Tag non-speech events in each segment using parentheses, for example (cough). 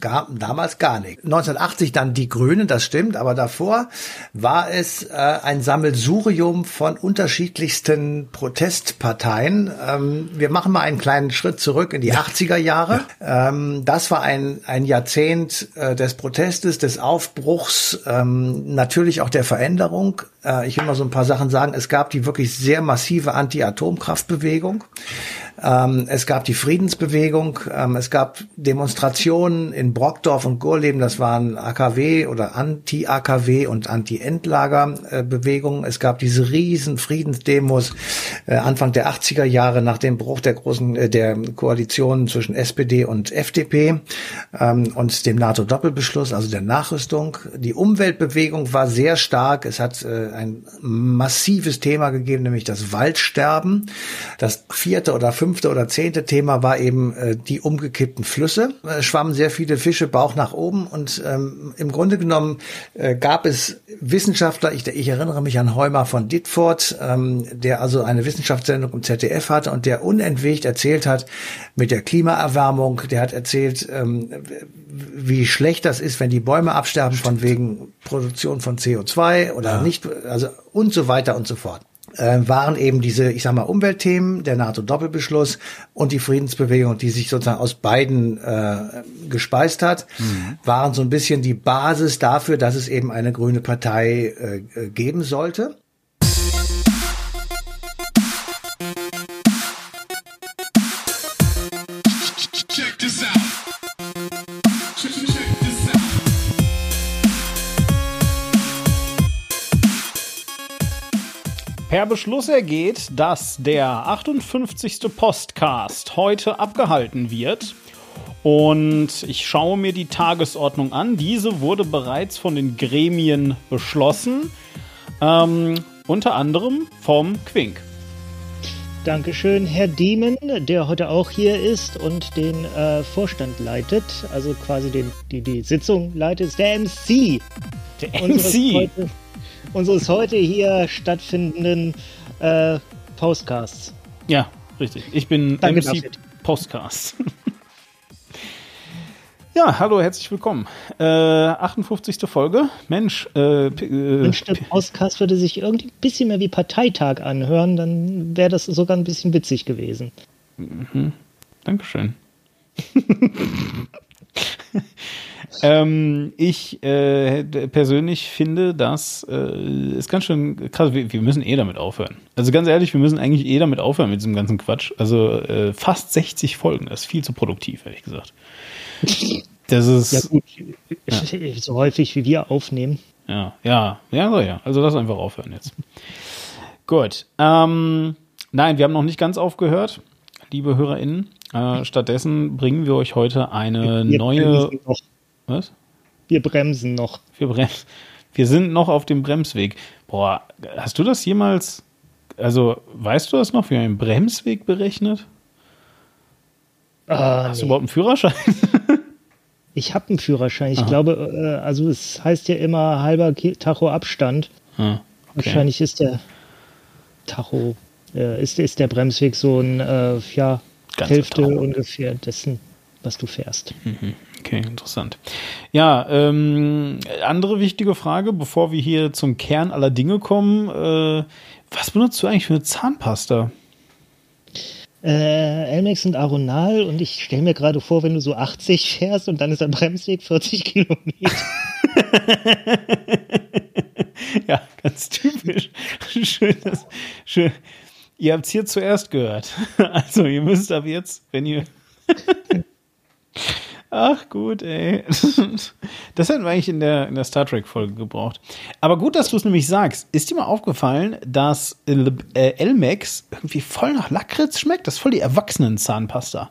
Gar, damals gar nicht. 1980 dann die Grünen, das stimmt, aber davor war es äh, ein Sammelsurium von unterschiedlichsten Protestparteien. Ähm, wir machen mal einen kleinen Schritt zurück in die ja. 80er Jahre. Ja. Ähm, das war ein, ein Jahrzehnt äh, des Protestes, des Aufbruchs, ähm, natürlich auch der Veränderung. Äh, ich will mal so ein paar Sachen sagen. Es gab die wirklich sehr massive Anti-Atomkraftbewegung. Ähm, es gab die Friedensbewegung, ähm, es gab Demonstrationen in Brockdorf und Gorleben, das waren AKW oder Anti-AKW und Anti-Endlager-Bewegungen. Es gab diese riesen Friedensdemos äh, Anfang der 80er Jahre nach dem Bruch der großen äh, der Koalition zwischen SPD und FDP ähm, und dem NATO-Doppelbeschluss, also der Nachrüstung. Die Umweltbewegung war sehr stark. Es hat äh, ein massives Thema gegeben, nämlich das Waldsterben. Das vierte oder fünfte fünfte oder zehnte Thema war eben äh, die umgekippten Flüsse. Es schwammen sehr viele Fische Bauch nach oben und ähm, im Grunde genommen äh, gab es Wissenschaftler, ich, ich erinnere mich an Heumer von Ditford, ähm, der also eine Wissenschaftssendung im ZDF hatte und der unentwegt erzählt hat mit der Klimaerwärmung, der hat erzählt, ähm, wie schlecht das ist, wenn die Bäume absterben von wegen Produktion von CO2 oder ja. nicht, also und so weiter und so fort äh, waren eben diese, ich sag mal, Umweltthemen, der NATO-Doppelbeschluss und die Friedensbewegung, die sich sozusagen aus beiden äh, gespeist hat, mhm. waren so ein bisschen die Basis dafür, dass es eben eine grüne Partei äh, äh geben sollte. Per Beschluss ergeht, dass der 58. Postcast heute abgehalten wird. Und ich schaue mir die Tagesordnung an. Diese wurde bereits von den Gremien beschlossen. Ähm, unter anderem vom Quink. Dankeschön, Herr Diemen, der heute auch hier ist und den äh, Vorstand leitet, also quasi den, die, die Sitzung leitet, ist der MC. Der MC? Heute, unseres heute hier stattfindenden äh, Postcasts. Ja, richtig. Ich bin Danke MC dafür. Postcast. (laughs) ja, hallo, herzlich willkommen. Äh, 58. Folge. Mensch. Äh, äh, Mensch, der Postcast würde sich irgendwie ein bisschen mehr wie Parteitag anhören, dann wäre das sogar ein bisschen witzig gewesen. Mhm. Dankeschön. (laughs) Ähm, ich äh, persönlich finde, das äh, ist ganz schön krass. Wir, wir, müssen eh damit aufhören. Also ganz ehrlich, wir müssen eigentlich eh damit aufhören mit diesem ganzen Quatsch. Also äh, fast 60 Folgen, das ist viel zu produktiv, ehrlich gesagt. Das ist. Ja, gut. Ja. So häufig wie wir aufnehmen. Ja, ja, ja, so, ja. Also lass einfach aufhören jetzt. Gut. Ähm, nein, wir haben noch nicht ganz aufgehört, liebe HörerInnen. Äh, stattdessen bringen wir euch heute eine wir neue. Was? Wir bremsen noch. Wir bremsen. Wir sind noch auf dem Bremsweg. Boah, hast du das jemals, also weißt du das noch, wie man einen Bremsweg berechnet? Ah, hast nee. du überhaupt einen Führerschein? (laughs) ich habe einen Führerschein. Ich Aha. glaube, äh, also es heißt ja immer halber Tacho Abstand. Ah, okay. Wahrscheinlich ist der Tacho, äh, ist, ist der Bremsweg so ein, äh, ja, Ganz Hälfte ungefähr dessen, was du fährst. Mhm. Okay, interessant. Ja, ähm, andere wichtige Frage, bevor wir hier zum Kern aller Dinge kommen. Äh, was benutzt du eigentlich für eine Zahnpasta? Äh, Elmex und Aronal und ich stelle mir gerade vor, wenn du so 80 fährst und dann ist der Bremsweg 40 Kilometer. (laughs) ja, ganz typisch. schön, dass, schön. Ihr habt es hier zuerst gehört. (laughs) Also ihr müsst ab jetzt, wenn ihr (laughs) Ach gut, ey. (laughs) Das hätten wir eigentlich in der, in der Star Trek-Folge gebraucht. Aber gut, dass du es nämlich sagst. Ist dir mal aufgefallen, dass äh, Elmex irgendwie voll nach Lakritz schmeckt? Das ist voll die Erwachsenen-Zahnpasta.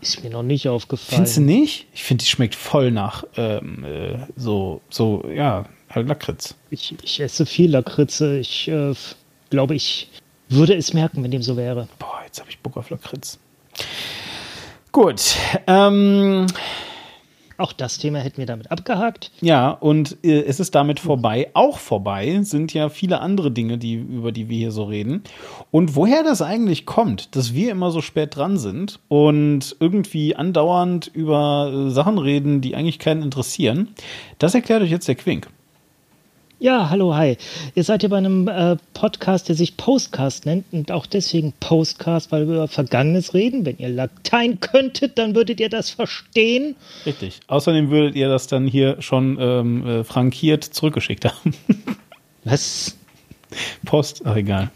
Ist mir noch nicht aufgefallen. Findest du nicht? Ich finde, die schmeckt voll nach ähm, äh, so, so, ja, halt Lakritz. Ich, ich esse viel Lakritze. Ich äh, glaube, ich würde es merken, wenn dem so wäre. Boah, jetzt habe ich Bock auf Lakritz. Gut. Ähm, Auch das Thema hätten wir damit abgehakt. Ja, und äh, es ist damit vorbei. Auch vorbei sind ja viele andere Dinge, die, über die wir hier so reden. Und woher das eigentlich kommt, dass wir immer so spät dran sind und irgendwie andauernd über äh, Sachen reden, die eigentlich keinen interessieren, das erklärt euch jetzt der Quink. Ja, hallo, hi. Ihr seid hier bei einem äh, Podcast, der sich Postcast nennt und auch deswegen Postcast, weil wir über Vergangenes reden. Wenn ihr Latein könntet, dann würdet ihr das verstehen. Richtig. Außerdem würdet ihr das dann hier schon ähm, äh, frankiert zurückgeschickt haben. (laughs) Was? Post, ach egal.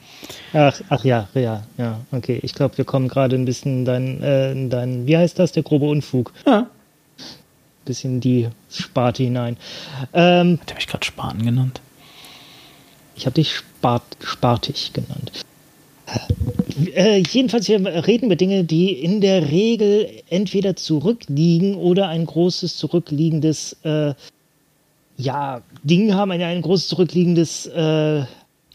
Ach, ach ja, ja, ja, okay. Ich glaube, wir kommen gerade ein bisschen in dein, äh, in dein, wie heißt das, der grobe Unfug. Ja bisschen in die Sparte hinein. Ähm, Hat er mich gerade Spaten genannt? Ich habe dich Spart, Spartig genannt. Äh, jedenfalls hier reden wir Dinge, die in der Regel entweder zurückliegen oder ein großes zurückliegendes äh, ja, Ding haben, ein, ein großes zurückliegendes äh,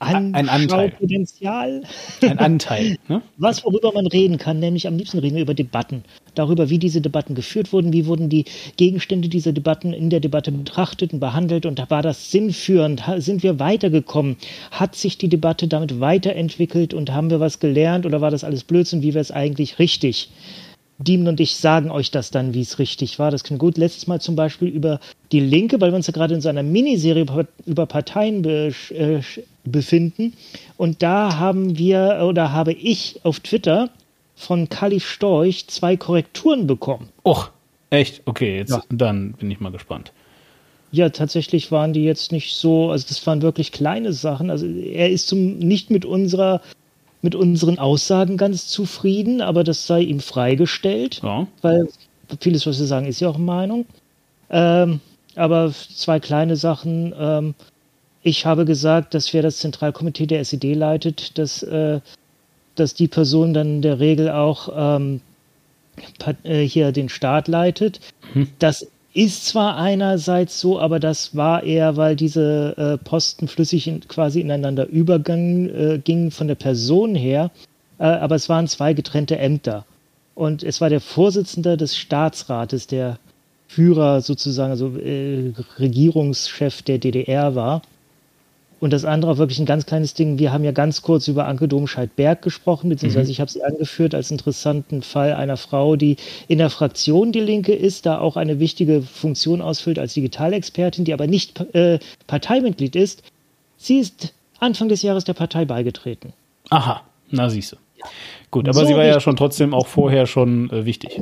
ein Anteil. Potenzial. Ein Anteil. Ne? (laughs) Was, worüber man reden kann, nämlich am liebsten reden wir über Debatten. Darüber, wie diese Debatten geführt wurden, wie wurden die Gegenstände dieser Debatten in der Debatte betrachtet und behandelt und war das sinnführend? Sind wir weitergekommen? Hat sich die Debatte damit weiterentwickelt und haben wir was gelernt oder war das alles Blödsinn? Wie wäre es eigentlich richtig? Diemen und ich sagen euch das dann, wie es richtig war. Das klingt gut. Letztes Mal zum Beispiel über die Linke, weil wir uns ja gerade in so einer Miniserie über Parteien be äh, befinden. Und da haben wir oder habe ich auf Twitter von Kali Storch zwei Korrekturen bekommen. Och, echt? Okay, jetzt ja. dann bin ich mal gespannt. Ja, tatsächlich waren die jetzt nicht so, also das waren wirklich kleine Sachen. Also er ist zum, nicht mit unserer mit unseren Aussagen ganz zufrieden, aber das sei ihm freigestellt, ja. weil vieles, was wir sagen, ist ja auch Meinung. Ähm, aber zwei kleine Sachen. Ähm, ich habe gesagt, dass wer das Zentralkomitee der SED leitet, dass, äh, dass die Person dann in der Regel auch ähm, äh, hier den Staat leitet. Hm. Das ist zwar einerseits so, aber das war eher, weil diese äh, Posten flüssig in, quasi ineinander übergangen äh, gingen von der Person her, äh, aber es waren zwei getrennte Ämter. Und es war der Vorsitzende des Staatsrates, der Führer sozusagen, also äh, Regierungschef der DDR war. Und das andere wirklich ein ganz kleines Ding. Wir haben ja ganz kurz über Anke Domscheit-Berg gesprochen, beziehungsweise mhm. ich habe sie angeführt als interessanten Fall einer Frau, die in der Fraktion Die Linke ist, da auch eine wichtige Funktion ausfüllt als Digitalexpertin, die aber nicht äh, Parteimitglied ist. Sie ist Anfang des Jahres der Partei beigetreten. Aha, na siehst du. Gut, aber so sie war ja schon trotzdem auch vorher schon äh, wichtig.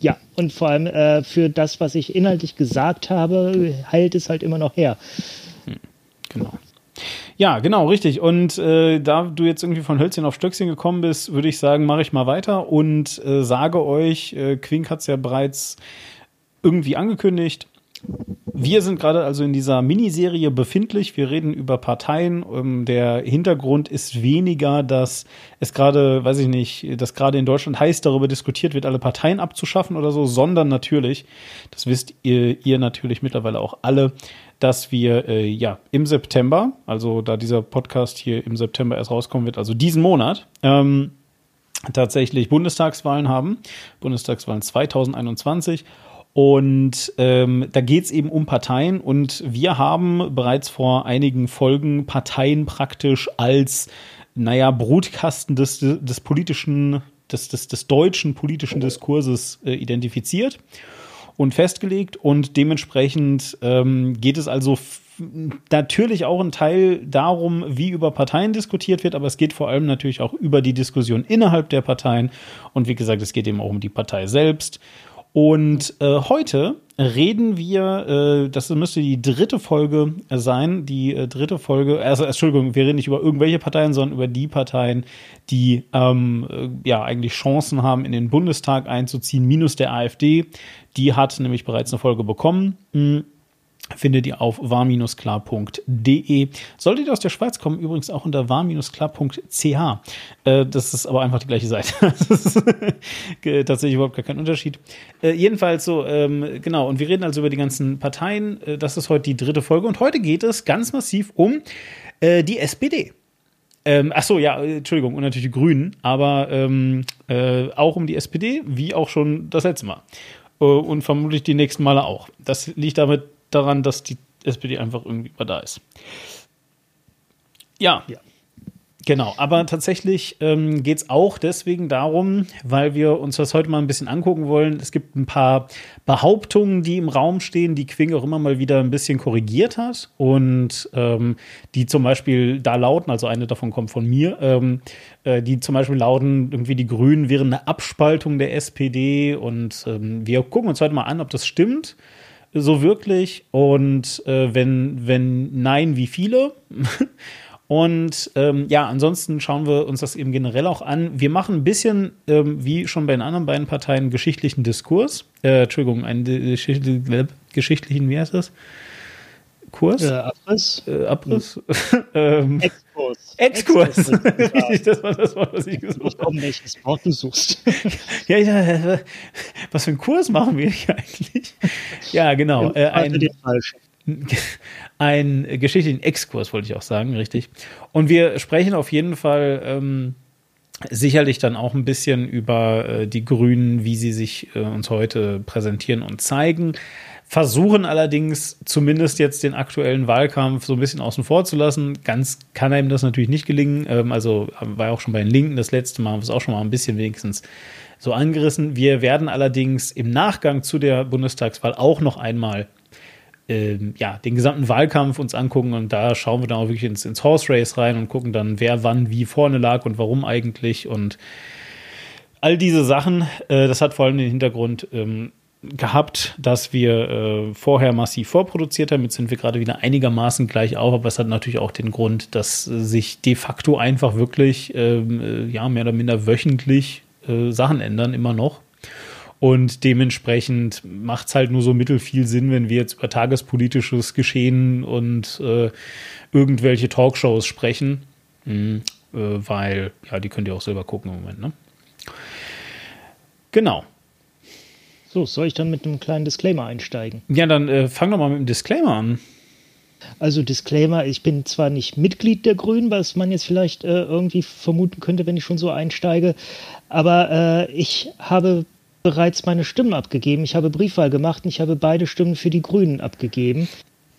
Ja, und vor allem äh, für das, was ich inhaltlich gesagt habe, heilt es halt immer noch her. Genau. Ja, genau, richtig. Und äh, da du jetzt irgendwie von Hölzchen auf Stöckchen gekommen bist, würde ich sagen, mache ich mal weiter und äh, sage euch, äh, Quink hat es ja bereits irgendwie angekündigt. Wir sind gerade also in dieser Miniserie befindlich. Wir reden über Parteien. Ähm, der Hintergrund ist weniger, dass es gerade, weiß ich nicht, dass gerade in Deutschland heiß darüber diskutiert wird, alle Parteien abzuschaffen oder so, sondern natürlich, das wisst ihr, ihr natürlich mittlerweile auch alle, dass wir äh, ja im September, also da dieser Podcast hier im September erst rauskommen wird, also diesen Monat, ähm, tatsächlich Bundestagswahlen haben. Bundestagswahlen 2021. Und ähm, da geht es eben um Parteien und wir haben bereits vor einigen Folgen Parteien praktisch als, naja, Brutkasten des, des politischen, des, des, des deutschen politischen Diskurses äh, identifiziert und festgelegt und dementsprechend ähm, geht es also natürlich auch ein Teil darum, wie über Parteien diskutiert wird, aber es geht vor allem natürlich auch über die Diskussion innerhalb der Parteien und wie gesagt, es geht eben auch um die Partei selbst. Und äh, heute reden wir, äh, das müsste die dritte Folge sein, die äh, dritte Folge, also Entschuldigung, wir reden nicht über irgendwelche Parteien, sondern über die Parteien, die ähm, äh, ja eigentlich Chancen haben, in den Bundestag einzuziehen, minus der AfD. Die hat nämlich bereits eine Folge bekommen. Mhm findet ihr auf war-klar.de. Solltet ihr aus der Schweiz kommen, übrigens auch unter war-klar.ch. Äh, das ist aber einfach die gleiche Seite. (laughs) tatsächlich überhaupt gar kein Unterschied. Äh, jedenfalls so, ähm, genau, und wir reden also über die ganzen Parteien. Äh, das ist heute die dritte Folge und heute geht es ganz massiv um äh, die SPD. Ähm, ach so, ja, Entschuldigung, und natürlich die Grünen, aber ähm, äh, auch um die SPD, wie auch schon das letzte Mal. Äh, und vermutlich die nächsten Male auch. Das liegt damit daran, dass die SPD einfach irgendwie mal da ist. Ja. ja. Genau, aber tatsächlich ähm, geht es auch deswegen darum, weil wir uns das heute mal ein bisschen angucken wollen. Es gibt ein paar Behauptungen, die im Raum stehen, die Quing auch immer mal wieder ein bisschen korrigiert hat und ähm, die zum Beispiel da lauten, also eine davon kommt von mir, ähm, äh, die zum Beispiel lauten, irgendwie die Grünen wären eine Abspaltung der SPD und ähm, wir gucken uns heute mal an, ob das stimmt so wirklich und äh, wenn, wenn nein, wie viele? (laughs) Und ähm, ja, ansonsten schauen wir uns das eben generell auch an. Wir machen ein bisschen, ähm, wie schon bei den anderen beiden Parteien, geschichtlichen Diskurs. Äh, Entschuldigung, einen geschichtlichen, wie heißt das? Kurs? Äh, Abriss. Äh, Abriss. (laughs) ähm, Exkurs. Exkurs. Richtig, (laughs) das war das Wort, was ich gesucht habe. Um welches Wort du suchst. (laughs) ja, ja, was für einen Kurs machen wir hier eigentlich? Ja, genau. Äh, ein, den falschen ein geschichtlichen Exkurs, wollte ich auch sagen, richtig. Und wir sprechen auf jeden Fall ähm, sicherlich dann auch ein bisschen über äh, die Grünen, wie sie sich äh, uns heute präsentieren und zeigen. Versuchen allerdings zumindest jetzt den aktuellen Wahlkampf so ein bisschen außen vor zu lassen. Ganz kann einem das natürlich nicht gelingen. Ähm, also war ja auch schon bei den Linken das letzte Mal, haben wir es auch schon mal ein bisschen wenigstens so angerissen. Wir werden allerdings im Nachgang zu der Bundestagswahl auch noch einmal ähm, ja, den gesamten Wahlkampf uns angucken und da schauen wir dann auch wirklich ins, ins Horse Race rein und gucken dann, wer wann wie vorne lag und warum eigentlich und all diese Sachen. Äh, das hat vor allem den Hintergrund ähm, gehabt, dass wir äh, vorher massiv vorproduziert haben. Jetzt sind wir gerade wieder einigermaßen gleich auf, aber es hat natürlich auch den Grund, dass sich de facto einfach wirklich ähm, äh, ja mehr oder minder wöchentlich äh, Sachen ändern, immer noch. Und dementsprechend macht es halt nur so mittelfiel Sinn, wenn wir jetzt über tagespolitisches Geschehen und äh, irgendwelche Talkshows sprechen. Mhm, äh, weil, ja, die könnt ihr auch selber gucken im Moment, ne? Genau. So, soll ich dann mit einem kleinen Disclaimer einsteigen? Ja, dann äh, fang doch mal mit dem Disclaimer an. Also Disclaimer, ich bin zwar nicht Mitglied der Grünen, was man jetzt vielleicht äh, irgendwie vermuten könnte, wenn ich schon so einsteige, aber äh, ich habe bereits meine Stimmen abgegeben. Ich habe Briefwahl gemacht und ich habe beide Stimmen für die Grünen abgegeben.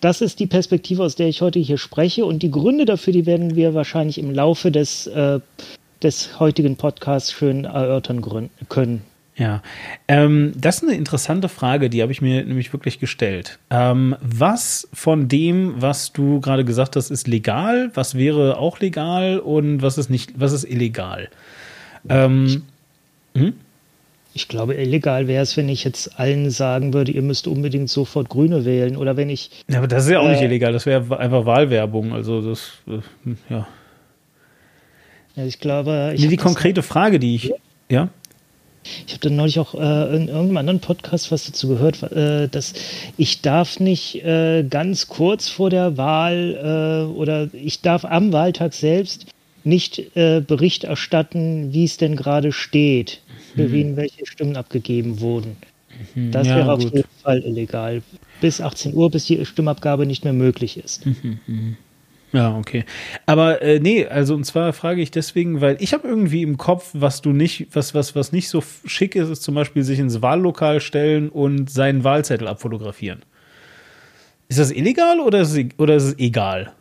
Das ist die Perspektive, aus der ich heute hier spreche. Und die Gründe dafür, die werden wir wahrscheinlich im Laufe des, äh, des heutigen Podcasts schön erörtern können. Ja, ähm, das ist eine interessante Frage, die habe ich mir nämlich wirklich gestellt. Ähm, was von dem, was du gerade gesagt hast, ist legal? Was wäre auch legal und was ist nicht, was ist illegal? Ähm, hm? Ich glaube, illegal wäre es, wenn ich jetzt allen sagen würde, ihr müsst unbedingt sofort Grüne wählen. Oder wenn ich. Ja, aber das ist ja auch äh, nicht illegal, das wäre einfach Wahlwerbung. Also das, äh, ja. Ja, ich glaube. Ich nee, die konkrete Frage, die ich. Ja? Ich habe dann neulich auch äh, in irgendeinem anderen Podcast was dazu gehört, äh, dass ich darf nicht äh, ganz kurz vor der Wahl äh, oder ich darf am Wahltag selbst nicht Bericht erstatten, wie es denn gerade steht für mhm. wen welche Stimmen abgegeben wurden. Mhm. Das ja, wäre auf jeden Fall illegal. Bis 18 Uhr, bis die Stimmabgabe nicht mehr möglich ist. Mhm. Ja, okay. Aber äh, nee, also und zwar frage ich deswegen, weil ich habe irgendwie im Kopf, was du nicht, was, was, was nicht so schick ist, ist zum Beispiel sich ins Wahllokal stellen und seinen Wahlzettel abfotografieren. Ist das illegal oder ist es, oder ist es egal?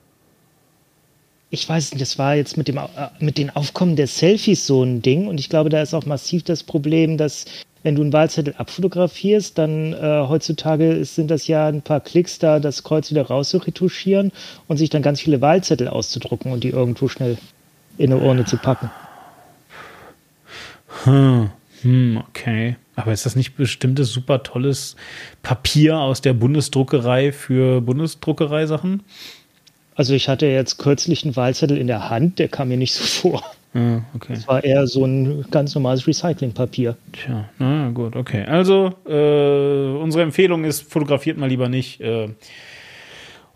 Ich weiß nicht, das war jetzt mit dem äh, mit den Aufkommen der Selfies so ein Ding und ich glaube, da ist auch massiv das Problem, dass wenn du einen Wahlzettel abfotografierst, dann äh, heutzutage sind das ja ein paar Klicks da, das Kreuz wieder rauszuretuschieren und sich dann ganz viele Wahlzettel auszudrucken und die irgendwo schnell in eine Urne zu packen. Hm, hm okay. Aber ist das nicht bestimmtes super tolles Papier aus der Bundesdruckerei für Bundesdruckerei-Sachen? Also ich hatte jetzt kürzlich einen Wahlzettel in der Hand, der kam mir nicht so (laughs) vor. Ja, okay. Das war eher so ein ganz normales Recyclingpapier. Tja, na gut, okay. Also äh, unsere Empfehlung ist, fotografiert mal lieber nicht äh,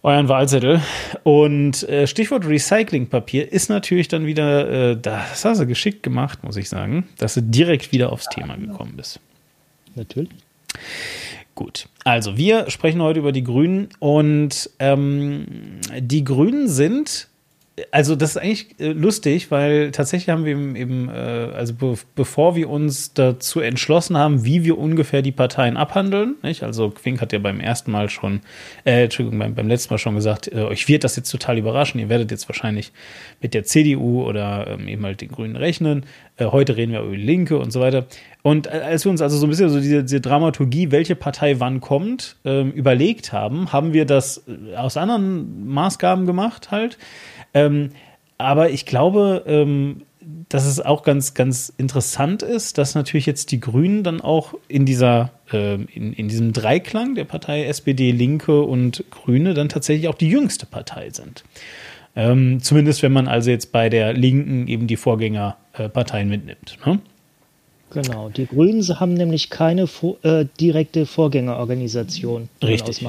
euren Wahlzettel. Und äh, Stichwort Recyclingpapier ist natürlich dann wieder, äh, das hast du geschickt gemacht, muss ich sagen, dass du direkt wieder aufs Thema gekommen bist. Natürlich. Gut, also wir sprechen heute über die Grünen und ähm, die Grünen sind also das ist eigentlich äh, lustig, weil tatsächlich haben wir eben, eben äh, also be bevor wir uns dazu entschlossen haben, wie wir ungefähr die Parteien abhandeln, nicht? Also Quink hat ja beim ersten Mal schon, äh, Entschuldigung, beim, beim letzten Mal schon gesagt, äh, euch wird das jetzt total überraschen. Ihr werdet jetzt wahrscheinlich mit der CDU oder ähm, eben halt den Grünen rechnen. Äh, heute reden wir über die Linke und so weiter. Und äh, als wir uns also so ein bisschen so diese, diese Dramaturgie, welche Partei wann kommt, ähm, überlegt haben, haben wir das äh, aus anderen Maßgaben gemacht halt. Ähm, aber ich glaube, ähm, dass es auch ganz, ganz interessant ist, dass natürlich jetzt die Grünen dann auch in dieser, äh, in, in diesem Dreiklang der Partei SPD, Linke und Grüne dann tatsächlich auch die jüngste Partei sind. Ähm, zumindest wenn man also jetzt bei der Linken eben die Vorgängerparteien mitnimmt. Ne? Genau, die Grünen haben nämlich keine äh, direkte Vorgängerorganisation. Richtig.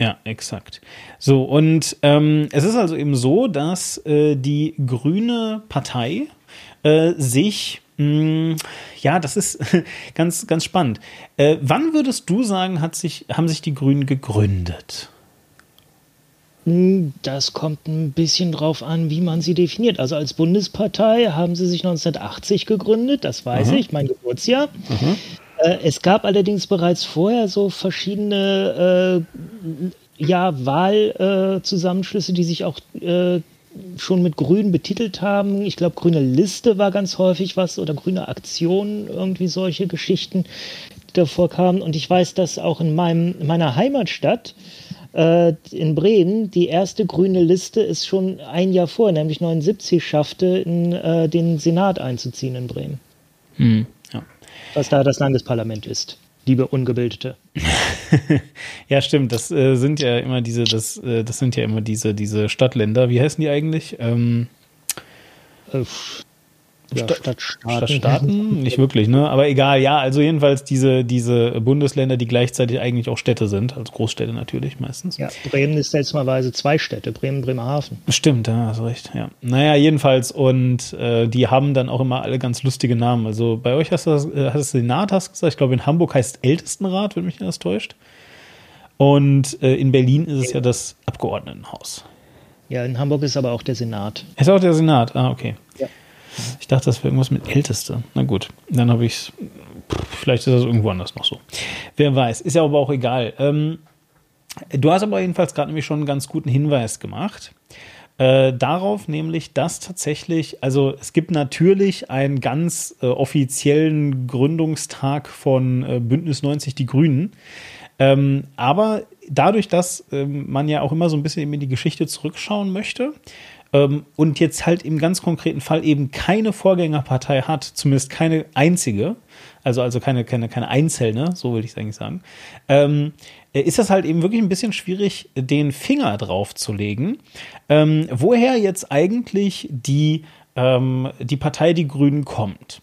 Ja, exakt. So, und ähm, es ist also eben so, dass äh, die Grüne Partei äh, sich, mh, hm, ja, das ist (laughs) ganz, ganz spannend. Äh, wann würdest du sagen, hat sich, haben sich die Grünen gegründet? Hm, das kommt ein bisschen drauf an, wie man sie definiert. Also als Bundespartei haben sie sich 1980 gegründet, das weiß Aha. ich, mein Geburtsjahr. Aha. Äh, es gab allerdings bereits vorher so verschiedene äh, ja, Wahlzusammenschlüsse, äh, die sich auch äh, schon mit Grün betitelt haben. Ich glaube, Grüne Liste war ganz häufig was oder Grüne Aktion, irgendwie solche Geschichten, die davor kamen. Und ich weiß, dass auch in meinem, meiner Heimatstadt äh, in Bremen die erste grüne Liste es schon ein Jahr vor, nämlich 79, schaffte, in äh, den Senat einzuziehen in Bremen. Hm was da das Landesparlament ist, liebe Ungebildete. (laughs) ja, stimmt. Das äh, sind ja immer diese, das, äh, das sind ja immer diese, diese Stadtländer. Wie heißen die eigentlich? Ähm, äh, ja, Stadtstaaten. Stadtstaaten? Nicht wirklich, ne? Aber egal, ja, also jedenfalls diese, diese Bundesländer, die gleichzeitig eigentlich auch Städte sind, also Großstädte natürlich meistens. Ja, Bremen ist seltsamerweise zwei Städte, Bremen, Bremerhaven. Stimmt, ja, hast recht, ja. Naja, jedenfalls, und äh, die haben dann auch immer alle ganz lustige Namen. Also bei euch hast du das, äh, hast du Senat, hast du gesagt, ich glaube in Hamburg heißt Ältestenrat, wenn mich das täuscht. Und äh, in Berlin ist es ja das Abgeordnetenhaus. Ja, in Hamburg ist aber auch der Senat. Ist auch der Senat, ah, okay. Ja. Ich dachte, das wäre irgendwas mit Älteste. Na gut, dann habe ich es. Vielleicht ist das irgendwo anders noch so. Wer weiß. Ist ja aber auch egal. Ähm, du hast aber jedenfalls gerade nämlich schon einen ganz guten Hinweis gemacht. Äh, darauf nämlich, dass tatsächlich, also es gibt natürlich einen ganz äh, offiziellen Gründungstag von äh, Bündnis 90 Die Grünen. Ähm, aber dadurch, dass ähm, man ja auch immer so ein bisschen in die Geschichte zurückschauen möchte, ähm, und jetzt halt im ganz konkreten Fall eben keine Vorgängerpartei hat, zumindest keine einzige, also, also keine, keine, keine einzelne, so würde ich es eigentlich sagen, ähm, ist das halt eben wirklich ein bisschen schwierig, den Finger drauf zu legen, ähm, woher jetzt eigentlich die, ähm, die Partei Die Grünen kommt.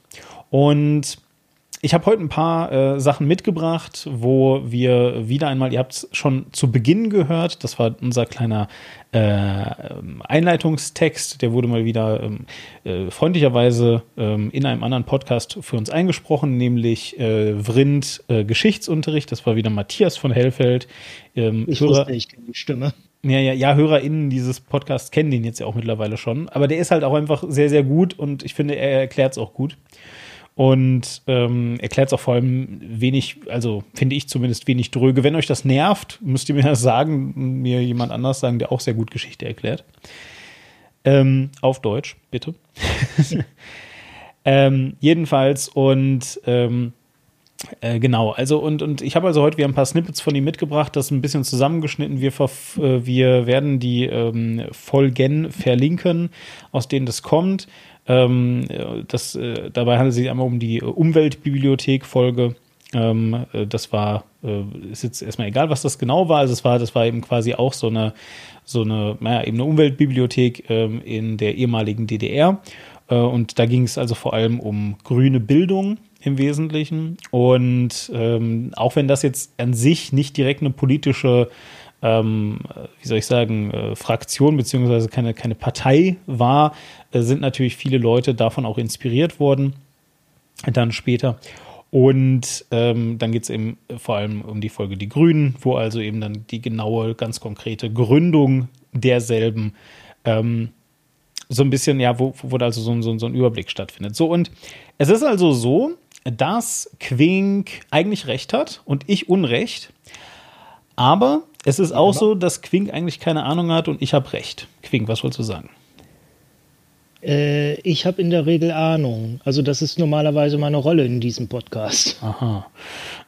Und ich habe heute ein paar äh, Sachen mitgebracht, wo wir wieder einmal, ihr habt es schon zu Beginn gehört, das war unser kleiner äh, Einleitungstext, der wurde mal wieder ähm, äh, freundlicherweise ähm, in einem anderen Podcast für uns eingesprochen, nämlich äh, Vrind äh, Geschichtsunterricht, das war wieder Matthias von Hellfeld. Ähm, ich Hörer, wusste, ich kenne die Stimme. Ja, ja, ja, HörerInnen dieses Podcasts kennen den jetzt ja auch mittlerweile schon, aber der ist halt auch einfach sehr, sehr gut und ich finde, er erklärt es auch gut und ähm, erklärt es auch vor allem wenig, also finde ich zumindest wenig dröge. Wenn euch das nervt, müsst ihr mir das sagen, mir jemand anders sagen, der auch sehr gut Geschichte erklärt. Ähm, auf Deutsch, bitte. (laughs) ähm, jedenfalls und ähm, äh, genau, also und, und ich habe also heute wieder ein paar Snippets von ihm mitgebracht, das ein bisschen zusammengeschnitten. Wir, äh, wir werden die ähm, Folgen verlinken, aus denen das kommt. Ähm, das, äh, dabei handelt es sich einmal um die Umweltbibliothek-Folge. Ähm, äh, das war, äh, ist jetzt erstmal egal, was das genau war. Also es war, das war eben quasi auch so eine, so eine, naja, eben eine Umweltbibliothek ähm, in der ehemaligen DDR. Äh, und da ging es also vor allem um grüne Bildung im Wesentlichen. Und ähm, auch wenn das jetzt an sich nicht direkt eine politische ähm, wie soll ich sagen, äh, Fraktion beziehungsweise keine, keine Partei war, äh, sind natürlich viele Leute davon auch inspiriert worden, dann später. Und ähm, dann geht es eben vor allem um die Folge Die Grünen, wo also eben dann die genaue, ganz konkrete Gründung derselben ähm, so ein bisschen, ja, wo, wo also so, so, so ein Überblick stattfindet. So, und es ist also so, dass Quink eigentlich recht hat und ich Unrecht. Aber es ist auch so, dass Quink eigentlich keine Ahnung hat und ich habe recht. Quink, was wolltest du sagen? Äh, ich habe in der Regel Ahnung. Also das ist normalerweise meine Rolle in diesem Podcast. Aha.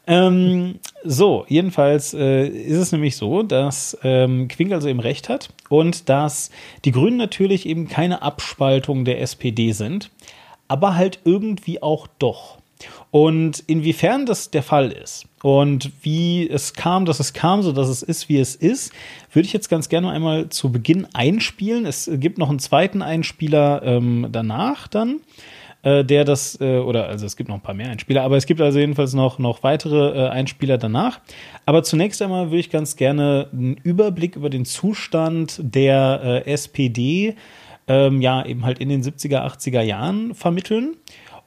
Ähm, so, jedenfalls äh, ist es nämlich so, dass ähm, Quink also eben recht hat und dass die Grünen natürlich eben keine Abspaltung der SPD sind, aber halt irgendwie auch doch. Und inwiefern das der Fall ist und wie es kam, dass es kam, so dass es ist, wie es ist, würde ich jetzt ganz gerne einmal zu Beginn einspielen. Es gibt noch einen zweiten Einspieler ähm, danach dann äh, der das, äh, oder also es gibt noch ein paar mehr Einspieler, aber es gibt also jedenfalls noch, noch weitere äh, Einspieler danach. Aber zunächst einmal würde ich ganz gerne einen Überblick über den Zustand der SPD, ähm, ja, eben halt in den 70er, 80er Jahren vermitteln.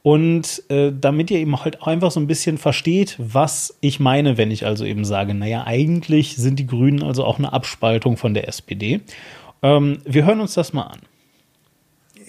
Und äh, damit ihr eben halt auch einfach so ein bisschen versteht, was ich meine, wenn ich also eben sage, naja, eigentlich sind die Grünen also auch eine Abspaltung von der SPD. Ähm, wir hören uns das mal an.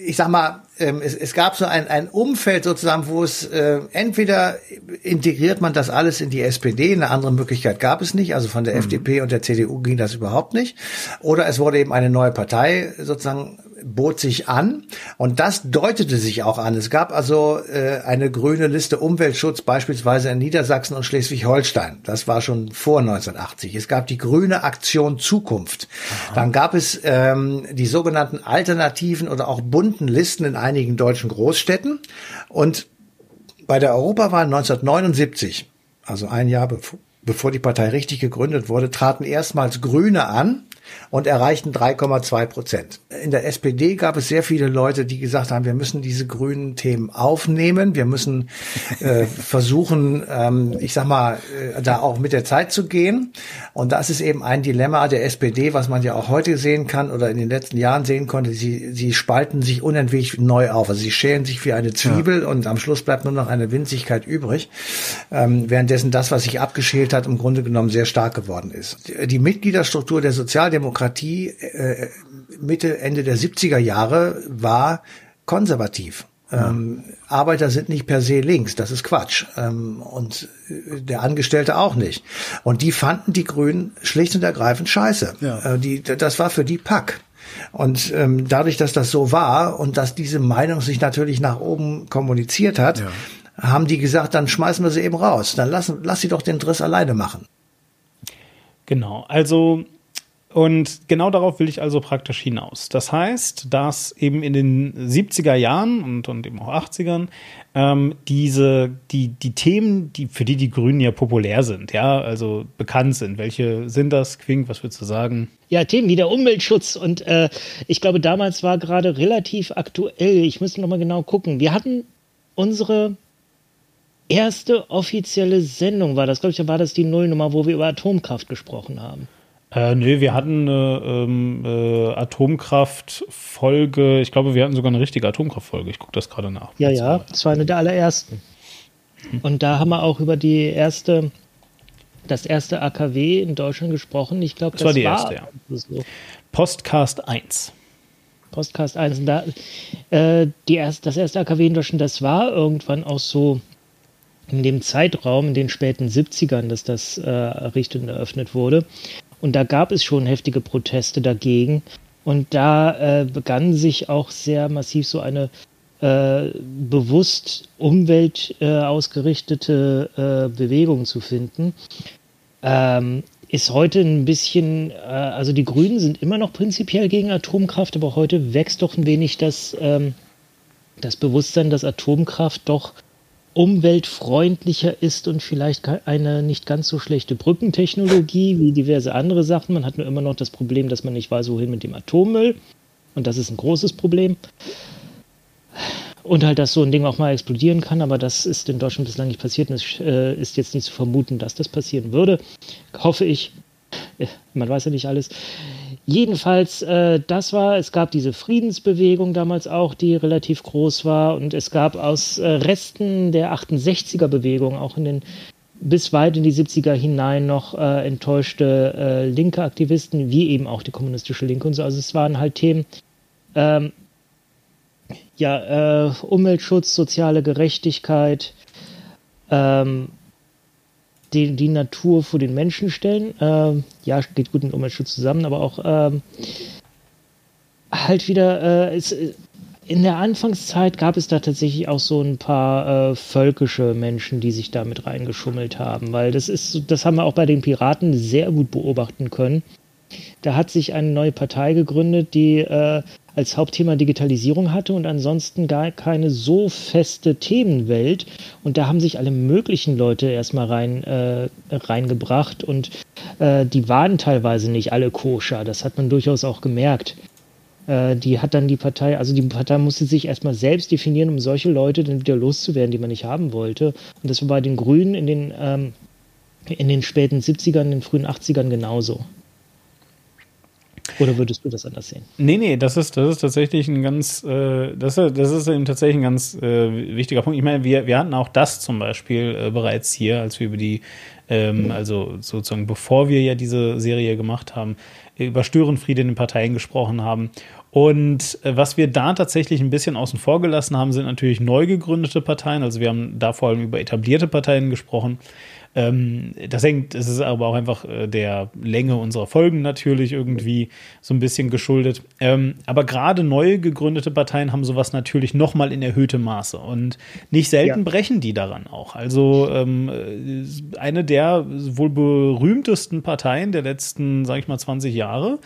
Ich sag mal, ähm, es, es gab so ein, ein Umfeld sozusagen, wo es äh, entweder integriert man das alles in die SPD, eine andere Möglichkeit gab es nicht, also von der mhm. FDP und der CDU ging das überhaupt nicht, oder es wurde eben eine neue Partei sozusagen bot sich an und das deutete sich auch an. Es gab also äh, eine grüne Liste Umweltschutz beispielsweise in Niedersachsen und Schleswig-Holstein. Das war schon vor 1980. Es gab die grüne Aktion Zukunft. Aha. Dann gab es ähm, die sogenannten alternativen oder auch bunten Listen in einigen deutschen Großstädten und bei der Europawahl 1979, also ein Jahr bevor bevor die Partei richtig gegründet wurde, traten erstmals Grüne an und erreichten 3,2 Prozent. In der SPD gab es sehr viele Leute, die gesagt haben, wir müssen diese grünen Themen aufnehmen, wir müssen äh, (laughs) versuchen, ähm, ich sag mal, äh, da auch mit der Zeit zu gehen. Und das ist eben ein Dilemma der SPD, was man ja auch heute sehen kann oder in den letzten Jahren sehen konnte. Sie, sie spalten sich unentwegt neu auf. Also sie schälen sich wie eine Zwiebel ja. und am Schluss bleibt nur noch eine Winzigkeit übrig. Ähm, währenddessen das, was sich abgeschält hat, im Grunde genommen sehr stark geworden ist. Die Mitgliederstruktur der Sozialdemokratie Demokratie äh, Mitte, Ende der 70er Jahre war konservativ. Ähm, Arbeiter sind nicht per se links, das ist Quatsch. Ähm, und äh, der Angestellte auch nicht. Und die fanden die Grünen schlicht und ergreifend scheiße. Ja. Äh, die, das war für die Pack. Und ähm, dadurch, dass das so war und dass diese Meinung sich natürlich nach oben kommuniziert hat, ja. haben die gesagt, dann schmeißen wir sie eben raus. Dann lassen, lass sie doch den Driss alleine machen. Genau, also und genau darauf will ich also praktisch hinaus. Das heißt, dass eben in den 70er Jahren und, und eben auch 80ern ähm, diese, die, die Themen, die, für die die Grünen ja populär sind, ja, also bekannt sind. Welche sind das, Quink, was würdest du sagen? Ja, Themen wie der Umweltschutz und äh, ich glaube, damals war gerade relativ aktuell, ich müsste nochmal genau gucken, wir hatten unsere erste offizielle Sendung, war das, glaube ich, war das die Nullnummer, wo wir über Atomkraft gesprochen haben. Äh, nee, wir hatten eine ähm, äh, Atomkraftfolge. Ich glaube, wir hatten sogar eine richtige Atomkraftfolge. Ich gucke das gerade nach. Ja, ja, das war eine der allerersten. Hm. Und da haben wir auch über die erste, das erste AKW in Deutschland gesprochen. Ich glaube, das, das war die war erste, ja. So. Postcast 1. Postcast 1. Und da, äh, die erst, das erste AKW in Deutschland, das war irgendwann auch so in dem Zeitraum, in den späten 70ern, dass das äh, errichtet und eröffnet wurde. Und da gab es schon heftige Proteste dagegen. Und da äh, begann sich auch sehr massiv so eine äh, bewusst umweltausgerichtete äh, Bewegung zu finden. Ähm, ist heute ein bisschen, äh, also die Grünen sind immer noch prinzipiell gegen Atomkraft, aber heute wächst doch ein wenig das, ähm, das Bewusstsein, dass Atomkraft doch umweltfreundlicher ist und vielleicht eine nicht ganz so schlechte Brückentechnologie wie diverse andere Sachen. Man hat nur immer noch das Problem, dass man nicht weiß, wohin mit dem Atommüll. Und das ist ein großes Problem. Und halt, dass so ein Ding auch mal explodieren kann, aber das ist in Deutschland bislang nicht passiert und es äh, ist jetzt nicht zu vermuten, dass das passieren würde. Hoffe ich. Man weiß ja nicht alles. Jedenfalls, äh, das war, es gab diese Friedensbewegung damals auch, die relativ groß war. Und es gab aus äh, Resten der 68er Bewegung auch in den bis weit in die 70er hinein noch äh, enttäuschte äh, linke Aktivisten, wie eben auch die kommunistische Linke und so. Also es waren halt Themen, ähm, ja, äh, Umweltschutz, soziale Gerechtigkeit, ähm, die, die Natur vor den Menschen stellen. Ähm, ja, geht gut mit Umweltschutz zusammen, aber auch ähm, halt wieder, äh, es, in der Anfangszeit gab es da tatsächlich auch so ein paar äh, völkische Menschen, die sich da mit reingeschummelt haben, weil das ist, das haben wir auch bei den Piraten sehr gut beobachten können. Da hat sich eine neue Partei gegründet, die äh, als Hauptthema Digitalisierung hatte und ansonsten gar keine so feste Themenwelt. Und da haben sich alle möglichen Leute erstmal rein, äh, reingebracht und äh, die waren teilweise nicht alle koscher. Das hat man durchaus auch gemerkt. Äh, die hat dann die Partei, also die Partei musste sich erstmal selbst definieren, um solche Leute dann wieder loszuwerden, die man nicht haben wollte. Und das war bei den Grünen in den, ähm, in den späten 70ern, in den frühen 80ern genauso. Oder würdest du das anders sehen? Nee, nee, das ist, das ist tatsächlich ein ganz, äh, das, das ist eben tatsächlich ein ganz äh, wichtiger Punkt. Ich meine, wir, wir hatten auch das zum Beispiel äh, bereits hier, als wir über die, ähm, also sozusagen bevor wir ja diese Serie gemacht haben, über Störenfriede in den Parteien gesprochen haben. Und äh, was wir da tatsächlich ein bisschen außen vor gelassen haben, sind natürlich neu gegründete Parteien. Also wir haben da vor allem über etablierte Parteien gesprochen. Ähm, das hängt, es ist aber auch einfach äh, der Länge unserer Folgen natürlich irgendwie so ein bisschen geschuldet. Ähm, aber gerade neu gegründete Parteien haben sowas natürlich nochmal in erhöhtem Maße und nicht selten ja. brechen die daran auch. Also ähm, äh, eine der wohl berühmtesten Parteien der letzten, sag ich mal, 20 Jahre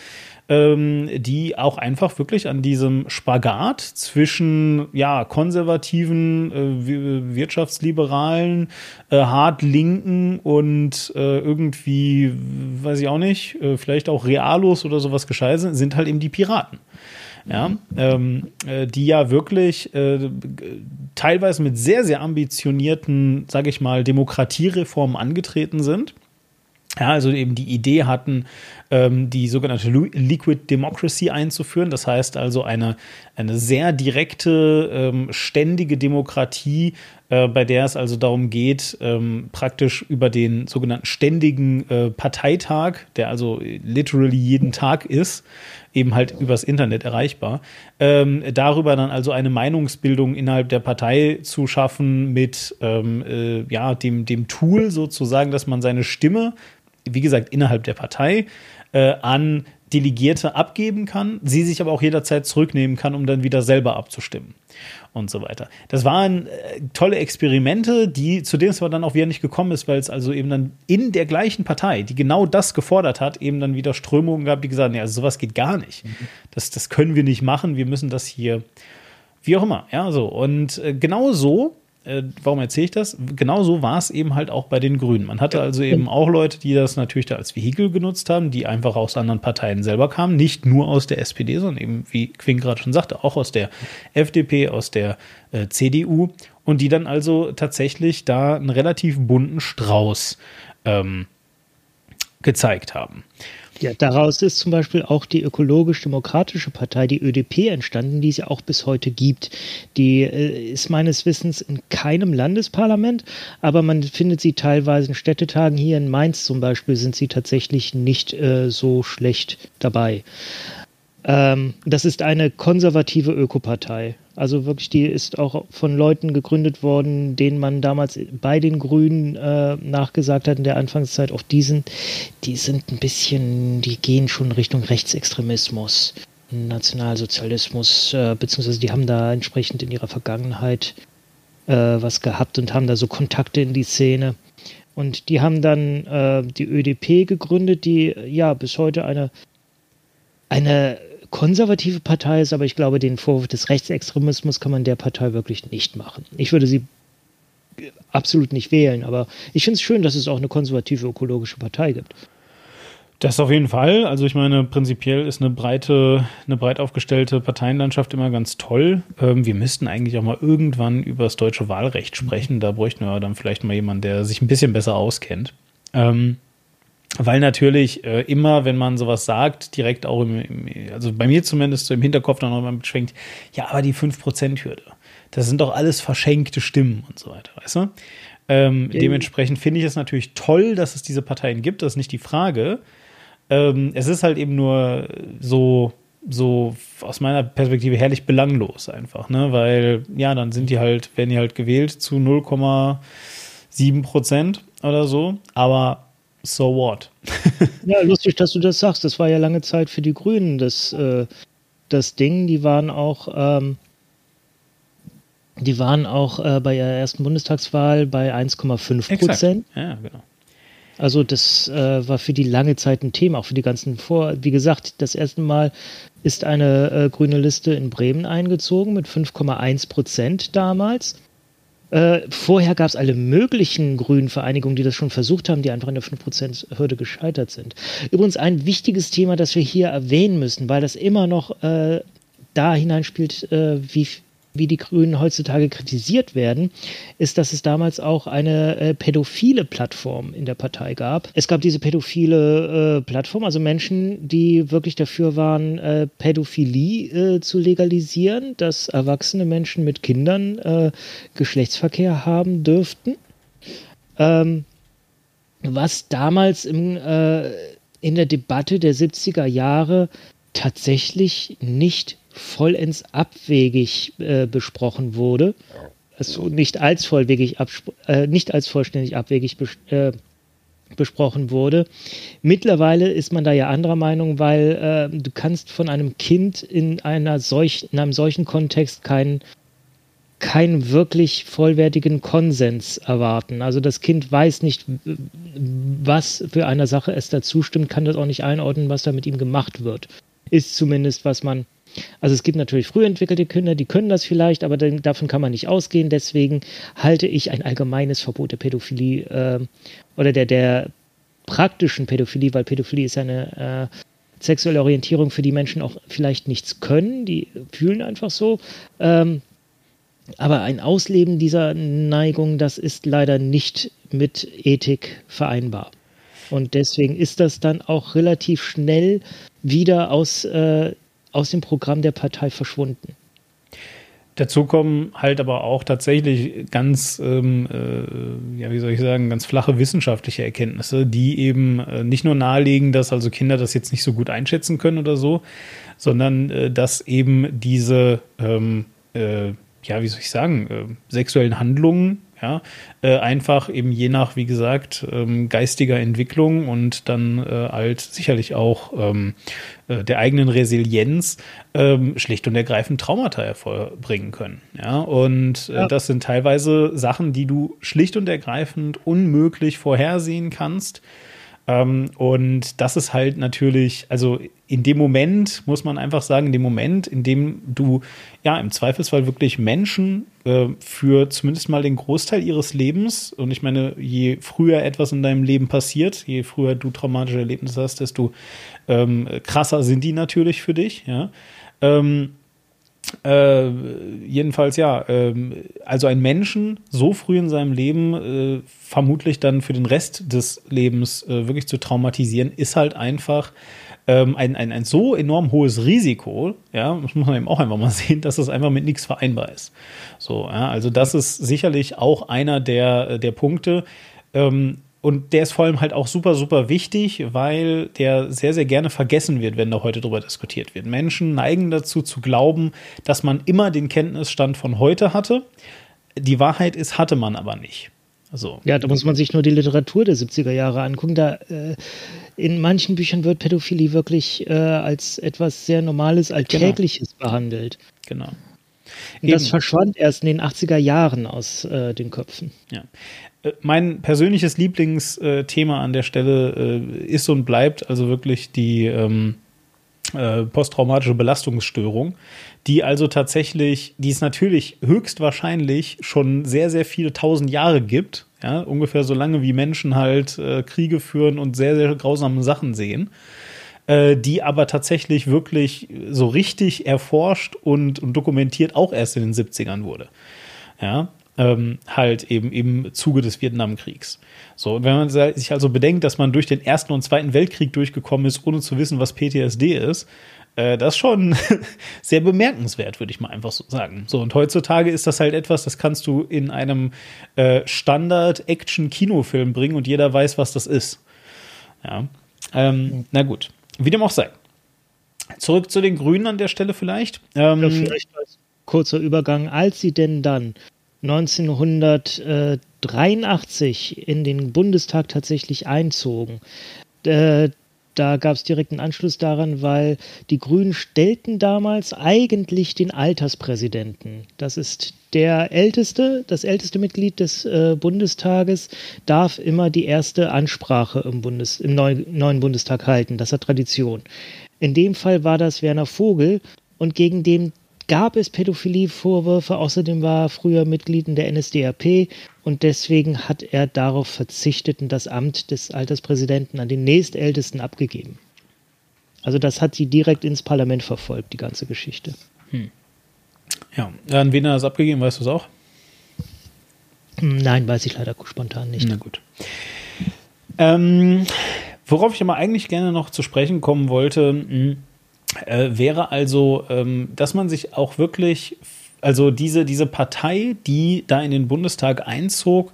ähm, die auch einfach wirklich an diesem Spagat zwischen ja konservativen, äh, wirtschaftsliberalen, äh, hart linken und äh, irgendwie, weiß ich auch nicht, äh, vielleicht auch Realos oder sowas gescheit sind, sind halt eben die Piraten ja, ähm, äh, die ja wirklich äh, teilweise mit sehr, sehr ambitionierten, sage ich mal, Demokratiereformen angetreten sind. Ja, also eben die Idee hatten, ähm, die sogenannte Liquid Democracy einzuführen. Das heißt also eine, eine sehr direkte, ähm, ständige Demokratie, äh, bei der es also darum geht, ähm, praktisch über den sogenannten ständigen äh, Parteitag, der also literally jeden Tag ist, eben halt übers Internet erreichbar, ähm, darüber dann also eine Meinungsbildung innerhalb der Partei zu schaffen mit ähm, äh, ja, dem, dem Tool sozusagen, dass man seine Stimme wie gesagt, innerhalb der Partei äh, an Delegierte abgeben kann, sie sich aber auch jederzeit zurücknehmen kann, um dann wieder selber abzustimmen und so weiter. Das waren äh, tolle Experimente, die zu denen es aber dann auch wieder nicht gekommen ist, weil es also eben dann in der gleichen Partei, die genau das gefordert hat, eben dann wieder Strömungen gab, die gesagt haben, ja, also sowas geht gar nicht. Mhm. Das, das können wir nicht machen, wir müssen das hier, wie auch immer, ja, so. Und äh, genau so äh, warum erzähle ich das? Genauso war es eben halt auch bei den Grünen. Man hatte also eben auch Leute, die das natürlich da als Vehikel genutzt haben, die einfach aus anderen Parteien selber kamen, nicht nur aus der SPD, sondern eben, wie Quinn gerade schon sagte, auch aus der FDP, aus der äh, CDU und die dann also tatsächlich da einen relativ bunten Strauß ähm, gezeigt haben. Ja, daraus ist zum Beispiel auch die ökologisch-demokratische Partei, die ÖDP, entstanden, die es ja auch bis heute gibt. Die äh, ist meines Wissens in keinem Landesparlament, aber man findet sie teilweise in Städtetagen. Hier in Mainz zum Beispiel sind sie tatsächlich nicht äh, so schlecht dabei. Ähm, das ist eine konservative Ökopartei. Also wirklich, die ist auch von Leuten gegründet worden, denen man damals bei den Grünen äh, nachgesagt hat in der Anfangszeit, auch die sind, die sind ein bisschen, die gehen schon Richtung Rechtsextremismus, Nationalsozialismus, äh, beziehungsweise die haben da entsprechend in ihrer Vergangenheit äh, was gehabt und haben da so Kontakte in die Szene. Und die haben dann äh, die ÖDP gegründet, die ja bis heute eine, eine konservative Partei ist, aber ich glaube, den Vorwurf des Rechtsextremismus kann man der Partei wirklich nicht machen. Ich würde sie absolut nicht wählen, aber ich finde es schön, dass es auch eine konservative ökologische Partei gibt. Das auf jeden Fall. Also ich meine, prinzipiell ist eine breite, eine breit aufgestellte Parteienlandschaft immer ganz toll. Ähm, wir müssten eigentlich auch mal irgendwann über das deutsche Wahlrecht sprechen. Da bräuchten wir dann vielleicht mal jemanden, der sich ein bisschen besser auskennt. Ähm, weil natürlich äh, immer, wenn man sowas sagt, direkt auch im, im, also bei mir zumindest so im Hinterkopf dann nochmal beschwenkt, ja, aber die 5%-Hürde, das sind doch alles verschenkte Stimmen und so weiter, weißt du? Ähm, ja. Dementsprechend finde ich es natürlich toll, dass es diese Parteien gibt, das ist nicht die Frage. Ähm, es ist halt eben nur so, so aus meiner Perspektive herrlich belanglos einfach, ne? Weil ja, dann sind die halt, werden die halt gewählt zu 0,7 Prozent oder so, aber so what? (laughs) ja, lustig, dass du das sagst. Das war ja lange Zeit für die Grünen das, äh, das Ding. Die waren auch, ähm, die waren auch äh, bei ihrer ersten Bundestagswahl bei 1,5 Prozent. Ja, genau. Also das äh, war für die lange Zeit ein Thema, auch für die ganzen Vor. Wie gesagt, das erste Mal ist eine äh, grüne Liste in Bremen eingezogen mit 5,1 Prozent damals. Äh, vorher gab es alle möglichen grünen Vereinigungen, die das schon versucht haben, die einfach an der 5%-Hürde gescheitert sind. Übrigens ein wichtiges Thema, das wir hier erwähnen müssen, weil das immer noch äh, da hineinspielt, äh, wie wie die Grünen heutzutage kritisiert werden, ist, dass es damals auch eine äh, pädophile Plattform in der Partei gab. Es gab diese pädophile äh, Plattform, also Menschen, die wirklich dafür waren, äh, Pädophilie äh, zu legalisieren, dass erwachsene Menschen mit Kindern äh, Geschlechtsverkehr haben dürften. Ähm, was damals im, äh, in der Debatte der 70er Jahre tatsächlich nicht vollends abwegig äh, besprochen wurde. Also nicht als vollwegig äh, nicht als vollständig abwegig bes äh, besprochen wurde. Mittlerweile ist man da ja anderer Meinung, weil äh, du kannst von einem Kind in einer solch, in einem solchen Kontext keinen keinen wirklich vollwertigen Konsens erwarten. Also das Kind weiß nicht, was für eine Sache es dazu stimmt, kann das auch nicht einordnen, was da mit ihm gemacht wird. Ist zumindest, was man also es gibt natürlich früh entwickelte Kinder, die können das vielleicht, aber dann, davon kann man nicht ausgehen. Deswegen halte ich ein allgemeines Verbot der Pädophilie äh, oder der, der praktischen Pädophilie, weil Pädophilie ist eine äh, sexuelle Orientierung, für die Menschen auch vielleicht nichts können, die fühlen einfach so. Ähm, aber ein Ausleben dieser Neigung, das ist leider nicht mit Ethik vereinbar. Und deswegen ist das dann auch relativ schnell wieder aus äh, aus dem Programm der Partei verschwunden. Dazu kommen halt aber auch tatsächlich ganz, ähm, äh, ja, wie soll ich sagen, ganz flache wissenschaftliche Erkenntnisse, die eben äh, nicht nur nahelegen, dass also Kinder das jetzt nicht so gut einschätzen können oder so, sondern äh, dass eben diese, ähm, äh, ja, wie soll ich sagen, äh, sexuellen Handlungen ja, äh, einfach eben je nach, wie gesagt, ähm, geistiger Entwicklung und dann äh, halt sicherlich auch ähm, äh, der eigenen Resilienz ähm, schlicht und ergreifend Traumata hervorbringen können. Ja, und äh, ja. das sind teilweise Sachen, die du schlicht und ergreifend unmöglich vorhersehen kannst. Ähm, und das ist halt natürlich, also in dem Moment, muss man einfach sagen, in dem Moment, in dem du ja im Zweifelsfall wirklich Menschen äh, für zumindest mal den Großteil ihres Lebens, und ich meine, je früher etwas in deinem Leben passiert, je früher du traumatische Erlebnisse hast, desto ähm, krasser sind die natürlich für dich, ja. Ähm, äh, jedenfalls ja, ähm, also ein Menschen so früh in seinem Leben äh, vermutlich dann für den Rest des Lebens äh, wirklich zu traumatisieren, ist halt einfach ähm, ein, ein, ein so enorm hohes Risiko, ja, das muss man eben auch einfach mal (laughs) sehen, dass das einfach mit nichts vereinbar ist. So, ja, also das ist sicherlich auch einer der, der Punkte. Ähm, und der ist vor allem halt auch super, super wichtig, weil der sehr, sehr gerne vergessen wird, wenn da heute drüber diskutiert wird. Menschen neigen dazu zu glauben, dass man immer den Kenntnisstand von heute hatte. Die Wahrheit ist, hatte man aber nicht. So. Ja, da muss man sich nur die Literatur der 70er Jahre angucken. Da äh, in manchen Büchern wird Pädophilie wirklich äh, als etwas sehr Normales, Alltägliches genau. behandelt. Genau. Und das verschwand erst in den 80er Jahren aus äh, den Köpfen. Ja. Äh, mein persönliches Lieblingsthema an der Stelle äh, ist und bleibt also wirklich die ähm, äh, posttraumatische Belastungsstörung, die also tatsächlich, die es natürlich höchstwahrscheinlich schon sehr, sehr viele tausend Jahre gibt, ja, ungefähr so lange wie Menschen halt äh, Kriege führen und sehr, sehr grausame Sachen sehen, äh, die aber tatsächlich wirklich so richtig erforscht und, und dokumentiert auch erst in den 70ern wurde. Ja, ähm, halt eben im Zuge des Vietnamkriegs. So, und wenn man sich also bedenkt, dass man durch den Ersten und Zweiten Weltkrieg durchgekommen ist, ohne zu wissen, was PTSD ist, äh, das ist schon (laughs) sehr bemerkenswert, würde ich mal einfach so sagen. So, und heutzutage ist das halt etwas, das kannst du in einem äh, Standard-Action-Kinofilm bringen und jeder weiß, was das ist. Ja. Ähm, na gut, wie dem auch sei. zurück zu den Grünen an der Stelle vielleicht. Ähm, ja, vielleicht als kurzer Übergang, als sie denn dann 1983 in den Bundestag tatsächlich einzogen, äh, da gab es direkt einen Anschluss daran, weil die Grünen stellten damals eigentlich den Alterspräsidenten. Das ist der älteste, das älteste Mitglied des äh, Bundestages darf immer die erste Ansprache im, Bundes, im neu, neuen Bundestag halten. Das hat Tradition. In dem Fall war das Werner Vogel und gegen den gab es Pädophilievorwürfe. Außerdem war er früher Mitglied in der NSDAP und deswegen hat er darauf verzichtet und das Amt des Alterspräsidenten an den nächstältesten abgegeben. Also das hat sie direkt ins Parlament verfolgt, die ganze Geschichte. Hm. Ja, an wen er das abgegeben, weißt du es auch? Nein, weiß ich leider spontan nicht. Na gut. Ähm, worauf ich aber eigentlich gerne noch zu sprechen kommen wollte, mh, hm, äh, wäre also, ähm, dass man sich auch wirklich, also diese, diese Partei, die da in den Bundestag einzog,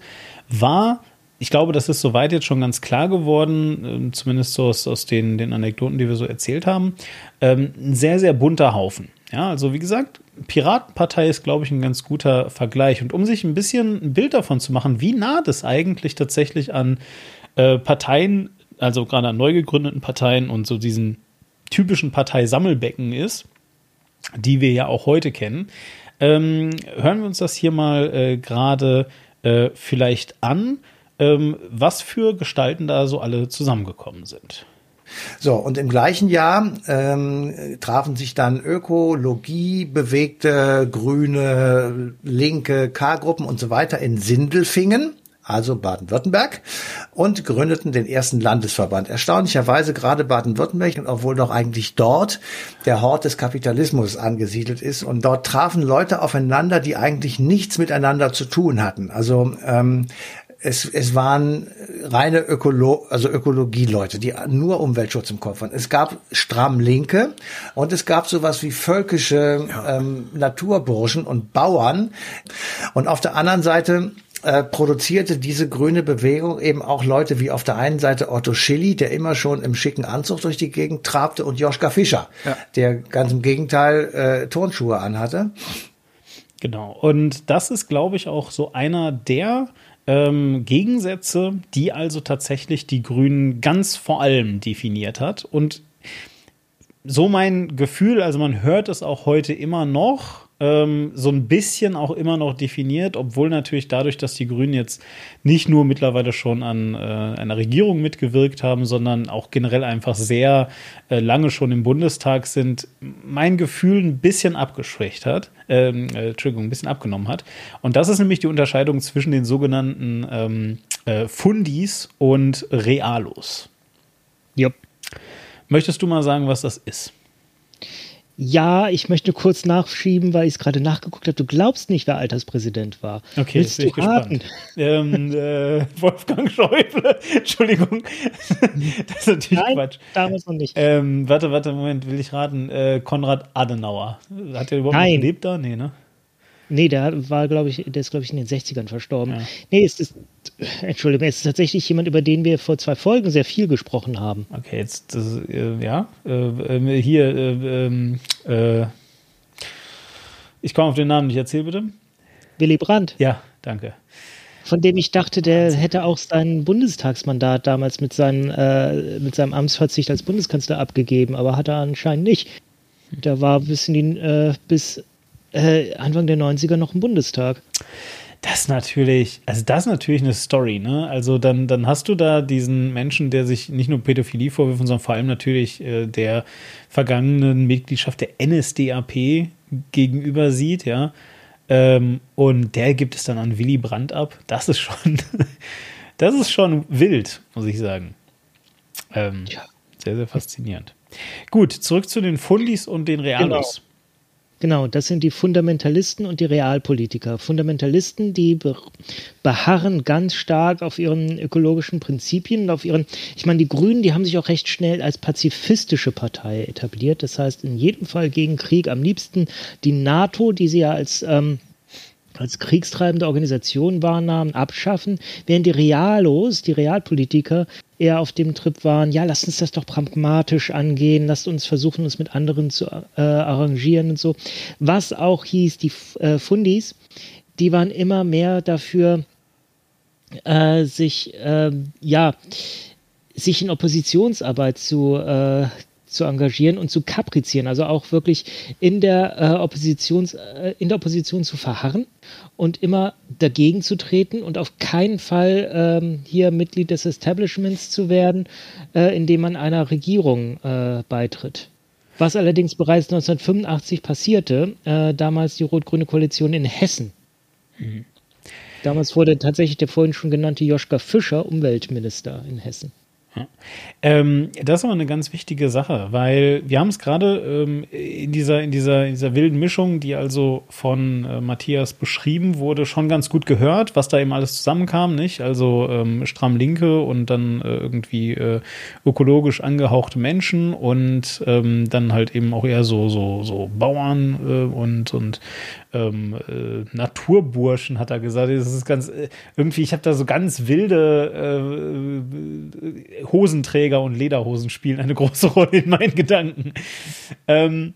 war ich glaube, das ist soweit jetzt schon ganz klar geworden, äh, zumindest so aus, aus den, den Anekdoten, die wir so erzählt haben. Ähm, ein sehr, sehr bunter Haufen. Ja, also wie gesagt, Piratenpartei ist, glaube ich, ein ganz guter Vergleich. Und um sich ein bisschen ein Bild davon zu machen, wie nah das eigentlich tatsächlich an äh, Parteien, also gerade an neu gegründeten Parteien und so diesen typischen Parteisammelbecken ist, die wir ja auch heute kennen, ähm, hören wir uns das hier mal äh, gerade äh, vielleicht an, ähm, was für Gestalten da so alle zusammengekommen sind. So, und im gleichen Jahr ähm, trafen sich dann Ökologie, bewegte, grüne, linke K-Gruppen und so weiter in Sindelfingen also Baden-Württemberg, und gründeten den ersten Landesverband. Erstaunlicherweise gerade Baden-Württemberg, obwohl doch eigentlich dort der Hort des Kapitalismus angesiedelt ist. Und dort trafen Leute aufeinander, die eigentlich nichts miteinander zu tun hatten. Also ähm, es, es waren reine Ökolo also Ökologie-Leute, die nur Umweltschutz im Kopf hatten. Es gab stramm Linke und es gab sowas wie völkische ja. ähm, Naturburschen und Bauern. Und auf der anderen Seite äh, produzierte diese grüne Bewegung eben auch Leute wie auf der einen Seite Otto Schilly, der immer schon im schicken Anzug durch die Gegend trabte, und Joschka Fischer, ja. der ganz im Gegenteil äh, Turnschuhe anhatte. Genau. Und das ist, glaube ich, auch so einer der ähm, Gegensätze, die also tatsächlich die Grünen ganz vor allem definiert hat. Und so mein Gefühl, also man hört es auch heute immer noch, ähm, so ein bisschen auch immer noch definiert, obwohl natürlich dadurch, dass die Grünen jetzt nicht nur mittlerweile schon an äh, einer Regierung mitgewirkt haben, sondern auch generell einfach sehr äh, lange schon im Bundestag sind, mein Gefühl ein bisschen abgeschwächt hat, ähm, äh, Entschuldigung, ein bisschen abgenommen hat. Und das ist nämlich die Unterscheidung zwischen den sogenannten ähm, äh, Fundis und Realos. Ja. Möchtest du mal sagen, was das ist? Ja, ich möchte kurz nachschieben, weil ich es gerade nachgeguckt habe. Du glaubst nicht, wer Alterspräsident war. Okay, Willst bin ich gespannt. Ähm, äh, Wolfgang Schäuble. (laughs) Entschuldigung. (laughs) das ist natürlich Nein, Quatsch. damals noch nicht. Ähm, warte, warte, Moment, will ich raten. Äh, Konrad Adenauer. Hat er überhaupt Nein. noch gelebt da? Nee, ne? Nee, der war, glaube ich, der ist, glaube ich, in den 60ern verstorben. Ja. Nee, es ist, Entschuldigung, es ist tatsächlich jemand, über den wir vor zwei Folgen sehr viel gesprochen haben. Okay, jetzt, das, äh, ja, äh, hier, äh, ähm, äh, ich komme auf den Namen nicht, erzähl bitte. Willy Brandt. Ja, danke. Von dem ich dachte, der hätte auch sein Bundestagsmandat damals mit, seinen, äh, mit seinem Amtsverzicht als Bundeskanzler abgegeben, aber hat er anscheinend nicht. Der war bis, in die, äh, bis äh, Anfang der 90er noch im Bundestag. Das ist natürlich, also das ist natürlich eine Story, ne? Also dann, dann hast du da diesen Menschen, der sich nicht nur Pädophilie vorwirft, sondern vor allem natürlich äh, der vergangenen Mitgliedschaft der NSDAP gegenüber sieht, ja. Ähm, und der gibt es dann an Willy Brandt ab. Das ist schon, (laughs) das ist schon wild, muss ich sagen. Ähm, ja. Sehr, sehr faszinierend. Gut, zurück zu den Fundis und den Realos. Genau. Genau, das sind die Fundamentalisten und die Realpolitiker. Fundamentalisten, die beharren ganz stark auf ihren ökologischen Prinzipien und auf ihren, ich meine, die Grünen, die haben sich auch recht schnell als pazifistische Partei etabliert. Das heißt, in jedem Fall gegen Krieg, am liebsten die NATO, die sie ja als ähm, als kriegstreibende Organisation wahrnahmen, abschaffen, während die Realos, die Realpolitiker, eher auf dem Trip waren, ja, lasst uns das doch pragmatisch angehen, lasst uns versuchen, uns mit anderen zu äh, arrangieren und so. Was auch hieß, die äh, Fundis, die waren immer mehr dafür, äh, sich, äh, ja, sich in Oppositionsarbeit zu, äh, zu engagieren und zu kaprizieren, also auch wirklich in der, äh, Oppositions, äh, in der Opposition zu verharren und immer dagegen zu treten und auf keinen Fall ähm, hier Mitglied des Establishments zu werden, äh, indem man einer Regierung äh, beitritt. Was allerdings bereits 1985 passierte, äh, damals die rot-grüne Koalition in Hessen. Mhm. Damals wurde tatsächlich der vorhin schon genannte Joschka Fischer Umweltminister in Hessen. Ähm, das ist aber eine ganz wichtige Sache, weil wir haben es gerade ähm, in, dieser, in, dieser, in dieser wilden Mischung, die also von äh, Matthias beschrieben wurde, schon ganz gut gehört, was da eben alles zusammenkam, nicht? Also ähm, stramm Linke und dann äh, irgendwie äh, ökologisch angehauchte Menschen und ähm, dann halt eben auch eher so, so, so Bauern äh, und, und ähm, äh, Naturburschen, hat er gesagt. Das ist ganz, äh, irgendwie, ich habe da so ganz wilde äh, Hosenträger und Lederhosen spielen eine große (laughs) Rolle in meinen Gedanken. Ähm,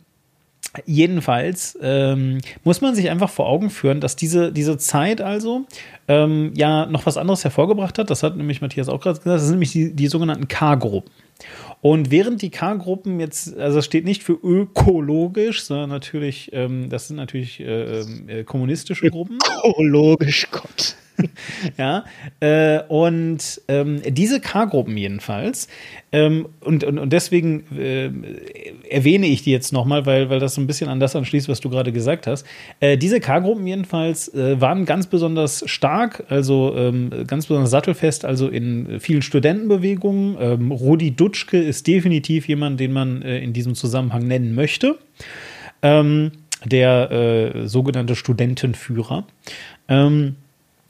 Jedenfalls ähm, muss man sich einfach vor Augen führen, dass diese, diese Zeit also ähm, ja noch was anderes hervorgebracht hat. Das hat nämlich Matthias auch gerade gesagt. Das sind nämlich die, die sogenannten K-Gruppen. Und während die K-Gruppen jetzt, also das steht nicht für ökologisch, sondern natürlich, ähm, das sind natürlich äh, äh, kommunistische Gruppen. Ökologisch, Gott. (laughs) ja, äh, und ähm, diese K-Gruppen jedenfalls, ähm, und, und, und deswegen äh, erwähne ich die jetzt nochmal, weil, weil das so ein bisschen an das anschließt, was du gerade gesagt hast. Äh, diese K-Gruppen jedenfalls äh, waren ganz besonders stark, also ähm, ganz besonders sattelfest, also in vielen Studentenbewegungen. Ähm, Rudi Dutschke ist definitiv jemand, den man äh, in diesem Zusammenhang nennen möchte. Ähm, der äh, sogenannte Studentenführer. Ähm,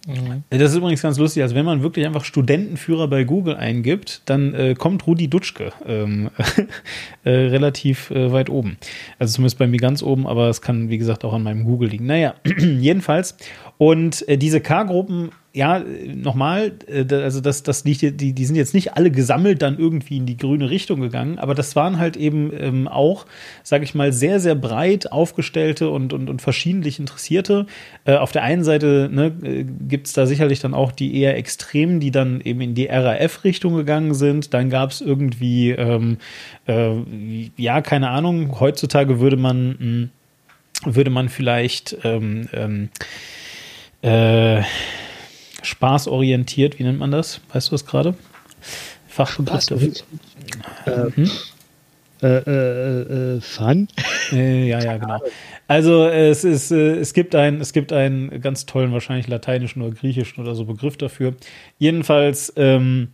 Mhm. Das ist übrigens ganz lustig. Also wenn man wirklich einfach Studentenführer bei Google eingibt, dann äh, kommt Rudi Dutschke ähm, (laughs) äh, relativ äh, weit oben. Also zumindest bei mir ganz oben, aber es kann, wie gesagt, auch an meinem Google liegen. Naja, (clears throat) jedenfalls. Und äh, diese K-Gruppen ja, nochmal, äh, also das, das liegt, die, die sind jetzt nicht alle gesammelt dann irgendwie in die grüne Richtung gegangen, aber das waren halt eben ähm, auch, sage ich mal, sehr, sehr breit aufgestellte und, und, und verschiedentlich Interessierte. Äh, auf der einen Seite ne, äh, gibt es da sicherlich dann auch die eher Extremen, die dann eben in die RAF-Richtung gegangen sind. Dann gab es irgendwie, ähm, äh, ja, keine Ahnung, heutzutage würde man, mh, hm, würde man vielleicht ähm, ähm, äh, spaßorientiert, wie nennt man das? Weißt du das gerade? Fachbegriff dafür. Äh, hm? äh, äh, äh, Fun? ja, ja, genau. Also es ist, äh, es gibt ein, es gibt einen ganz tollen, wahrscheinlich lateinischen oder griechischen oder so Begriff dafür. Jedenfalls, ähm,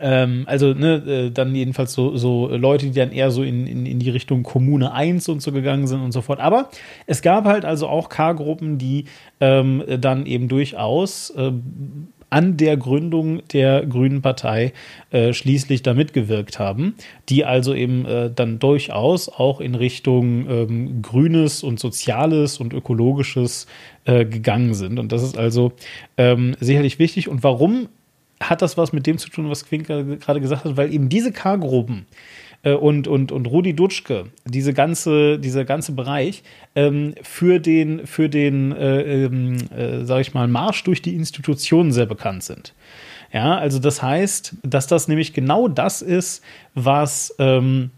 ähm, also ne, äh, dann jedenfalls so, so Leute, die dann eher so in, in, in die Richtung Kommune 1 und so gegangen sind und so fort. Aber es gab halt also auch K-Gruppen, die ähm, dann eben durchaus äh, an der Gründung der Grünen Partei äh, schließlich da mitgewirkt haben, die also eben äh, dann durchaus auch in Richtung ähm, Grünes und Soziales und Ökologisches äh, gegangen sind. Und das ist also ähm, sicherlich wichtig. Und warum hat das was mit dem zu tun, was Quink gerade gesagt hat, weil eben diese K-Gruppen äh, und, und, und Rudi Dutschke, diese ganze, dieser ganze Bereich, ähm, für den, für den äh, ähm, äh, sag ich mal, Marsch durch die Institutionen sehr bekannt sind. Ja, also das heißt, dass das nämlich genau das ist, was ähm,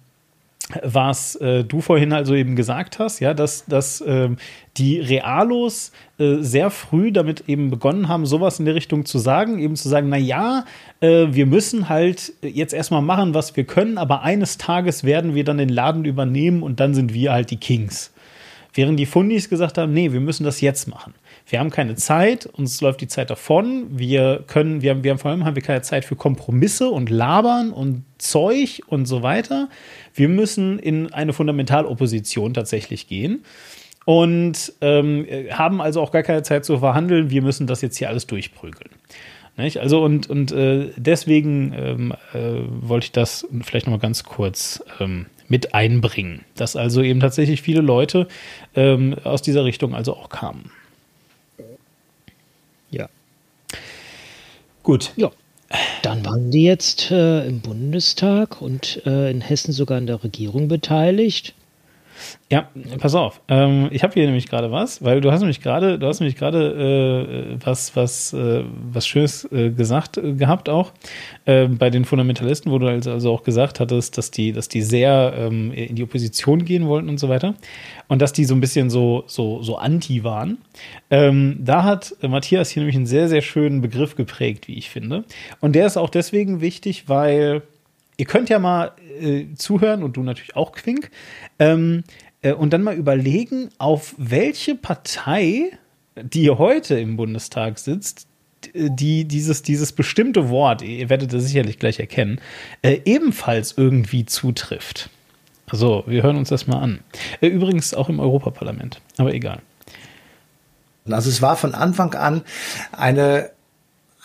was äh, du vorhin also eben gesagt hast, ja, dass, dass ähm, die Realos äh, sehr früh damit eben begonnen haben, sowas in der Richtung zu sagen, eben zu sagen, na ja, äh, wir müssen halt jetzt erstmal machen, was wir können, aber eines Tages werden wir dann den Laden übernehmen und dann sind wir halt die Kings. Während die Fundis gesagt haben, nee, wir müssen das jetzt machen. Wir haben keine Zeit, uns läuft die Zeit davon. Wir können, wir haben, wir haben vor allem haben wir keine Zeit für Kompromisse und Labern und Zeug und so weiter. Wir müssen in eine Fundamentalopposition tatsächlich gehen und ähm, haben also auch gar keine Zeit zu verhandeln. Wir müssen das jetzt hier alles durchprügeln. Nicht? Also und, und äh, deswegen ähm, äh, wollte ich das vielleicht noch mal ganz kurz ähm, mit einbringen, dass also eben tatsächlich viele Leute ähm, aus dieser Richtung also auch kamen. Ja. Gut. Ja. Dann waren die jetzt äh, im Bundestag und äh, in Hessen sogar an der Regierung beteiligt. Ja, pass auf. Ähm, ich habe hier nämlich gerade was, weil du hast nämlich gerade, du hast nämlich gerade äh, was, was, äh, was Schönes äh, gesagt äh, gehabt auch äh, bei den Fundamentalisten, wo du also, also auch gesagt hattest, dass die, dass die sehr ähm, in die Opposition gehen wollten und so weiter und dass die so ein bisschen so, so, so anti waren. Ähm, da hat Matthias hier nämlich einen sehr, sehr schönen Begriff geprägt, wie ich finde. Und der ist auch deswegen wichtig, weil ihr könnt ja mal äh, zuhören und du natürlich auch Quink. Ähm, äh, und dann mal überlegen, auf welche Partei, die heute im Bundestag sitzt, die dieses, dieses bestimmte Wort, ihr werdet das sicherlich gleich erkennen, äh, ebenfalls irgendwie zutrifft. Also, wir hören uns das mal an. Äh, übrigens auch im Europaparlament, aber egal. Also es war von Anfang an eine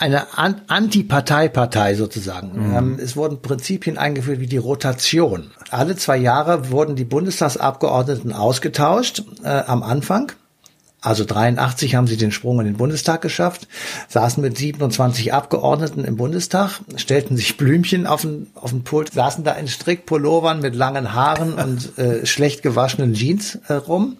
eine An Antiparteipartei sozusagen. Mhm. Ähm, es wurden Prinzipien eingeführt wie die Rotation. Alle zwei Jahre wurden die Bundestagsabgeordneten ausgetauscht äh, am Anfang. Also 83 haben sie den Sprung in den Bundestag geschafft, saßen mit 27 Abgeordneten im Bundestag, stellten sich Blümchen auf den, auf den Pult, saßen da in Strickpullovern mit langen Haaren und äh, schlecht gewaschenen Jeans äh, rum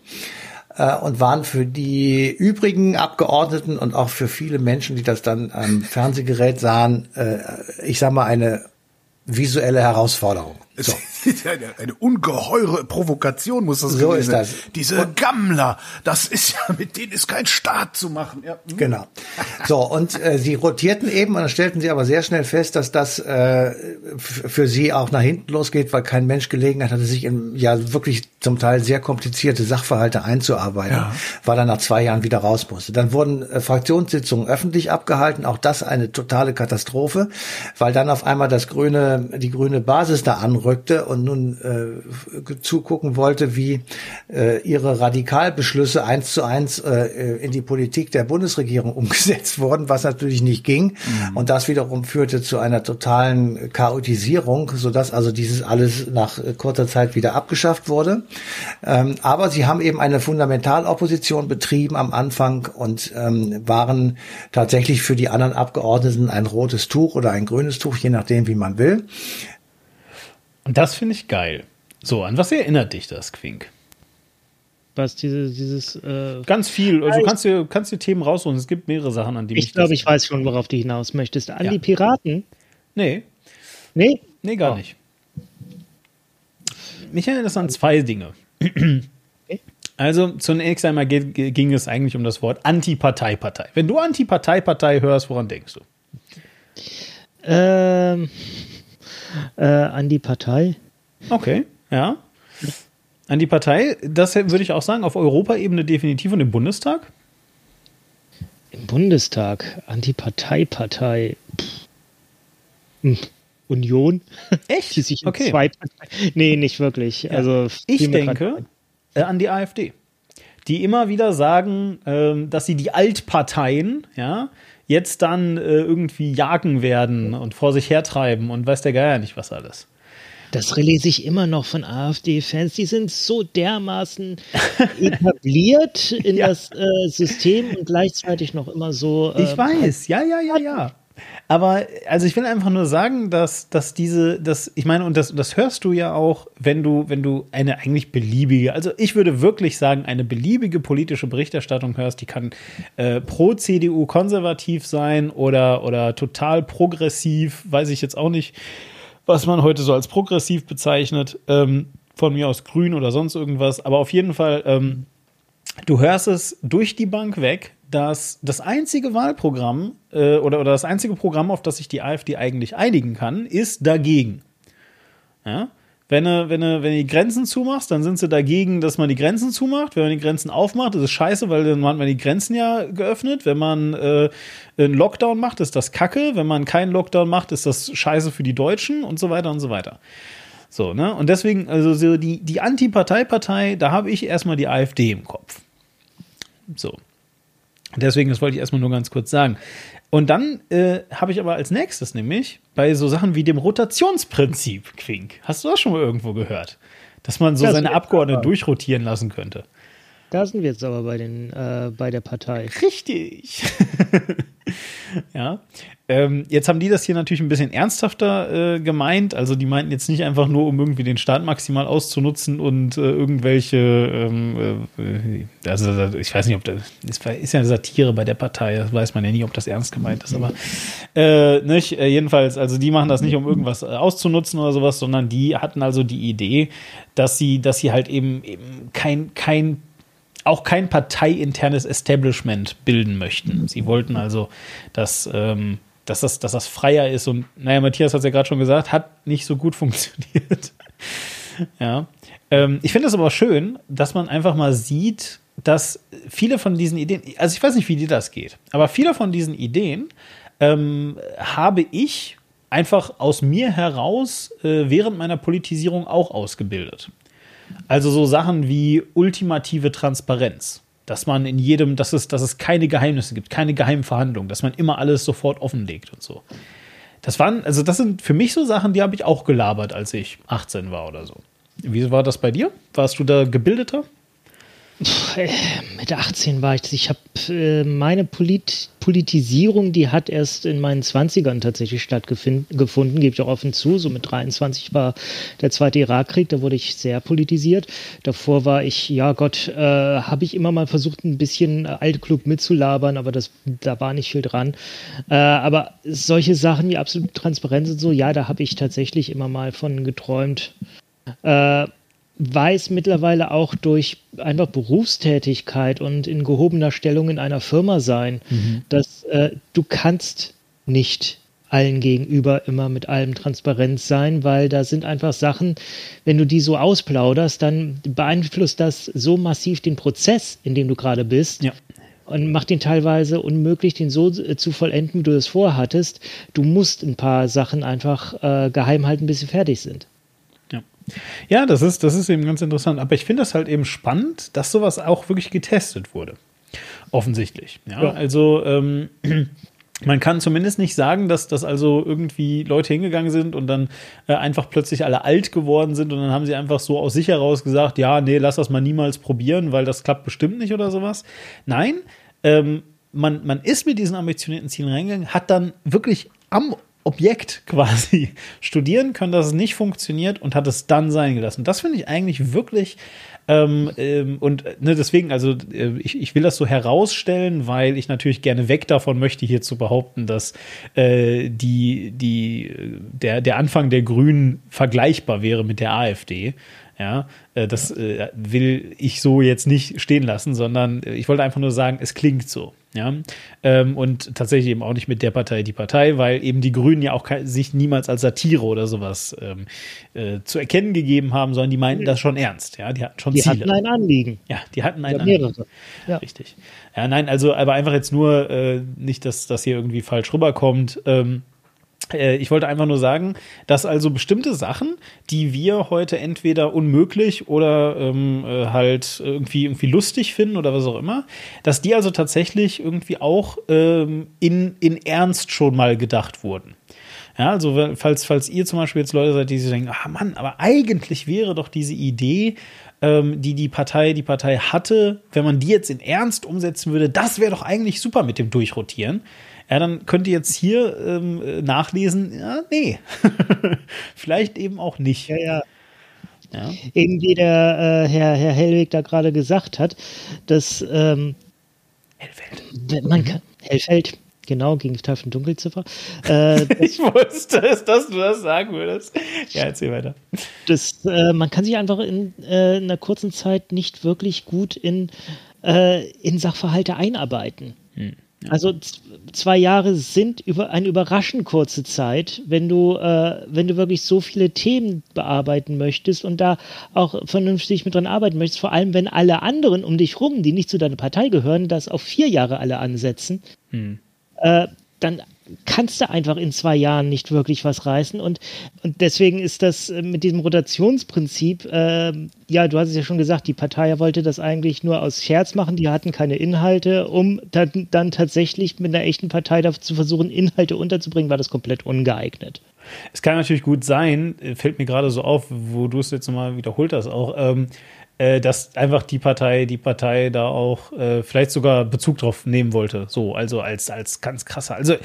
äh, und waren für die übrigen Abgeordneten und auch für viele Menschen, die das dann am Fernsehgerät sahen, äh, ich sag mal, eine visuelle Herausforderung. So. (laughs) Eine, eine, ungeheure Provokation muss das so gewesen sein. Ist das. Diese und, Gammler, das ist ja, (laughs) mit denen ist kein Staat zu machen. Ja. Hm. Genau. So, und äh, sie rotierten eben und dann stellten sie aber sehr schnell fest, dass das äh, für sie auch nach hinten losgeht, weil kein Mensch Gelegenheit hatte, sich in ja wirklich zum Teil sehr komplizierte Sachverhalte einzuarbeiten, ja. weil er nach zwei Jahren wieder raus musste. Dann wurden äh, Fraktionssitzungen öffentlich abgehalten, auch das eine totale Katastrophe, weil dann auf einmal das grüne, die grüne Basis da anrückte und nun äh, zugucken wollte, wie äh, ihre Radikalbeschlüsse eins zu eins äh, in die Politik der Bundesregierung (laughs) umgesetzt wurden, was natürlich nicht ging. Mhm. Und das wiederum führte zu einer totalen Chaotisierung, sodass also dieses alles nach kurzer Zeit wieder abgeschafft wurde. Ähm, aber sie haben eben eine Fundamentalopposition betrieben am Anfang und ähm, waren tatsächlich für die anderen Abgeordneten ein rotes Tuch oder ein grünes Tuch, je nachdem, wie man will. Und das finde ich geil. So, an was erinnert dich das, Quink? Was diese, dieses. Äh Ganz viel. Also, du kannst dir, kannst dir Themen rausholen. Es gibt mehrere Sachen, an die ich. Ich glaube, ich weiß schon, worauf du hinaus möchtest. An ja. die Piraten? Nee. Nee? Nee, gar oh. nicht. Mich erinnert das an zwei Dinge. Also zunächst einmal ging es eigentlich um das Wort Antiparteipartei. Wenn du Antiparteipartei hörst, woran denkst du? Ähm, äh, an die Partei. Okay, ja. An die Partei, das würde ich auch sagen, auf Europaebene definitiv und im Bundestag? Im Bundestag, Antiparteipartei. Hm. Union. Echt? (laughs) Die sich okay. zwei Nee, nicht wirklich. Ja. Also ich denke äh, an die AfD, die immer wieder sagen, äh, dass sie die Altparteien, ja, jetzt dann äh, irgendwie jagen werden und vor sich hertreiben und weiß der Geier nicht was alles. Das relese ich immer noch von AfD-Fans. Die sind so dermaßen (laughs) etabliert in ja. das äh, System und gleichzeitig noch immer so. Äh, ich weiß, ja, ja, ja, ja. Aber also ich will einfach nur sagen, dass, dass diese, dass, ich meine, und das, das hörst du ja auch, wenn du, wenn du eine eigentlich beliebige, also ich würde wirklich sagen, eine beliebige politische Berichterstattung hörst, die kann äh, pro CDU konservativ sein oder, oder total progressiv, weiß ich jetzt auch nicht, was man heute so als progressiv bezeichnet, ähm, von mir aus grün oder sonst irgendwas, aber auf jeden Fall, ähm, du hörst es durch die Bank weg, dass das einzige Wahlprogramm äh, oder, oder das einzige Programm, auf das sich die AfD eigentlich einigen kann, ist dagegen. Ja? Wenn du, wenn, du, wenn die Grenzen zumachst, dann sind sie dagegen, dass man die Grenzen zumacht. Wenn man die Grenzen aufmacht, ist es scheiße, weil dann hat man die Grenzen ja geöffnet. Wenn man äh, einen Lockdown macht, ist das Kacke. Wenn man keinen Lockdown macht, ist das scheiße für die Deutschen und so weiter und so weiter. So, ne? Und deswegen, also so die, die Antiparteipartei, da habe ich erstmal die AfD im Kopf. So. Deswegen, das wollte ich erstmal nur ganz kurz sagen. Und dann äh, habe ich aber als nächstes nämlich bei so Sachen wie dem Rotationsprinzip, Quink. Hast du das schon mal irgendwo gehört? Dass man so ja, seine Abgeordneten durchrotieren lassen könnte. Da sind wir jetzt aber bei, den, äh, bei der Partei. Richtig. (laughs) ja. Ähm, jetzt haben die das hier natürlich ein bisschen ernsthafter äh, gemeint. Also die meinten jetzt nicht einfach nur, um irgendwie den Staat maximal auszunutzen und äh, irgendwelche, ähm, äh, also ich weiß nicht, ob das, ist ja eine Satire bei der Partei, das weiß man ja nie, ob das ernst gemeint ist, aber äh, nicht, äh, jedenfalls, also die machen das nicht, um irgendwas auszunutzen oder sowas, sondern die hatten also die Idee, dass sie, dass sie halt eben, eben kein, kein auch kein parteiinternes Establishment bilden möchten. Sie wollten also, dass ähm, dass das, dass das freier ist. Und naja, Matthias hat es ja gerade schon gesagt, hat nicht so gut (laughs) funktioniert. ja. Ähm, ich finde es aber schön, dass man einfach mal sieht, dass viele von diesen Ideen, also ich weiß nicht, wie dir das geht, aber viele von diesen Ideen ähm, habe ich einfach aus mir heraus äh, während meiner Politisierung auch ausgebildet. Also so Sachen wie ultimative Transparenz dass man in jedem, dass es, dass es keine Geheimnisse gibt, keine geheimen Verhandlungen, dass man immer alles sofort offenlegt und so. Das waren, also das sind für mich so Sachen, die habe ich auch gelabert, als ich 18 war oder so. Wie war das bei dir? Warst du da gebildeter? Äh, mit 18 war ich. Ich habe äh, meine Polit Politisierung, die hat erst in meinen 20ern tatsächlich stattgefunden, gebe ich auch offen zu. So mit 23 war der zweite Irakkrieg, da wurde ich sehr politisiert. Davor war ich, ja Gott, äh, habe ich immer mal versucht, ein bisschen Altklub mitzulabern, aber das, da war nicht viel dran. Äh, aber solche Sachen wie absolute Transparenz und so, ja, da habe ich tatsächlich immer mal von geträumt. Äh, weiß mittlerweile auch durch einfach Berufstätigkeit und in gehobener Stellung in einer Firma sein, mhm. dass äh, du kannst nicht allen gegenüber immer mit allem transparent sein, weil da sind einfach Sachen, wenn du die so ausplauderst, dann beeinflusst das so massiv den Prozess, in dem du gerade bist. Ja. Und macht den teilweise unmöglich, den so äh, zu vollenden, wie du es vorhattest. Du musst ein paar Sachen einfach äh, geheim halten, bis sie fertig sind. Ja, das ist, das ist eben ganz interessant. Aber ich finde das halt eben spannend, dass sowas auch wirklich getestet wurde. Offensichtlich. Ja, ja. also ähm, (clears throat) man kann zumindest nicht sagen, dass das also irgendwie Leute hingegangen sind und dann äh, einfach plötzlich alle alt geworden sind und dann haben sie einfach so aus sich heraus gesagt, ja, nee, lass das mal niemals probieren, weil das klappt bestimmt nicht oder sowas. Nein, ähm, man, man ist mit diesen ambitionierten Zielen reingegangen, hat dann wirklich am Objekt quasi (laughs) studieren können, dass es nicht funktioniert und hat es dann sein gelassen. Das finde ich eigentlich wirklich ähm, ähm, und ne, deswegen, also äh, ich, ich will das so herausstellen, weil ich natürlich gerne weg davon möchte, hier zu behaupten, dass äh, die, die, der, der Anfang der Grünen vergleichbar wäre mit der AfD. Ja, äh, das äh, will ich so jetzt nicht stehen lassen, sondern äh, ich wollte einfach nur sagen, es klingt so. Ja, ähm, und tatsächlich eben auch nicht mit der Partei die Partei, weil eben die Grünen ja auch sich niemals als Satire oder sowas ähm, äh, zu erkennen gegeben haben, sondern die meinten das schon ernst. Ja, die hatten schon die Ziele. Die hatten ein Anliegen. Ja, die hatten ein ja, Anliegen. Ja. Richtig. Ja, nein, also aber einfach jetzt nur äh, nicht, dass das hier irgendwie falsch rüberkommt. Ähm, äh, ich wollte einfach nur sagen, dass also bestimmte Sachen, die wir heute entweder unmöglich oder ähm, äh, halt irgendwie, irgendwie lustig finden oder was auch immer, dass die also tatsächlich irgendwie auch ähm, in, in Ernst schon mal gedacht wurden. Ja, also falls, falls ihr zum Beispiel jetzt Leute seid, die sich denken, ah Mann, aber eigentlich wäre doch diese Idee, ähm, die die Partei, die Partei hatte, wenn man die jetzt in Ernst umsetzen würde, das wäre doch eigentlich super mit dem Durchrotieren ja, dann könnt ihr jetzt hier ähm, nachlesen, ja, nee, (laughs) vielleicht eben auch nicht. Ja, ja. ja. Eben wie der äh, Herr, Herr Hellweg da gerade gesagt hat, dass ähm, Hellfeld. Man kann, Hellfeld, genau, gegen Teufel und Dunkelziffer. Äh, (laughs) ich wusste es, dass du das sagen würdest. Ja, erzähl weiter. Das, äh, man kann sich einfach in, äh, in einer kurzen Zeit nicht wirklich gut in, äh, in Sachverhalte einarbeiten. Hm. Also zwei Jahre sind über eine überraschend kurze Zeit, wenn du, äh, wenn du wirklich so viele Themen bearbeiten möchtest und da auch vernünftig mit dran arbeiten möchtest, vor allem wenn alle anderen um dich rum, die nicht zu deiner Partei gehören, das auf vier Jahre alle ansetzen, hm. äh, dann kannst du einfach in zwei Jahren nicht wirklich was reißen. Und, und deswegen ist das äh, mit diesem Rotationsprinzip, äh, ja, du hast es ja schon gesagt, die Partei wollte das eigentlich nur aus Scherz machen, die hatten keine Inhalte, um dann, dann tatsächlich mit einer echten Partei zu versuchen, Inhalte unterzubringen, war das komplett ungeeignet. Es kann natürlich gut sein, äh, fällt mir gerade so auf, wo du es jetzt nochmal wiederholt hast, auch, ähm, äh, dass einfach die Partei, die Partei da auch äh, vielleicht sogar Bezug drauf nehmen wollte. So, also als, als ganz krasser. Also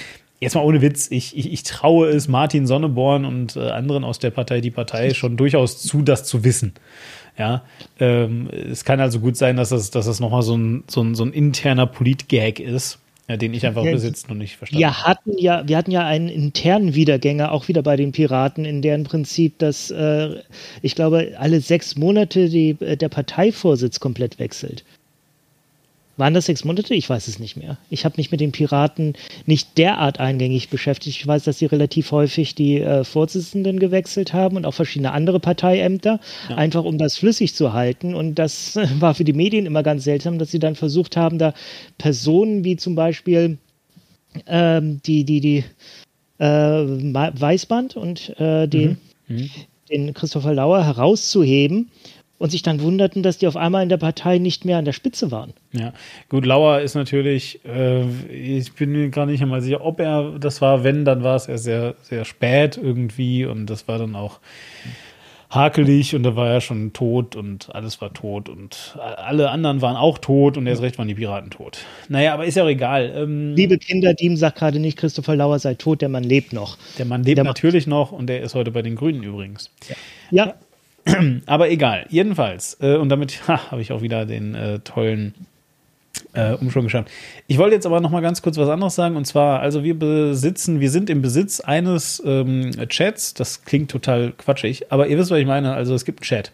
jetzt mal ohne Witz, ich, ich, ich traue es Martin Sonneborn und äh, anderen aus der Partei, die Partei (laughs) schon durchaus zu, das zu wissen. Ja, ähm, es kann also gut sein, dass das, dass das nochmal so ein, so ein, so ein interner Politgag ist ja, den ich einfach ja, besitzt und nicht verstanden wir hatten ja, Wir hatten ja einen internen Wiedergänger, auch wieder bei den Piraten, in deren Prinzip, dass äh, ich glaube, alle sechs Monate die, äh, der Parteivorsitz komplett wechselt. Waren das sechs Monate? Ich weiß es nicht mehr. Ich habe mich mit den Piraten nicht derart eingängig beschäftigt. Ich weiß, dass sie relativ häufig die äh, Vorsitzenden gewechselt haben und auch verschiedene andere Parteiämter, ja. einfach um das flüssig zu halten. Und das war für die Medien immer ganz seltsam, dass sie dann versucht haben, da Personen wie zum Beispiel ähm, die, die, die äh, Weißband und äh, den, mhm. Mhm. den Christopher Lauer herauszuheben und sich dann wunderten, dass die auf einmal in der Partei nicht mehr an der Spitze waren. Ja, gut, Lauer ist natürlich, äh, ich bin mir gerade nicht einmal sicher, ob er das war, wenn, dann war es erst sehr, sehr spät irgendwie und das war dann auch hakelig und da war er schon tot und alles war tot und alle anderen waren auch tot und erst recht waren die Piraten tot. Naja, aber ist ja auch egal. Ähm, Liebe Kinder, Diem sagt gerade nicht, Christopher Lauer sei tot, der Mann lebt noch. Der Mann lebt der natürlich noch und der ist heute bei den Grünen übrigens. Ja. ja. (clears throat) Aber egal, jedenfalls. Äh, und damit (laughs) habe ich auch wieder den äh, tollen äh, Umschwung. Ich wollte jetzt aber noch mal ganz kurz was anderes sagen. Und zwar, also wir besitzen, wir sind im Besitz eines ähm, Chats. Das klingt total quatschig, aber ihr wisst, was ich meine. Also es gibt einen Chat.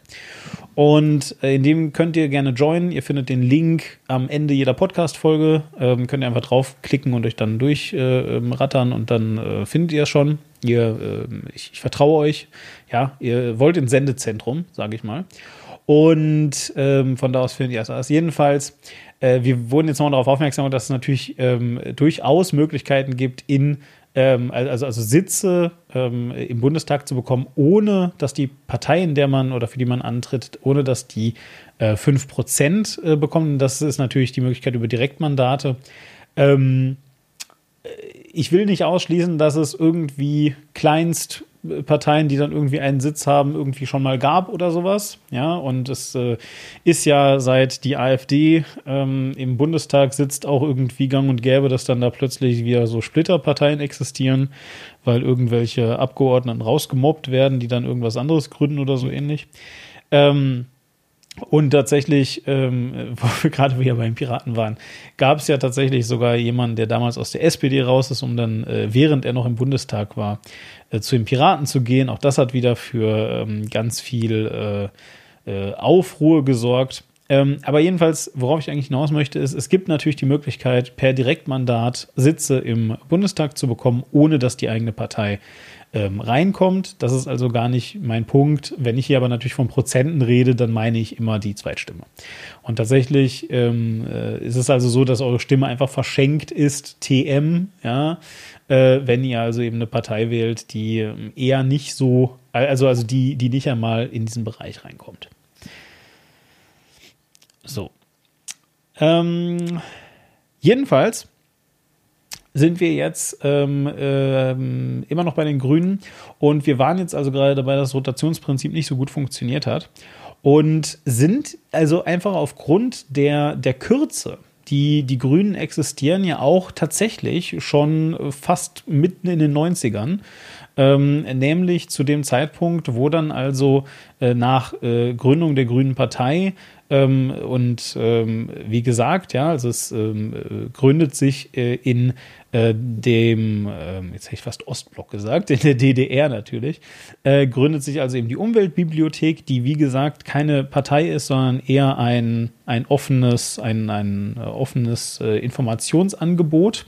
Und äh, in dem könnt ihr gerne joinen. Ihr findet den Link am Ende jeder Podcast-Folge. Ähm, könnt ihr einfach draufklicken und euch dann durchrattern äh, und dann äh, findet ihr schon. Ihr, äh, ich, ich, vertraue euch. Ja, ihr wollt ins Sendezentrum, sage ich mal. Und ähm, von da aus findet ihr es. Jedenfalls, äh, wir wurden jetzt nochmal darauf aufmerksam, dass es natürlich ähm, durchaus Möglichkeiten gibt, in ähm, also, also Sitze ähm, im Bundestag zu bekommen, ohne dass die Partei, in der man oder für die man antritt, ohne dass die äh, 5% äh, bekommen. Das ist natürlich die Möglichkeit über Direktmandate. Ähm, äh, ich will nicht ausschließen, dass es irgendwie kleinst Parteien, die dann irgendwie einen Sitz haben, irgendwie schon mal gab oder sowas. Ja, und es äh, ist ja seit die AfD ähm, im Bundestag sitzt auch irgendwie gang und gäbe, dass dann da plötzlich wieder so Splitterparteien existieren, weil irgendwelche Abgeordneten rausgemobbt werden, die dann irgendwas anderes gründen oder so ähnlich. Ähm, und tatsächlich, ähm, (laughs) wo wir gerade wieder beim Piraten waren, gab es ja tatsächlich sogar jemanden, der damals aus der SPD raus ist, um dann, äh, während er noch im Bundestag war, äh, zu den Piraten zu gehen. Auch das hat wieder für ähm, ganz viel äh, äh, Aufruhr gesorgt. Ähm, aber jedenfalls, worauf ich eigentlich hinaus möchte, ist, es gibt natürlich die Möglichkeit, per Direktmandat Sitze im Bundestag zu bekommen, ohne dass die eigene Partei ähm, reinkommt. Das ist also gar nicht mein Punkt. Wenn ich hier aber natürlich von Prozenten rede, dann meine ich immer die Zweitstimme. Und tatsächlich ähm, äh, ist es also so, dass eure Stimme einfach verschenkt ist, TM, ja, äh, wenn ihr also eben eine Partei wählt, die ähm, eher nicht so, also, also die, die nicht einmal in diesen Bereich reinkommt. So. Ähm, jedenfalls sind wir jetzt ähm, ähm, immer noch bei den Grünen und wir waren jetzt also gerade dabei, dass das Rotationsprinzip nicht so gut funktioniert hat und sind also einfach aufgrund der, der Kürze, die, die Grünen existieren ja auch tatsächlich schon fast mitten in den 90ern. Ähm, nämlich zu dem Zeitpunkt, wo dann also äh, nach äh, Gründung der Grünen Partei ähm, und ähm, wie gesagt, ja, also es ähm, äh, gründet sich äh, in äh, dem, äh, jetzt hätte ich fast Ostblock gesagt, (laughs) in der DDR natürlich, äh, gründet sich also eben die Umweltbibliothek, die wie gesagt keine Partei ist, sondern eher ein, ein offenes, ein, ein äh, offenes äh, Informationsangebot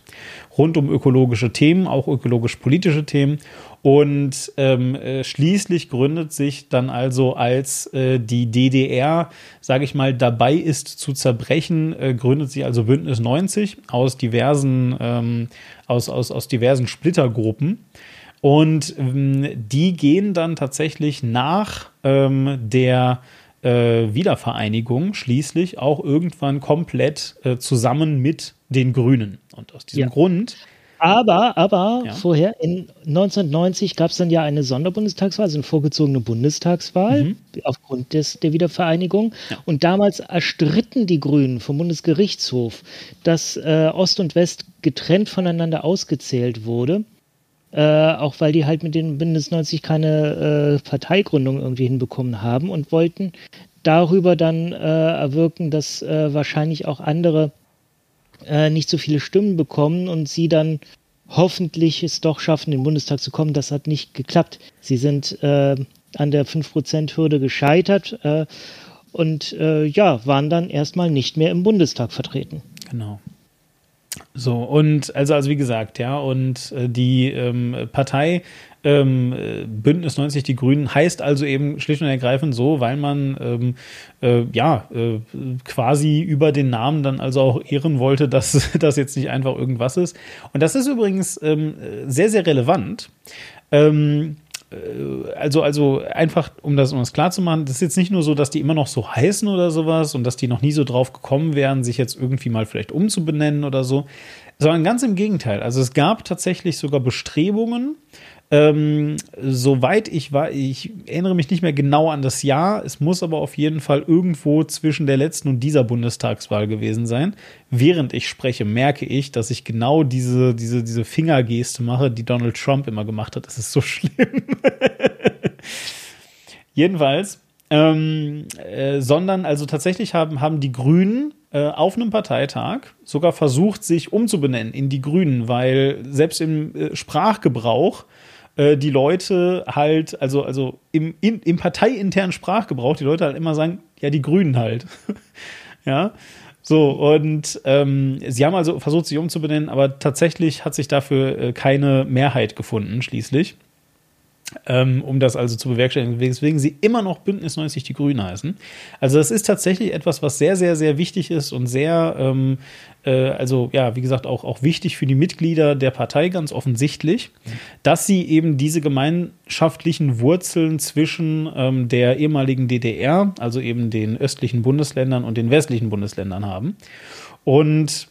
rund um ökologische Themen, auch ökologisch-politische Themen. Und ähm, äh, schließlich gründet sich dann also, als äh, die DDR, sage ich mal, dabei ist zu zerbrechen, äh, gründet sich also Bündnis 90 aus diversen, ähm, aus, aus, aus diversen Splittergruppen. Und ähm, die gehen dann tatsächlich nach ähm, der äh, Wiedervereinigung schließlich auch irgendwann komplett äh, zusammen mit den Grünen. Und aus diesem ja. Grund Aber, aber ja. vorher, in 1990 gab es dann ja eine Sonderbundestagswahl, also eine vorgezogene Bundestagswahl mhm. aufgrund des, der Wiedervereinigung. Ja. Und damals erstritten die Grünen vom Bundesgerichtshof, dass äh, Ost und West getrennt voneinander ausgezählt wurde. Äh, auch weil die halt mit den Bündnis 90 keine äh, Parteigründung irgendwie hinbekommen haben und wollten darüber dann äh, erwirken, dass äh, wahrscheinlich auch andere äh, nicht so viele Stimmen bekommen und sie dann hoffentlich es doch schaffen, in den Bundestag zu kommen. Das hat nicht geklappt. Sie sind äh, an der 5%-Hürde gescheitert äh, und äh, ja, waren dann erstmal nicht mehr im Bundestag vertreten. Genau. So, und also, also wie gesagt, ja, und äh, die ähm, Partei ähm, Bündnis 90 Die Grünen heißt also eben schlicht und ergreifend so, weil man ähm, äh, ja äh, quasi über den Namen dann also auch ehren wollte, dass (laughs) das jetzt nicht einfach irgendwas ist. Und das ist übrigens ähm, sehr, sehr relevant. Ähm, äh, also, also einfach, um das, um das klar zu machen, das ist jetzt nicht nur so, dass die immer noch so heißen oder sowas und dass die noch nie so drauf gekommen wären, sich jetzt irgendwie mal vielleicht umzubenennen oder so, sondern ganz im Gegenteil. Also es gab tatsächlich sogar Bestrebungen, ähm, soweit ich war, ich erinnere mich nicht mehr genau an das Jahr. Es muss aber auf jeden Fall irgendwo zwischen der letzten und dieser Bundestagswahl gewesen sein. Während ich spreche, merke ich, dass ich genau diese, diese, diese Fingergeste mache, die Donald Trump immer gemacht hat. Das ist so (laughs) schlimm. Jedenfalls, ähm, äh, sondern also tatsächlich haben, haben die Grünen äh, auf einem Parteitag sogar versucht, sich umzubenennen in die Grünen, weil selbst im äh, Sprachgebrauch äh, die Leute halt, also, also im, in, im parteiinternen Sprachgebrauch, die Leute halt immer sagen, ja, die Grünen halt. (laughs) ja. So, und ähm, sie haben also versucht, sich umzubenennen, aber tatsächlich hat sich dafür äh, keine Mehrheit gefunden, schließlich um das also zu bewerkstelligen, weswegen sie immer noch Bündnis 90 die Grünen heißen. Also das ist tatsächlich etwas, was sehr, sehr, sehr wichtig ist und sehr, ähm, äh, also ja, wie gesagt, auch, auch wichtig für die Mitglieder der Partei ganz offensichtlich, dass sie eben diese gemeinschaftlichen Wurzeln zwischen ähm, der ehemaligen DDR, also eben den östlichen Bundesländern und den westlichen Bundesländern haben. Und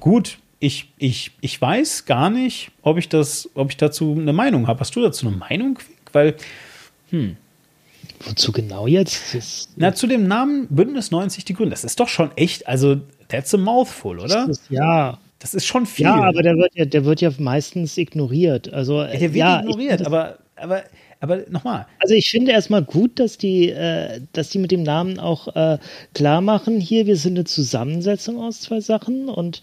gut, ich, ich, ich weiß gar nicht, ob ich das, ob ich dazu eine Meinung habe. Hast du dazu eine Meinung? Weil, hm. Wozu genau jetzt? Das, Na, zu dem Namen Bündnis 90 die Grünen. Das ist doch schon echt, also, that's a mouthful, oder? Das, ja. Das ist schon viel. Ja, aber der wird ja, der wird ja meistens ignoriert. Also, ja, der wird ja, ignoriert, ich, aber, aber aber nochmal. Also ich finde erstmal gut, dass die, äh, dass die mit dem Namen auch äh, klar machen, hier, wir sind eine Zusammensetzung aus zwei Sachen und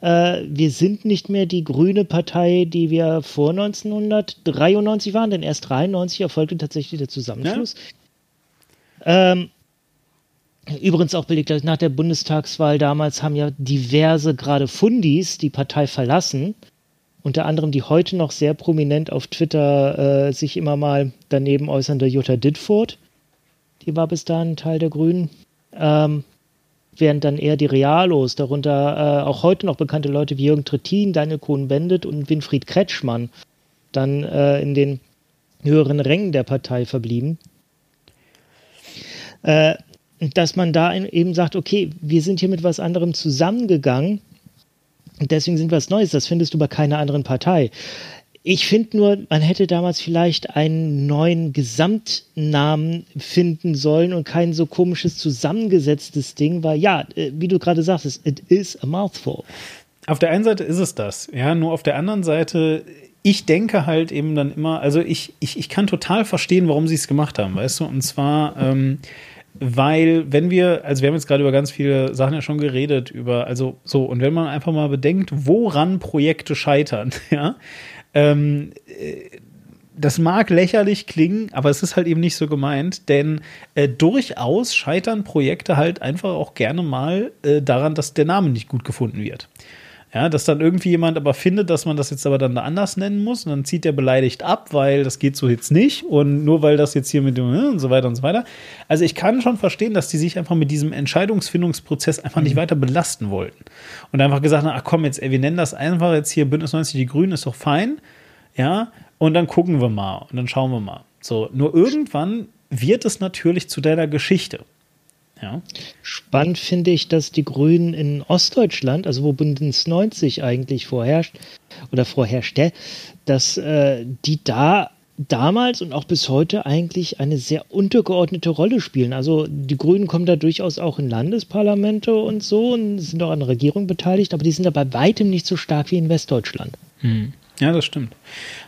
äh, wir sind nicht mehr die grüne Partei, die wir vor 1993 waren, denn erst 93 erfolgte tatsächlich der Zusammenschluss. Ja. Ähm, Übrigens auch belegt, nach der Bundestagswahl damals haben ja diverse gerade Fundis die Partei verlassen unter anderem die heute noch sehr prominent auf Twitter äh, sich immer mal daneben äußernde Jutta Ditford. Die war bis dahin Teil der Grünen. Ähm, während dann eher die Realos, darunter äh, auch heute noch bekannte Leute wie Jürgen Trittin, Daniel Cohn-Bendit und Winfried Kretschmann, dann äh, in den höheren Rängen der Partei verblieben. Äh, dass man da eben sagt, okay, wir sind hier mit was anderem zusammengegangen deswegen sind wir was Neues. Das findest du bei keiner anderen Partei. Ich finde nur, man hätte damals vielleicht einen neuen Gesamtnamen finden sollen und kein so komisches zusammengesetztes Ding, weil ja, äh, wie du gerade sagtest, it is a mouthful. Auf der einen Seite ist es das, ja, nur auf der anderen Seite, ich denke halt eben dann immer, also ich, ich, ich kann total verstehen, warum sie es gemacht haben, weißt du, und zwar, ähm, weil wenn wir, also wir haben jetzt gerade über ganz viele Sachen ja schon geredet, über, also so, und wenn man einfach mal bedenkt, woran Projekte scheitern, (laughs) ja, ähm, äh, das mag lächerlich klingen, aber es ist halt eben nicht so gemeint, denn äh, durchaus scheitern Projekte halt einfach auch gerne mal äh, daran, dass der Name nicht gut gefunden wird. Ja, dass dann irgendwie jemand aber findet, dass man das jetzt aber dann anders nennen muss und dann zieht der beleidigt ab, weil das geht so jetzt nicht und nur weil das jetzt hier mit dem ne, und so weiter und so weiter. Also ich kann schon verstehen, dass die sich einfach mit diesem Entscheidungsfindungsprozess einfach nicht mhm. weiter belasten wollten und einfach gesagt haben, ach komm jetzt, ey, wir nennen das einfach jetzt hier Bündnis 90 die Grünen ist doch fein, ja, und dann gucken wir mal und dann schauen wir mal. So, nur irgendwann wird es natürlich zu deiner Geschichte. Ja. Spannend finde ich, dass die Grünen in Ostdeutschland, also wo Bündnis 90 eigentlich vorherrscht oder vorherrschte, dass äh, die da damals und auch bis heute eigentlich eine sehr untergeordnete Rolle spielen. Also die Grünen kommen da durchaus auch in Landesparlamente und so und sind auch an der Regierung beteiligt, aber die sind da bei weitem nicht so stark wie in Westdeutschland. Hm. Ja, das stimmt.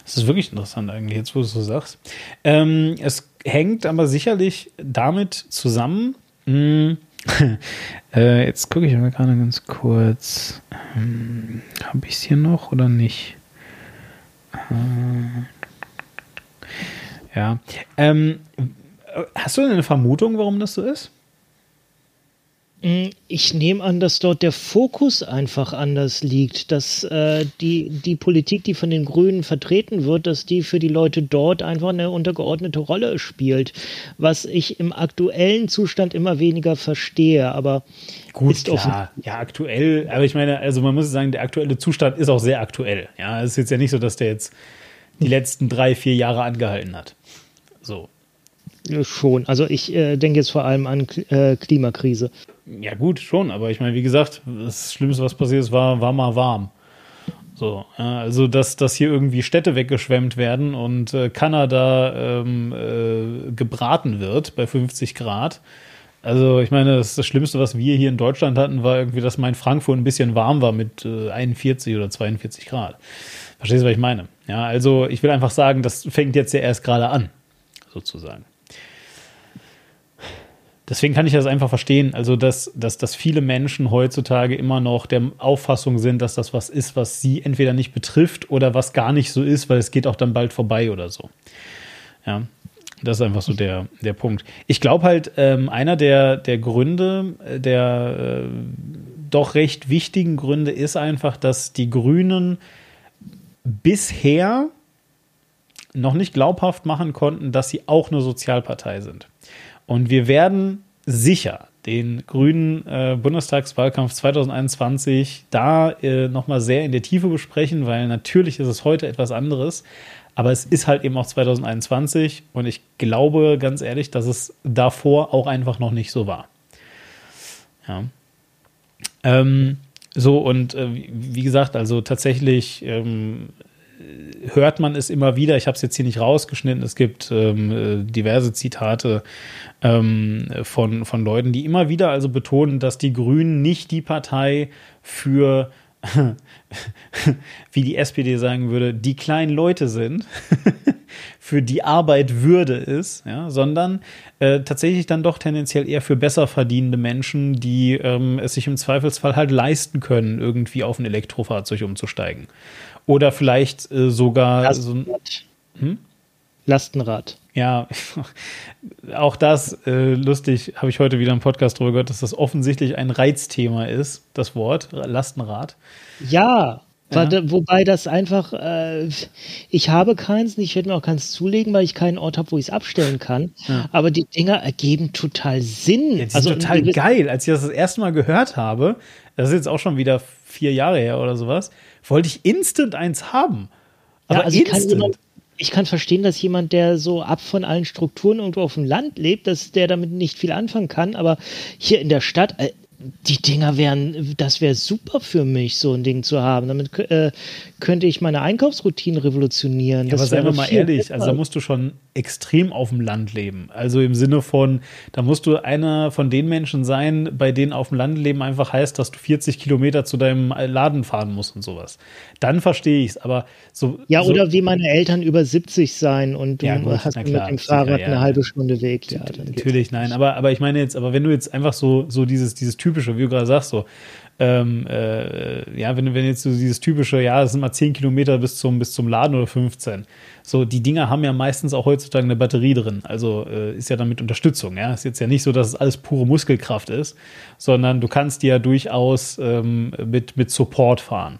Das ist wirklich interessant eigentlich, jetzt wo du es so sagst. Ähm, es hängt aber sicherlich damit zusammen, hm, (laughs) äh, jetzt gucke ich mal gerade ganz kurz. Ähm, Habe ich es hier noch oder nicht? Äh, ja. Ähm, hast du eine Vermutung, warum das so ist? Mm, ich nehme an, dass dort der Fokus einfach anders liegt, dass äh, die, die Politik, die von den Grünen vertreten wird, dass die für die Leute dort einfach eine untergeordnete Rolle spielt, was ich im aktuellen Zustand immer weniger verstehe. Aber gut, klar, ja, aktuell, aber ich meine, also man muss sagen, der aktuelle Zustand ist auch sehr aktuell. Ja, es ist jetzt ja nicht so, dass der jetzt die letzten drei, vier Jahre angehalten hat. So. Schon. Also ich äh, denke jetzt vor allem an äh, Klimakrise. Ja, gut, schon, aber ich meine, wie gesagt, das Schlimmste, was passiert ist, war, war mal warm. So, also dass, dass hier irgendwie Städte weggeschwemmt werden und äh, Kanada ähm, äh, gebraten wird bei 50 Grad. Also ich meine, das, das, Schlimmste, was wir hier in Deutschland hatten, war irgendwie, dass mein Frankfurt ein bisschen warm war mit äh, 41 oder 42 Grad. Verstehst du, was ich meine? Ja, also ich will einfach sagen, das fängt jetzt ja erst gerade an, sozusagen. Deswegen kann ich das einfach verstehen, also dass, dass, dass viele Menschen heutzutage immer noch der Auffassung sind, dass das was ist, was sie entweder nicht betrifft oder was gar nicht so ist, weil es geht auch dann bald vorbei oder so. Ja, das ist einfach so der, der Punkt. Ich glaube halt, ähm, einer der, der Gründe, äh, der äh, doch recht wichtigen Gründe ist einfach, dass die Grünen bisher noch nicht glaubhaft machen konnten, dass sie auch eine Sozialpartei sind. Und wir werden sicher den grünen äh, Bundestagswahlkampf 2021 da äh, nochmal sehr in der Tiefe besprechen, weil natürlich ist es heute etwas anderes. Aber es ist halt eben auch 2021 und ich glaube ganz ehrlich, dass es davor auch einfach noch nicht so war. Ja. Ähm, so, und äh, wie gesagt, also tatsächlich ähm, hört man es immer wieder. Ich habe es jetzt hier nicht rausgeschnitten. Es gibt ähm, äh, diverse Zitate ähm, von, von Leuten, die immer wieder also betonen, dass die Grünen nicht die Partei für (laughs) wie die SPD sagen würde, die kleinen Leute sind, (laughs) für die Arbeit Würde ist, ja, sondern äh, tatsächlich dann doch tendenziell eher für besser verdienende Menschen, die ähm, es sich im Zweifelsfall halt leisten können, irgendwie auf ein Elektrofahrzeug umzusteigen. Oder vielleicht äh, sogar Lastenrad. so ein. Hm? Lastenrad. Ja, (laughs) auch das äh, lustig, habe ich heute wieder im Podcast drüber gehört, dass das offensichtlich ein Reizthema ist, das Wort Lastenrad. Ja, ja. Wobei das einfach, äh, ich habe keins, ich werde mir auch keins zulegen, weil ich keinen Ort habe, wo ich es abstellen kann. Ja. Aber die Dinger ergeben total Sinn. Ja, also total geil. Als ich das das erste Mal gehört habe, das ist jetzt auch schon wieder vier Jahre her oder sowas, wollte ich instant eins haben. Aber ja, also instant. Ich kann, jemand, ich kann verstehen, dass jemand, der so ab von allen Strukturen irgendwo auf dem Land lebt, dass der damit nicht viel anfangen kann. Aber hier in der Stadt, äh, die Dinger wären, das wäre super für mich, so ein Ding zu haben. Damit äh, könnte ich meine Einkaufsroutinen revolutionieren. Ja, aber seien wir mal ehrlich, besser. also da musst du schon extrem auf dem Land leben. Also im Sinne von, da musst du einer von den Menschen sein, bei denen auf dem Land leben einfach heißt, dass du 40 Kilometer zu deinem Laden fahren musst und sowas. Dann verstehe ich es, aber so. Ja, so, oder wie meine Eltern über 70 sein und du ja, gut, hast klar, mit dem Fahrrad ja, eine halbe Stunde Weg. Ja, natürlich, nein, aber, aber ich meine jetzt, aber wenn du jetzt einfach so, so dieses, dieses typische, wie du gerade sagst, so, ähm, äh, ja, wenn, wenn jetzt so dieses typische, ja, es sind mal 10 Kilometer bis zum, bis zum Laden oder 15. So, die Dinger haben ja meistens auch heutzutage eine Batterie drin. Also äh, ist ja dann mit Unterstützung, ja. Ist jetzt ja nicht so, dass es alles pure Muskelkraft ist, sondern du kannst die ja durchaus ähm, mit, mit Support fahren.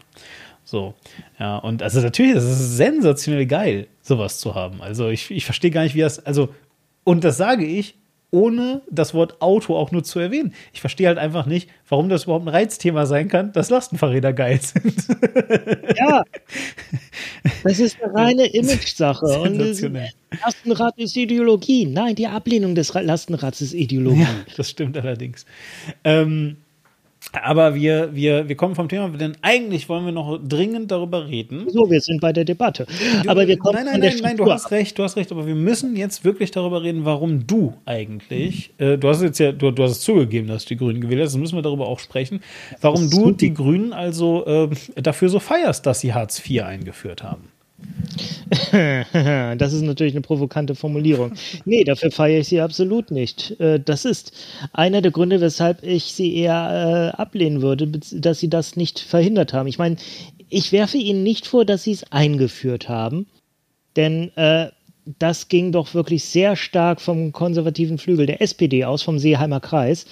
So, ja, und also natürlich, das ist sensationell geil, sowas zu haben. Also ich, ich verstehe gar nicht, wie das, also, und das sage ich, ohne das Wort Auto auch nur zu erwähnen. Ich verstehe halt einfach nicht, warum das überhaupt ein Reizthema sein kann, dass Lastenfahrräder geil sind. Ja, (laughs) das ist eine reine Image-Sache. Und Lastenrad ist Ideologie. Nein, die Ablehnung des Lastenrads ist Ideologie. Ja, das stimmt allerdings. Ähm, aber wir, wir, wir kommen vom Thema, denn eigentlich wollen wir noch dringend darüber reden. So, wir sind bei der Debatte. Du, aber wir kommen nein, nein, nein, nein, du hast recht, du hast recht, aber wir müssen jetzt wirklich darüber reden, warum du eigentlich, äh, du hast jetzt ja, du, du hast es zugegeben, dass du die Grünen gewählt hast, dann müssen wir darüber auch sprechen, warum du die Grünen also äh, dafür so feierst, dass sie Hartz IV eingeführt haben. (laughs) das ist natürlich eine provokante Formulierung. Nee, dafür feiere ich sie absolut nicht. Äh, das ist einer der Gründe, weshalb ich sie eher äh, ablehnen würde, dass sie das nicht verhindert haben. Ich meine, ich werfe ihnen nicht vor, dass sie es eingeführt haben, denn äh, das ging doch wirklich sehr stark vom konservativen Flügel der SPD aus, vom Seeheimer Kreis.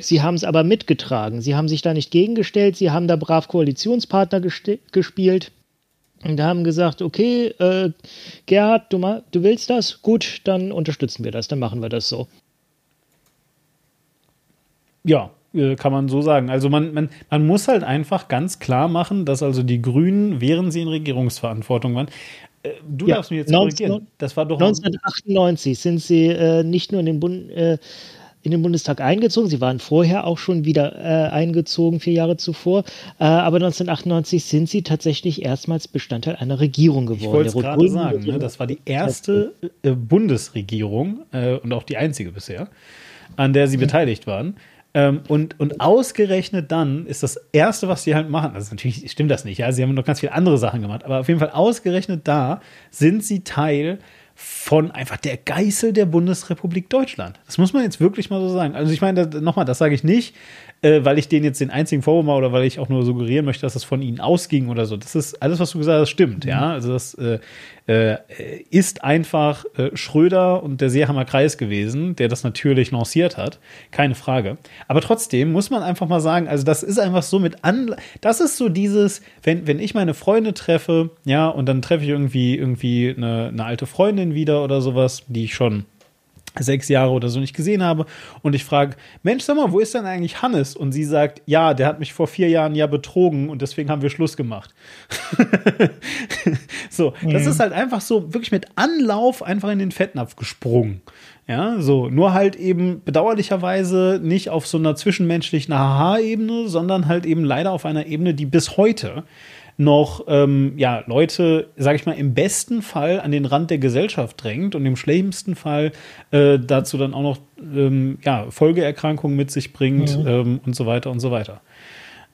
Sie haben es aber mitgetragen. Sie haben sich da nicht gegengestellt. Sie haben da brav Koalitionspartner gespielt. Und haben gesagt, okay, äh, Gerhard, du, du willst das? Gut, dann unterstützen wir das, dann machen wir das so. Ja, äh, kann man so sagen. Also man, man, man muss halt einfach ganz klar machen, dass also die Grünen, während sie in Regierungsverantwortung waren, äh, du ja, darfst mich jetzt 19, korrigieren, das war doch 1998 sind sie äh, nicht nur in den Bund, äh, in den Bundestag eingezogen. Sie waren vorher auch schon wieder äh, eingezogen, vier Jahre zuvor. Äh, aber 1998 sind sie tatsächlich erstmals Bestandteil einer Regierung geworden. Ich wollte gerade sagen, ne? das war die erste äh, Bundesregierung äh, und auch die einzige bisher, an der sie mhm. beteiligt waren. Ähm, und, und ausgerechnet dann ist das Erste, was sie halt machen, also natürlich stimmt das nicht, ja, sie haben noch ganz viele andere Sachen gemacht, aber auf jeden Fall ausgerechnet da sind sie Teil von einfach der Geißel der Bundesrepublik Deutschland. Das muss man jetzt wirklich mal so sagen. Also ich meine, nochmal, das sage ich nicht, äh, weil ich denen jetzt den einzigen Vorwurf mache oder weil ich auch nur suggerieren möchte, dass das von ihnen ausging oder so. Das ist alles, was du gesagt hast, stimmt. Mhm. Ja, also das äh, äh, ist einfach äh, Schröder und der Seehammer Kreis gewesen, der das natürlich lanciert hat. Keine Frage. Aber trotzdem muss man einfach mal sagen, also das ist einfach so mit an, das ist so dieses, wenn, wenn ich meine Freunde treffe, ja, und dann treffe ich irgendwie, irgendwie eine, eine alte Freundin wieder oder sowas, die ich schon sechs Jahre oder so nicht gesehen habe und ich frage, Mensch, sag mal, wo ist denn eigentlich Hannes? Und sie sagt, ja, der hat mich vor vier Jahren ja betrogen und deswegen haben wir Schluss gemacht. (laughs) so, mhm. das ist halt einfach so wirklich mit Anlauf einfach in den Fettnapf gesprungen. Ja, so, nur halt eben bedauerlicherweise nicht auf so einer zwischenmenschlichen Haha-Ebene, sondern halt eben leider auf einer Ebene, die bis heute noch ähm, ja, Leute, sage ich mal, im besten Fall an den Rand der Gesellschaft drängt und im schlimmsten Fall äh, dazu dann auch noch ähm, ja, Folgeerkrankungen mit sich bringt mhm. ähm, und so weiter und so weiter.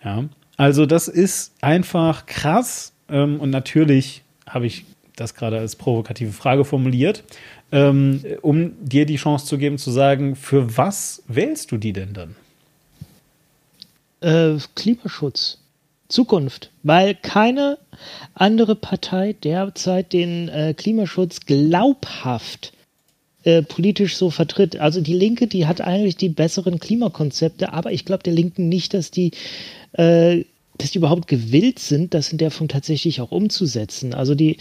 Ja, also das ist einfach krass ähm, und natürlich habe ich das gerade als provokative Frage formuliert, ähm, um dir die Chance zu geben zu sagen, für was wählst du die denn dann? Äh, Klimaschutz. Zukunft, weil keine andere Partei derzeit den äh, Klimaschutz glaubhaft äh, politisch so vertritt. Also die Linke, die hat eigentlich die besseren Klimakonzepte, aber ich glaube der Linken nicht, dass die äh, dass die überhaupt gewillt sind, das in der Form tatsächlich auch umzusetzen. Also die,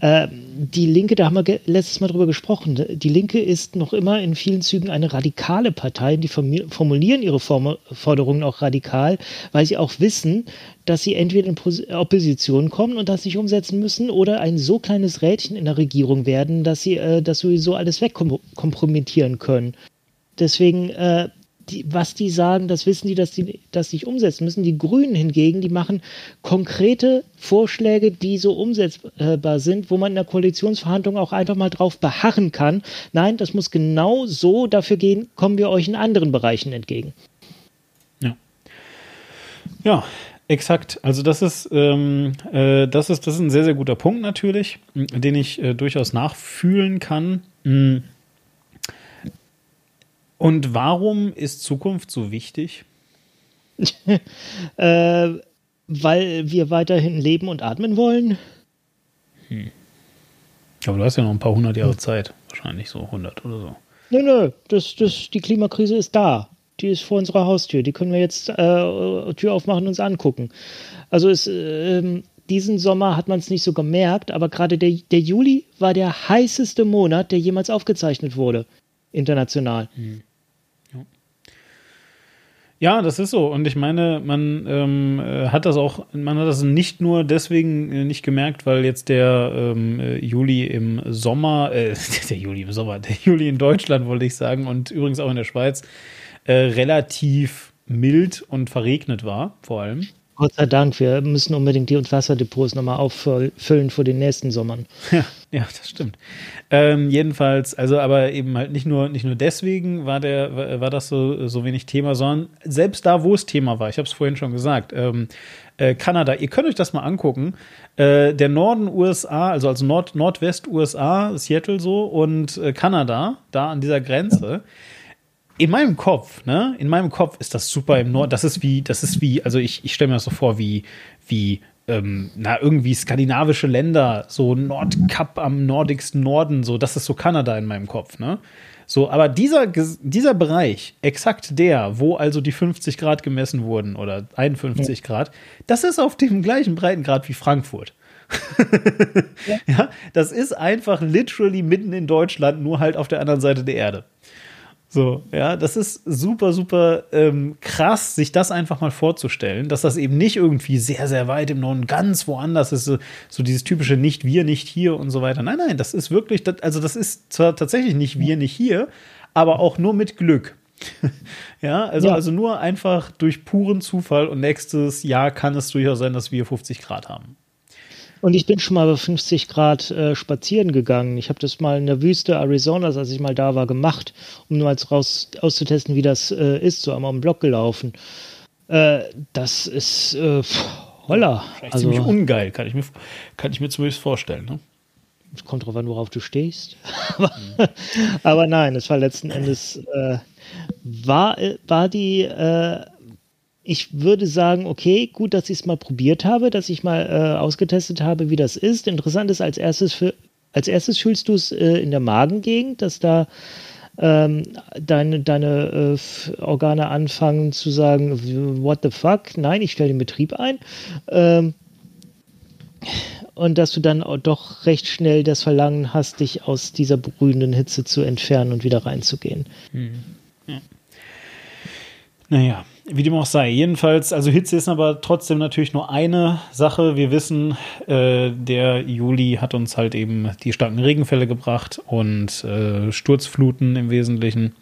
äh, die Linke, da haben wir letztes Mal drüber gesprochen, die Linke ist noch immer in vielen Zügen eine radikale Partei. Die formulieren ihre Forderungen auch radikal, weil sie auch wissen, dass sie entweder in Opposition kommen und das nicht umsetzen müssen oder ein so kleines Rädchen in der Regierung werden, dass sie äh, das sowieso alles wegkompromittieren können. Deswegen äh, die, was die sagen, das wissen die, dass die das nicht umsetzen müssen. Die Grünen hingegen, die machen konkrete Vorschläge, die so umsetzbar sind, wo man in der Koalitionsverhandlung auch einfach mal drauf beharren kann. Nein, das muss genau so, dafür gehen, kommen wir euch in anderen Bereichen entgegen. Ja. Ja, Exakt. Also das ist, ähm, äh, das ist, das ist ein sehr, sehr guter Punkt natürlich, den ich äh, durchaus nachfühlen kann. Mhm. Und warum ist Zukunft so wichtig? (laughs) äh, weil wir weiterhin leben und atmen wollen. Hm. Aber du hast ja noch ein paar hundert Jahre Zeit. Wahrscheinlich so 100 oder so. Nö, nö, das, das, die Klimakrise ist da. Die ist vor unserer Haustür. Die können wir jetzt äh, Tür aufmachen und uns angucken. Also es, äh, diesen Sommer hat man es nicht so gemerkt, aber gerade der, der Juli war der heißeste Monat, der jemals aufgezeichnet wurde. international. Mhm. Ja, das ist so. Und ich meine, man ähm, äh, hat das auch, man hat das nicht nur deswegen äh, nicht gemerkt, weil jetzt der ähm, äh, Juli im Sommer, äh, (laughs) der Juli im Sommer, der Juli in Deutschland, wollte ich sagen, und übrigens auch in der Schweiz, äh, relativ mild und verregnet war, vor allem. Gott sei Dank, wir müssen unbedingt die Wasserdepots nochmal auffüllen für den nächsten Sommern. (laughs) Ja, ja das stimmt. Ähm, jedenfalls, also aber eben halt nicht nur, nicht nur deswegen war, der, war das so, so wenig Thema, sondern selbst da, wo es Thema war, ich habe es vorhin schon gesagt, ähm, äh, Kanada, ihr könnt euch das mal angucken. Äh, der Norden USA, also also Nord, Nordwest USA, Seattle so, und äh, Kanada, da an dieser Grenze. Ja in meinem Kopf, ne, in meinem Kopf ist das super im Nord. Das ist wie, das ist wie, also ich, ich stelle mir das so vor, wie, wie, ähm, na, irgendwie skandinavische Länder, so Nordkap am nordigsten Norden, so, das ist so Kanada in meinem Kopf, ne? So, aber dieser, dieser Bereich, exakt der, wo also die 50 Grad gemessen wurden oder 51 ja. Grad, das ist auf dem gleichen Breitengrad wie Frankfurt. (laughs) ja. ja, das ist einfach literally mitten in Deutschland, nur halt auf der anderen Seite der Erde. So, ja, das ist super, super ähm, krass, sich das einfach mal vorzustellen, dass das eben nicht irgendwie sehr, sehr weit im Norden ganz woanders ist, so, so dieses typische nicht wir, nicht hier und so weiter. Nein, nein, das ist wirklich, das, also das ist zwar tatsächlich nicht wir, nicht hier, aber auch nur mit Glück. (laughs) ja, also, ja. also nur einfach durch puren Zufall und nächstes Jahr kann es durchaus sein, dass wir 50 Grad haben. Und ich bin schon mal bei 50 Grad äh, spazieren gegangen. Ich habe das mal in der Wüste Arizonas, als ich mal da war, gemacht, um nur als raus auszutesten, wie das äh, ist. So einmal im Block gelaufen. Äh, das ist äh, holla. Also, ziemlich ungeil, kann ich mir, kann ich mir zumindest vorstellen. Ne? Kommt drauf an, worauf du stehst. aber, (laughs) aber, nein, es war letzten Endes, äh, war, war die äh, ich würde sagen, okay, gut, dass ich es mal probiert habe, dass ich mal äh, ausgetestet habe, wie das ist. Interessant ist, als erstes, für, als erstes fühlst du es äh, in der Magengegend, dass da ähm, deine, deine äh, Organe anfangen zu sagen, what the fuck, nein, ich stelle den Betrieb ein. Ähm, und dass du dann doch recht schnell das Verlangen hast, dich aus dieser brühenden Hitze zu entfernen und wieder reinzugehen. Hm. Ja. Naja, wie dem auch sei. Jedenfalls, also Hitze ist aber trotzdem natürlich nur eine Sache. Wir wissen, äh, der Juli hat uns halt eben die starken Regenfälle gebracht und äh, Sturzfluten im Wesentlichen,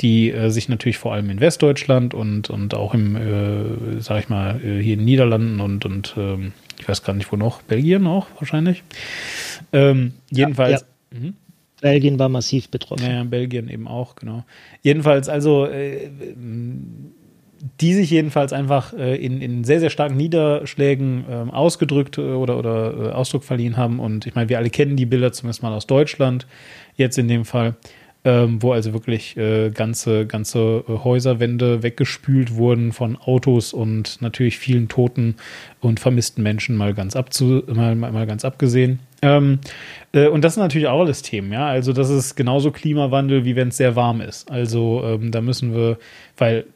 die äh, sich natürlich vor allem in Westdeutschland und, und auch im, äh, sag ich mal, äh, hier in den Niederlanden und, und ähm, ich weiß gar nicht wo noch, Belgien auch wahrscheinlich. Ähm, jedenfalls. Ja, ja. Mhm. Belgien war massiv betroffen. Ja, Belgien eben auch, genau. Jedenfalls, also äh, die sich jedenfalls einfach äh, in, in sehr, sehr starken Niederschlägen äh, ausgedrückt äh, oder, oder äh, Ausdruck verliehen haben. Und ich meine, wir alle kennen die Bilder zumindest mal aus Deutschland, jetzt in dem Fall, ähm, wo also wirklich äh, ganze, ganze äh, Häuserwände weggespült wurden von Autos und natürlich vielen toten und vermissten Menschen mal ganz, abzu, mal, mal, mal ganz abgesehen. Ähm, äh, und das sind natürlich auch alles Themen, ja. Also, das ist genauso Klimawandel, wie wenn es sehr warm ist. Also, ähm, da müssen wir, weil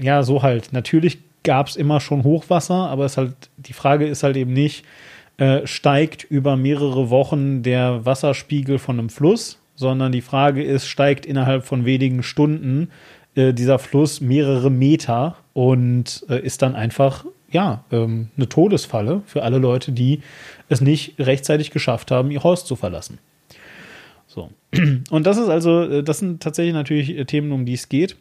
ja, so halt. Natürlich gab es immer schon Hochwasser, aber es halt, die Frage ist halt eben nicht, äh, steigt über mehrere Wochen der Wasserspiegel von einem Fluss, sondern die Frage ist, steigt innerhalb von wenigen Stunden äh, dieser Fluss mehrere Meter und äh, ist dann einfach, ja, ähm, eine Todesfalle für alle Leute, die es nicht rechtzeitig geschafft haben, ihr Haus zu verlassen. So. (clears throat) Und das ist also, äh, das sind tatsächlich natürlich äh, Themen, um die es geht.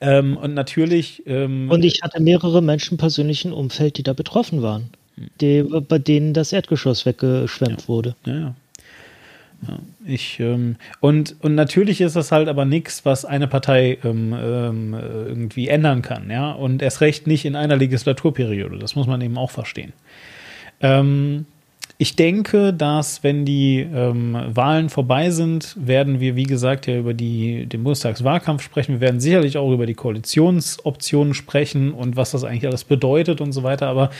Ähm, und natürlich. Ähm, und ich hatte mehrere Menschen persönlich im Umfeld, die da betroffen waren, die, bei denen das Erdgeschoss weggeschwemmt ja. wurde. Ja, ja. ja ich, ähm, und, und natürlich ist das halt aber nichts, was eine Partei ähm, ähm, irgendwie ändern kann, ja. Und erst recht nicht in einer Legislaturperiode. Das muss man eben auch verstehen. Ähm, ich denke, dass wenn die ähm, Wahlen vorbei sind, werden wir, wie gesagt, ja über die, den Bundestagswahlkampf sprechen. Wir werden sicherlich auch über die Koalitionsoptionen sprechen und was das eigentlich alles bedeutet und so weiter. Aber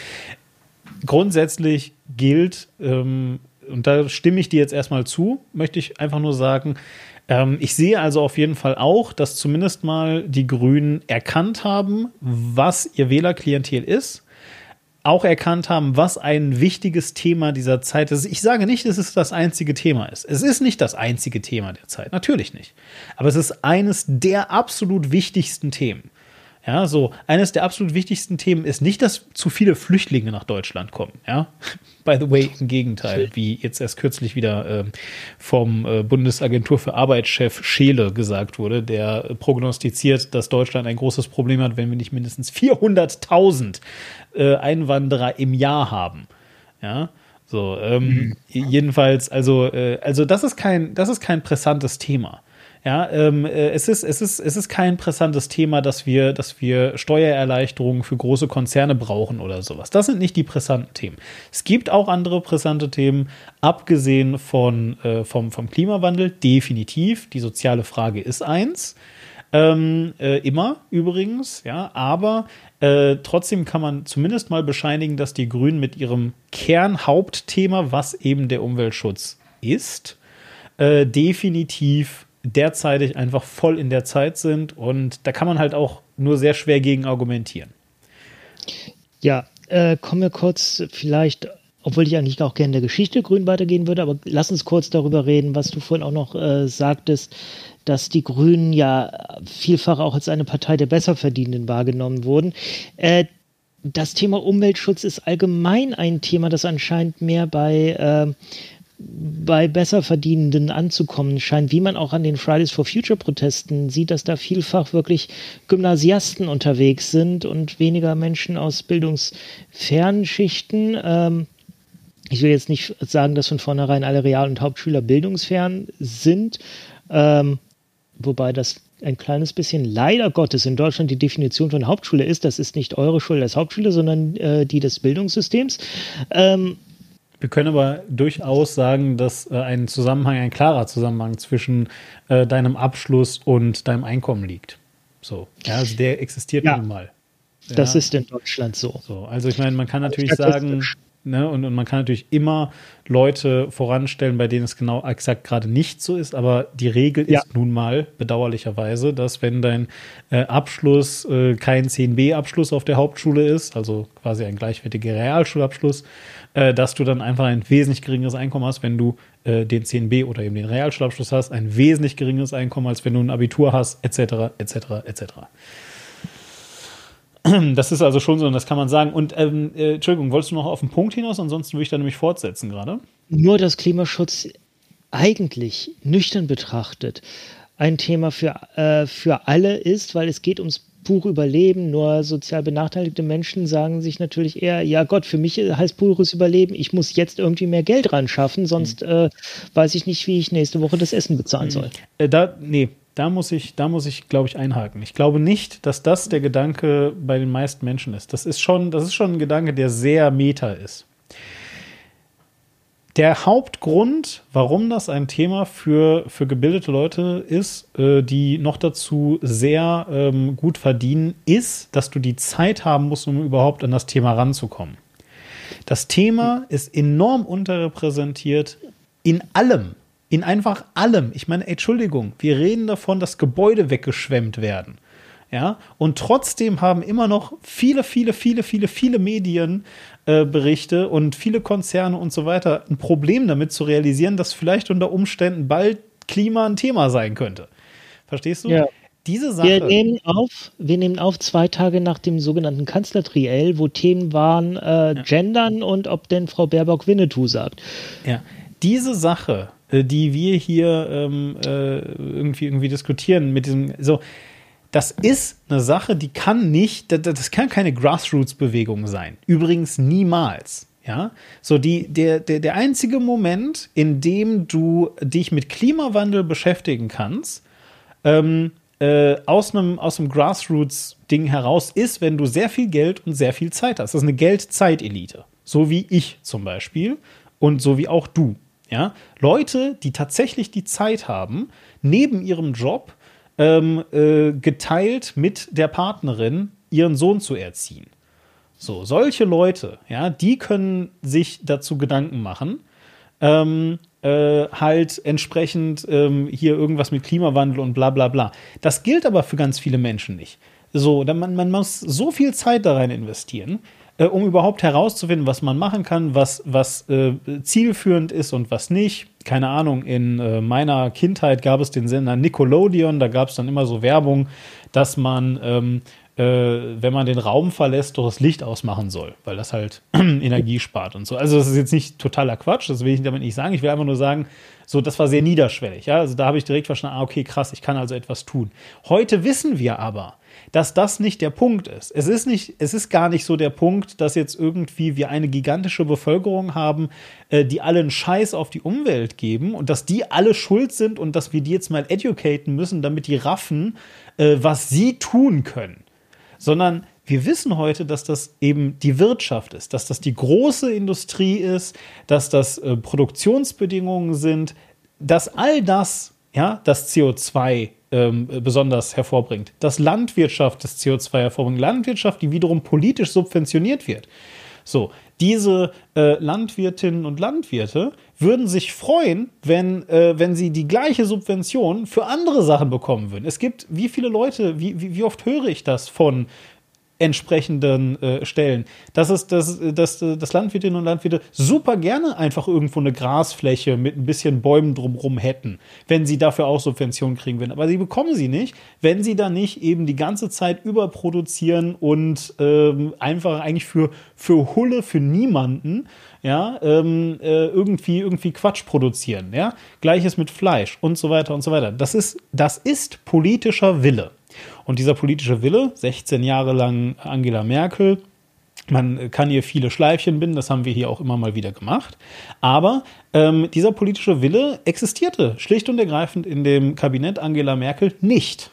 grundsätzlich gilt, ähm, und da stimme ich dir jetzt erstmal zu, möchte ich einfach nur sagen, ähm, ich sehe also auf jeden Fall auch, dass zumindest mal die Grünen erkannt haben, was ihr Wählerklientel ist auch erkannt haben, was ein wichtiges Thema dieser Zeit ist. Ich sage nicht, dass es das einzige Thema ist. Es ist nicht das einzige Thema der Zeit, natürlich nicht. Aber es ist eines der absolut wichtigsten Themen. Ja, so eines der absolut wichtigsten Themen ist nicht, dass zu viele Flüchtlinge nach Deutschland kommen. Ja, (laughs) by the way, im Gegenteil, wie jetzt erst kürzlich wieder äh, vom äh, Bundesagentur für Arbeitschef Scheele gesagt wurde, der prognostiziert, dass Deutschland ein großes Problem hat, wenn wir nicht mindestens 400.000 äh, Einwanderer im Jahr haben. Ja, so ähm, mhm. jedenfalls, also äh, also das ist kein das ist kein pressantes Thema. Ja, ähm, äh, es, ist, es, ist, es ist kein pressantes Thema, dass wir, dass wir Steuererleichterungen für große Konzerne brauchen oder sowas. Das sind nicht die pressanten Themen. Es gibt auch andere pressante Themen, abgesehen von, äh, vom, vom Klimawandel, definitiv. Die soziale Frage ist eins. Ähm, äh, immer übrigens, ja, aber äh, trotzdem kann man zumindest mal bescheinigen, dass die Grünen mit ihrem Kernhauptthema, was eben der Umweltschutz ist, äh, definitiv derzeitig einfach voll in der Zeit sind und da kann man halt auch nur sehr schwer gegen argumentieren. Ja, äh, kommen wir kurz vielleicht, obwohl ich eigentlich auch gerne der Geschichte Grün weitergehen würde, aber lass uns kurz darüber reden, was du vorhin auch noch äh, sagtest, dass die Grünen ja vielfach auch als eine Partei der Besserverdienenden wahrgenommen wurden. Äh, das Thema Umweltschutz ist allgemein ein Thema, das anscheinend mehr bei äh, bei Besserverdienenden anzukommen scheint, wie man auch an den Fridays for Future Protesten sieht, dass da vielfach wirklich Gymnasiasten unterwegs sind und weniger Menschen aus bildungsfernen Schichten. Ähm, ich will jetzt nicht sagen, dass von vornherein alle Real- und Hauptschüler bildungsfern sind, ähm, wobei das ein kleines bisschen leider Gottes in Deutschland die Definition von Hauptschule ist. Das ist nicht eure Schule als Hauptschule, sondern äh, die des Bildungssystems. Ähm, wir können aber durchaus sagen, dass äh, ein Zusammenhang, ein klarer Zusammenhang zwischen äh, deinem Abschluss und deinem Einkommen liegt. So, ja, also der existiert ja, nun mal. Ja. Das ist in Deutschland so. So, also ich meine, man kann natürlich sagen, ne, und, und man kann natürlich immer Leute voranstellen, bei denen es genau exakt gerade nicht so ist, aber die Regel ja. ist nun mal bedauerlicherweise, dass wenn dein äh, Abschluss äh, kein 10b-Abschluss auf der Hauptschule ist, also quasi ein gleichwertiger Realschulabschluss, äh, dass du dann einfach ein wesentlich geringeres Einkommen hast, wenn du äh, den 10b oder eben den Realschulabschluss hast, ein wesentlich geringeres Einkommen, als wenn du ein Abitur hast, etc., etc., etc. (clears throat) Das ist also schon so, und das kann man sagen. Und ähm, äh, Entschuldigung, wolltest du noch auf den Punkt hinaus? Ansonsten würde ich da nämlich fortsetzen gerade. Nur, dass Klimaschutz eigentlich nüchtern betrachtet ein Thema für, äh, für alle ist, weil es geht ums pure Überleben. Nur sozial benachteiligte Menschen sagen sich natürlich eher, ja Gott, für mich heißt pures Überleben, ich muss jetzt irgendwie mehr Geld ran schaffen, sonst mhm. äh, weiß ich nicht, wie ich nächste Woche das Essen bezahlen mhm. soll. Äh, da, nee, da muss ich, da muss ich, glaube ich, einhaken. Ich glaube nicht, dass das der Gedanke bei den meisten Menschen ist. Das ist schon, das ist schon ein Gedanke, der sehr meta ist. Der Hauptgrund, warum das ein Thema für, für gebildete Leute ist, äh, die noch dazu sehr ähm, gut verdienen, ist, dass du die Zeit haben musst, um überhaupt an das Thema ranzukommen. Das Thema ist enorm unterrepräsentiert in allem. In einfach allem. Ich meine, Entschuldigung, wir reden davon, dass Gebäude weggeschwemmt werden. Ja, und trotzdem haben immer noch viele, viele, viele, viele, viele Medien äh, Berichte und viele Konzerne und so weiter ein Problem damit zu realisieren, dass vielleicht unter Umständen bald Klima ein Thema sein könnte. Verstehst du? Ja. Diese Sache. Wir nehmen auf, wir nehmen auf zwei Tage nach dem sogenannten Kanzlertriell, wo Themen waren äh, ja. Gendern und ob denn Frau Baerbock Winnetou sagt. Ja, diese Sache, die wir hier ähm, äh, irgendwie irgendwie diskutieren mit diesem so das ist eine Sache, die kann nicht, das kann keine Grassroots-Bewegung sein. Übrigens niemals. Ja, so die, der, der, der einzige Moment, in dem du dich mit Klimawandel beschäftigen kannst, ähm, äh, aus einem, aus Grassroots-Ding heraus, ist, wenn du sehr viel Geld und sehr viel Zeit hast. Das ist eine Geld-Zeit-Elite. So wie ich zum Beispiel und so wie auch du. Ja, Leute, die tatsächlich die Zeit haben, neben ihrem Job ähm, äh, geteilt mit der Partnerin ihren Sohn zu erziehen. So, solche Leute, ja, die können sich dazu Gedanken machen, ähm, äh, halt entsprechend ähm, hier irgendwas mit Klimawandel und bla bla bla. Das gilt aber für ganz viele Menschen nicht. So, man, man muss so viel Zeit da rein investieren. Äh, um überhaupt herauszufinden, was man machen kann, was, was äh, zielführend ist und was nicht. Keine Ahnung, in äh, meiner Kindheit gab es den Sender Nickelodeon, da gab es dann immer so Werbung, dass man ähm, äh, wenn man den Raum verlässt, doch das Licht ausmachen soll, weil das halt (clears throat) Energie spart und so. Also das ist jetzt nicht totaler Quatsch, das will ich damit nicht sagen. Ich will einfach nur sagen, so, das war sehr niederschwellig. Ja? Also da habe ich direkt verstanden, ah, okay, krass, ich kann also etwas tun. Heute wissen wir aber, dass das nicht der Punkt ist. Es ist nicht, es ist gar nicht so der Punkt, dass jetzt irgendwie wir eine gigantische Bevölkerung haben, äh, die alle einen Scheiß auf die Umwelt geben und dass die alle schuld sind und dass wir die jetzt mal educaten müssen, damit die raffen, äh, was sie tun können sondern wir wissen heute, dass das eben die Wirtschaft ist, dass das die große Industrie ist, dass das äh, Produktionsbedingungen sind, dass all das, ja, das CO2 ähm, besonders hervorbringt, dass Landwirtschaft das CO2 hervorbringt, Landwirtschaft, die wiederum politisch subventioniert wird. So, diese äh, Landwirtinnen und Landwirte würden sich freuen, wenn, äh, wenn sie die gleiche Subvention für andere Sachen bekommen würden. Es gibt, wie viele Leute, wie, wie, wie oft höre ich das von entsprechenden äh, Stellen. Das ist, dass, dass, dass Landwirtinnen und Landwirte super gerne einfach irgendwo eine Grasfläche mit ein bisschen Bäumen drumherum hätten, wenn sie dafür auch Subventionen kriegen würden. Aber sie bekommen sie nicht, wenn sie da nicht eben die ganze Zeit überproduzieren und ähm, einfach eigentlich für, für Hulle, für niemanden, ja, ähm, äh, irgendwie, irgendwie Quatsch produzieren, ja. Gleiches mit Fleisch und so weiter und so weiter. Das ist, das ist politischer Wille. Und dieser politische Wille, 16 Jahre lang Angela Merkel, man kann hier viele Schleifchen binden, das haben wir hier auch immer mal wieder gemacht. Aber ähm, dieser politische Wille existierte schlicht und ergreifend in dem Kabinett Angela Merkel nicht.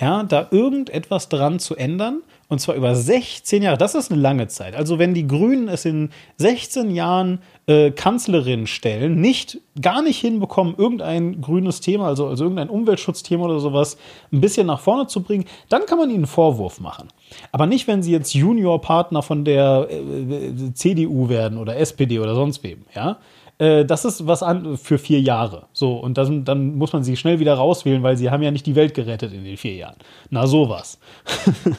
Ja, da irgendetwas dran zu ändern und zwar über 16 Jahre. Das ist eine lange Zeit. Also wenn die Grünen es in 16 Jahren äh, Kanzlerin stellen, nicht, gar nicht hinbekommen, irgendein grünes Thema, also, also irgendein Umweltschutzthema oder sowas, ein bisschen nach vorne zu bringen, dann kann man ihnen einen Vorwurf machen. Aber nicht, wenn sie jetzt Juniorpartner von der äh, äh CDU werden oder SPD oder sonst wem, ja äh, das ist was an für vier Jahre. So, und dann, dann muss man sie schnell wieder rauswählen, weil sie haben ja nicht die Welt gerettet in den vier Jahren. Na, sowas. (laughs)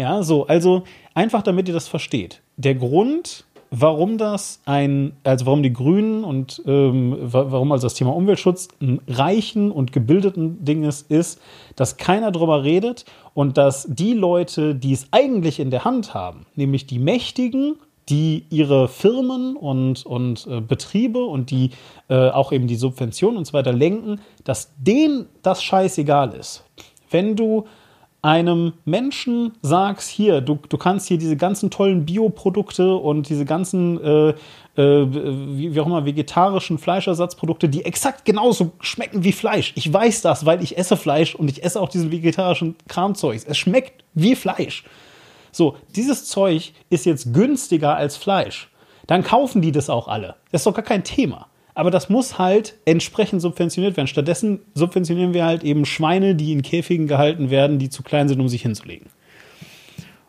Ja, so, also einfach damit ihr das versteht. Der Grund, warum das ein, also warum die Grünen und ähm, warum also das Thema Umweltschutz ein reichen und gebildeten Ding ist, ist, dass keiner drüber redet und dass die Leute, die es eigentlich in der Hand haben, nämlich die Mächtigen, die ihre Firmen und, und äh, Betriebe und die äh, auch eben die Subventionen und so weiter lenken, dass denen das scheißegal ist. Wenn du einem Menschen sagst, hier, du, du kannst hier diese ganzen tollen Bioprodukte und diese ganzen, äh, äh, wie, wie, auch immer, vegetarischen Fleischersatzprodukte, die exakt genauso schmecken wie Fleisch. Ich weiß das, weil ich esse Fleisch und ich esse auch diesen vegetarischen Kramzeug. Es schmeckt wie Fleisch. So, dieses Zeug ist jetzt günstiger als Fleisch. Dann kaufen die das auch alle. Das ist doch gar kein Thema aber das muss halt entsprechend subventioniert werden. Stattdessen subventionieren wir halt eben Schweine, die in Käfigen gehalten werden, die zu klein sind, um sich hinzulegen.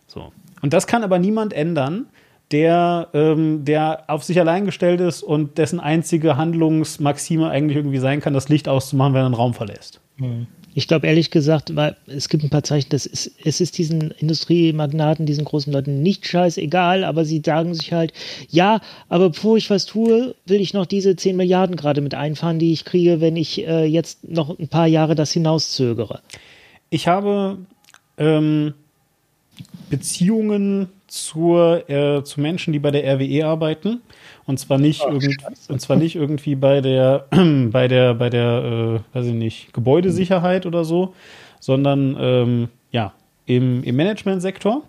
So. Und das kann aber niemand ändern, der, ähm, der auf sich allein gestellt ist und dessen einzige Handlungsmaxime eigentlich irgendwie sein kann, das Licht auszumachen, wenn er einen Raum verlässt. Mhm. Ich glaube ehrlich gesagt, weil es gibt ein paar Zeichen, dass es, es ist diesen Industriemagnaten, diesen großen Leuten nicht scheißegal, aber sie sagen sich halt, ja, aber bevor ich was tue, will ich noch diese 10 Milliarden gerade mit einfahren, die ich kriege, wenn ich äh, jetzt noch ein paar Jahre das hinauszögere. Ich habe ähm, Beziehungen zur, äh, zu Menschen, die bei der RWE arbeiten. Und zwar nicht, oh, irgend, und zwar nicht irgendwie bei der, (clears throat) bei der, bei der, äh, weiß ich nicht, Gebäudesicherheit oder so, sondern ähm, ja, im, im Managementsektor.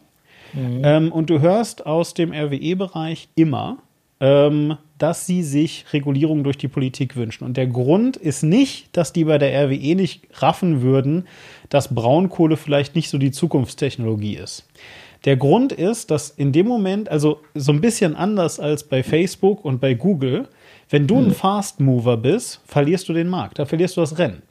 Mhm. Ähm, und du hörst aus dem RWE-Bereich immer, ähm, dass sie sich Regulierung durch die Politik wünschen. Und der Grund ist nicht, dass die bei der RWE nicht raffen würden, dass Braunkohle vielleicht nicht so die Zukunftstechnologie ist. Der Grund ist, dass in dem Moment, also so ein bisschen anders als bei Facebook und bei Google, wenn du ein mhm. Fast Mover bist, verlierst du den Markt, da verlierst du das Rennen.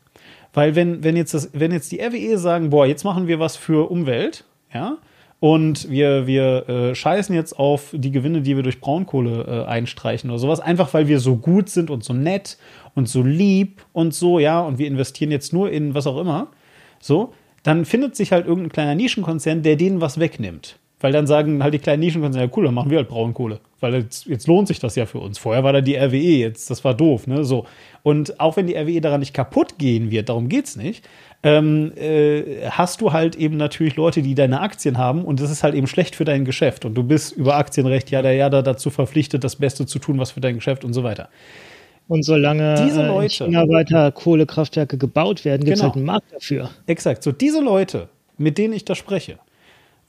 Weil wenn, wenn, jetzt das, wenn jetzt die RWE sagen, boah, jetzt machen wir was für Umwelt, ja, und wir, wir äh, scheißen jetzt auf die Gewinne, die wir durch Braunkohle äh, einstreichen oder sowas, einfach weil wir so gut sind und so nett und so lieb und so, ja, und wir investieren jetzt nur in was auch immer, so, dann findet sich halt irgendein kleiner Nischenkonzern, der denen was wegnimmt. Weil dann sagen halt die kleinen Nischenkonzerne, ja cool, dann machen wir halt Braunkohle. Weil jetzt, jetzt lohnt sich das ja für uns. Vorher war da die RWE, jetzt, das war doof, ne? So. Und auch wenn die RWE daran nicht kaputt gehen wird, darum geht's nicht, ähm, äh, hast du halt eben natürlich Leute, die deine Aktien haben und das ist halt eben schlecht für dein Geschäft. Und du bist über Aktienrecht ja der ja dazu verpflichtet, das Beste zu tun, was für dein Geschäft und so weiter. Und solange diese Leute, in China weiter Kohlekraftwerke gebaut werden, gibt es Genau. halt einen Markt dafür. Exakt. So, diese Leute, mit denen ich da spreche,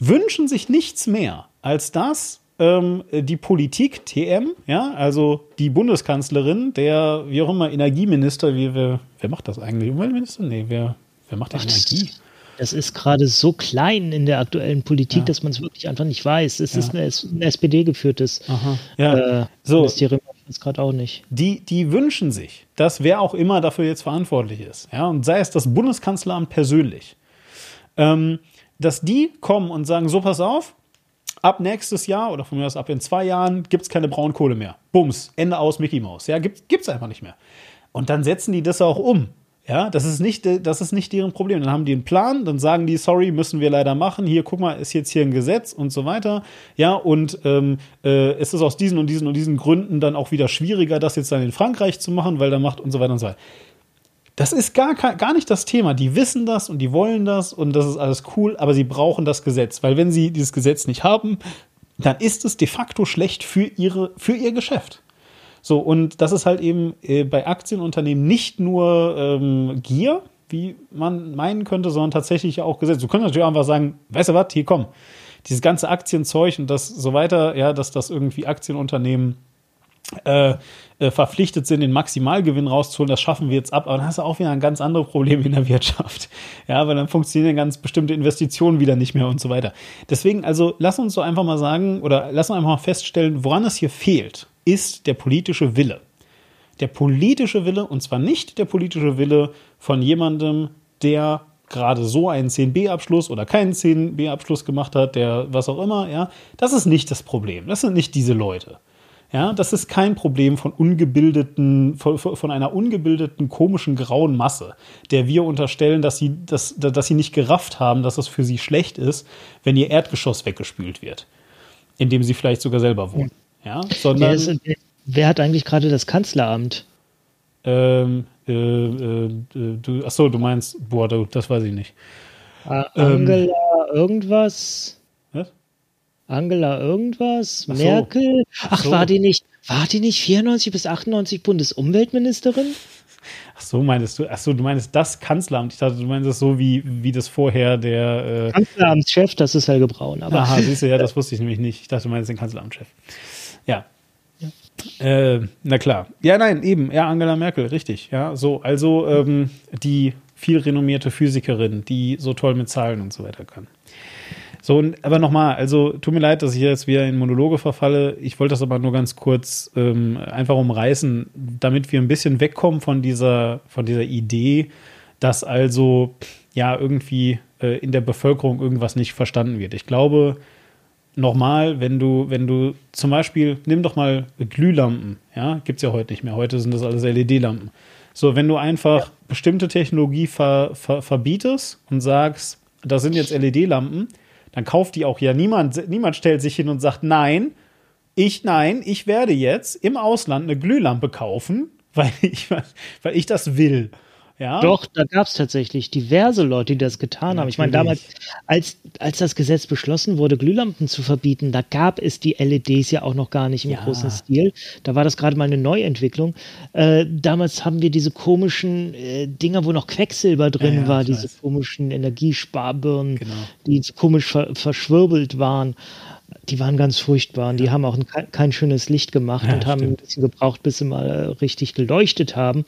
wünschen sich nichts mehr, als dass ähm, die Politik, TM, ja, also die Bundeskanzlerin, der, wie auch immer, Energieminister, wie, wer, wer macht das eigentlich? Umweltminister? Nee, wer, wer macht die Ach, Energie? das ist gerade so klein in der aktuellen Politik, dass man es wirklich einfach nicht weiß. Es ist eine, ein SPD-geführtes Ja, äh, so. Ministerium. Ich weiß gerade auch nicht. die, die wünschen sich, dass wer auch immer dafür jetzt verantwortlich ist, ja, und sei es das Bundeskanzleramt persönlich, ähm, dass die kommen und sagen, so pass auf, ab nächstes Jahr oder von mir aus ab in zwei Jahren gibt es keine Braunkohle mehr. Bums, Ende aus Mickey Mouse. Ja, gibt es einfach nicht mehr. Und dann setzen die das auch um. Ja, das ist nicht, das ist nicht deren Problem. Dann haben die einen Plan, dann sagen die, sorry, müssen wir leider machen. Hier, guck mal, ist jetzt hier ein Gesetz und so weiter. Ja, und ähm, äh, es ist aus diesen und diesen und diesen Gründen dann auch wieder schwieriger, das jetzt dann in Frankreich zu machen, weil da macht und so weiter und so weiter. Das ist gar, gar nicht das Thema. Die wissen das und die wollen das und das ist alles cool, aber sie brauchen das Gesetz, weil wenn sie dieses Gesetz nicht haben, dann ist es de facto schlecht für, ihre, für ihr Geschäft. So, und das ist halt eben äh, bei Aktienunternehmen nicht nur ähm, Gier, wie man meinen könnte, sondern tatsächlich auch Gesetz. Du könntest natürlich einfach sagen, weißt du was, hier komm, dieses ganze Aktienzeug und das so weiter, ja, dass das irgendwie Aktienunternehmen äh, äh, verpflichtet sind, den Maximalgewinn rauszuholen, das schaffen wir jetzt ab. Aber dann hast du auch wieder ein ganz anderes Problem in der Wirtschaft. (laughs) Ja, weil dann funktionieren ganz bestimmte Investitionen wieder nicht mehr und so weiter. Deswegen, also lass uns so einfach mal sagen oder lass uns einfach mal feststellen, woran es hier fehlt, ist der politische Wille. Der politische Wille, und zwar nicht der politische Wille von jemandem, der gerade so einen 10b-Abschluss oder keinen 10b-Abschluss gemacht hat, der was auch immer, ja, das ist nicht das Problem. Das sind nicht diese Leute. Ja, das ist kein Problem von ungebildeten, von, von einer ungebildeten, komischen, grauen Masse, der wir unterstellen, dass sie, dass, dass sie nicht gerafft haben, dass es für sie schlecht ist, wenn ihr Erdgeschoss weggespült wird, in dem sie vielleicht sogar selber wohnen. Ja, Wer, sondern ist, wer hat eigentlich gerade das Kanzleramt? ähm, äh, äh, du, ach so, du meinst, boah, du, das weiß ich nicht. A- Ähm. Angela irgendwas? Was? Angela irgendwas? Ach so. Merkel? Ach, so. war die nicht, war die nicht 94 bis 98 Bundesumweltministerin? (laughs) Ach so, meinst du, ach so, du meinst das Kanzleramt. Ich dachte, du meinst es so wie, wie das vorher der, äh, Kanzleramtschef, das ist Helge Braun. Aber Aha, (laughs) siehst du, ja, das wusste ich nämlich nicht. Ich dachte, du meinst den Kanzleramtschef. Ja. Äh, na klar. Ja, nein, eben. Ja, Angela Merkel, richtig. Ja, so. Also ähm, die viel renommierte Physikerin, die so toll mit Zahlen und so weiter kann. So, und, aber nochmal, also tut mir leid, dass ich jetzt wieder in Monologe verfalle. Ich wollte das aber nur ganz kurz ähm, einfach umreißen, damit wir ein bisschen wegkommen von dieser, von dieser Idee, dass also ja irgendwie äh, in der Bevölkerung irgendwas nicht verstanden wird. Ich glaube, nochmal, wenn du, wenn du zum Beispiel, nimm doch mal Glühlampen, ja, gibt's ja heute nicht mehr. Heute sind das alles LED-Lampen. So, wenn du einfach bestimmte Technologie ver, ver, verbietest und sagst, das sind jetzt LED-Lampen, dann kauft die auch ja niemand, niemand stellt sich hin und sagt, nein, ich, nein, ich werde jetzt im Ausland eine Glühlampe kaufen, (laughs) weil ich, weil ich das will. Ja? Doch, da gab es tatsächlich diverse Leute, die das getan haben. Ich meine, damals, als, als das Gesetz beschlossen wurde, Glühlampen zu verbieten, da gab es die LEDs ja auch noch gar nicht im Ja. großen Stil. Da war das gerade mal eine Neuentwicklung. Äh, damals haben wir diese komischen äh, Dinger, wo noch Quecksilber drin Ja, war, diese weiß. komischen Energiesparbirnen, Genau. die so komisch ver verschwirbelt waren. Die waren ganz furchtbar und die haben auch ein, kein, schönes Licht gemacht Ja, und haben ein stimmt. bisschen gebraucht, bis sie mal äh, richtig geleuchtet haben.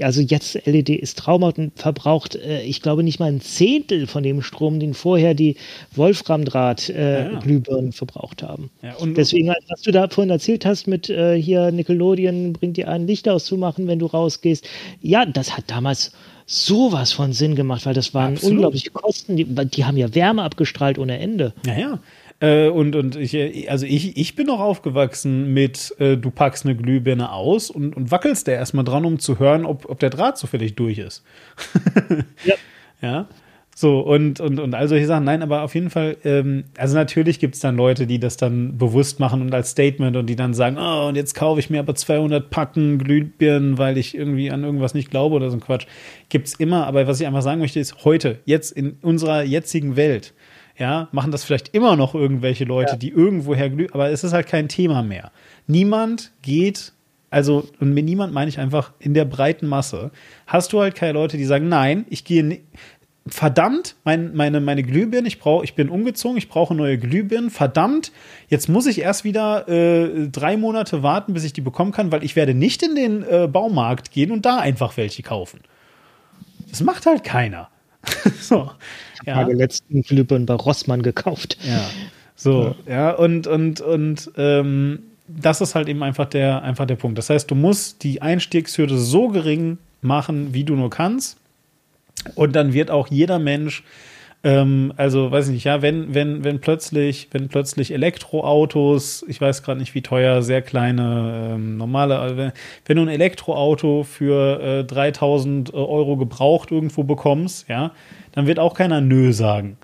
Also jetzt LED ist traumhaft und verbraucht, äh, ich glaube, nicht mal ein Zehntel von dem Strom, den vorher die Wolframdraht-Glühbirnen äh, Ja, verbraucht haben. Ja, und- Deswegen, was du da vorhin erzählt hast mit äh, hier Nickelodeon bringt dir ein Licht auszumachen, wenn du rausgehst. Ja, das hat damals sowas von Sinn gemacht, weil das waren Absolut. unglaubliche Kosten. Die, die haben ja Wärme abgestrahlt ohne Ende. Ja, ja. Äh, und und ich, äh, also ich, ich bin auch aufgewachsen mit, äh, du packst eine Glühbirne aus und, und wackelst da erstmal dran, um zu hören, ob, ob der Draht zufällig durch ist. (laughs) Ja. Ja. So, und, und, und all solche Sachen. Nein, aber auf jeden Fall, ähm, also natürlich gibt es dann Leute, die das dann bewusst machen und als Statement und die dann sagen, oh, und jetzt kaufe ich mir aber 200 Packen Glühbirnen, weil ich irgendwie an irgendwas nicht glaube oder so ein Quatsch. Gibt's immer, aber was ich einfach sagen möchte, ist heute, jetzt in unserer jetzigen Welt, ja, machen das vielleicht immer noch irgendwelche Leute, ja. die irgendwoher glühen, aber es ist halt kein Thema mehr. Niemand geht also, und mit niemand meine ich einfach in der breiten Masse, hast du halt keine Leute, die sagen, nein, ich gehe, verdammt, mein, meine, meine Glühbirnen, ich brauche, ich bin umgezogen, ich brauche neue Glühbirnen, verdammt, jetzt muss ich erst wieder äh, drei Monate warten, bis ich die bekommen kann, weil ich werde nicht in den äh, Baumarkt gehen und da einfach welche kaufen. Das macht halt keiner. (laughs) so, ja. letzten Glühbirnen bei Rossmann gekauft. Ja. So, ja, ja und, und, und ähm, das ist halt eben einfach der, einfach der Punkt. Das heißt, du musst die Einstiegshürde so gering machen, wie du nur kannst. Und dann wird auch jeder Mensch, ähm, also weiß ich nicht, ja, wenn, wenn, wenn plötzlich, wenn plötzlich Elektroautos, ich weiß gerade nicht wie teuer, sehr kleine, ähm, normale, also wenn, wenn, du ein Elektroauto für äh, 3000 Euro gebraucht irgendwo bekommst, ja, dann wird auch keiner Nö sagen.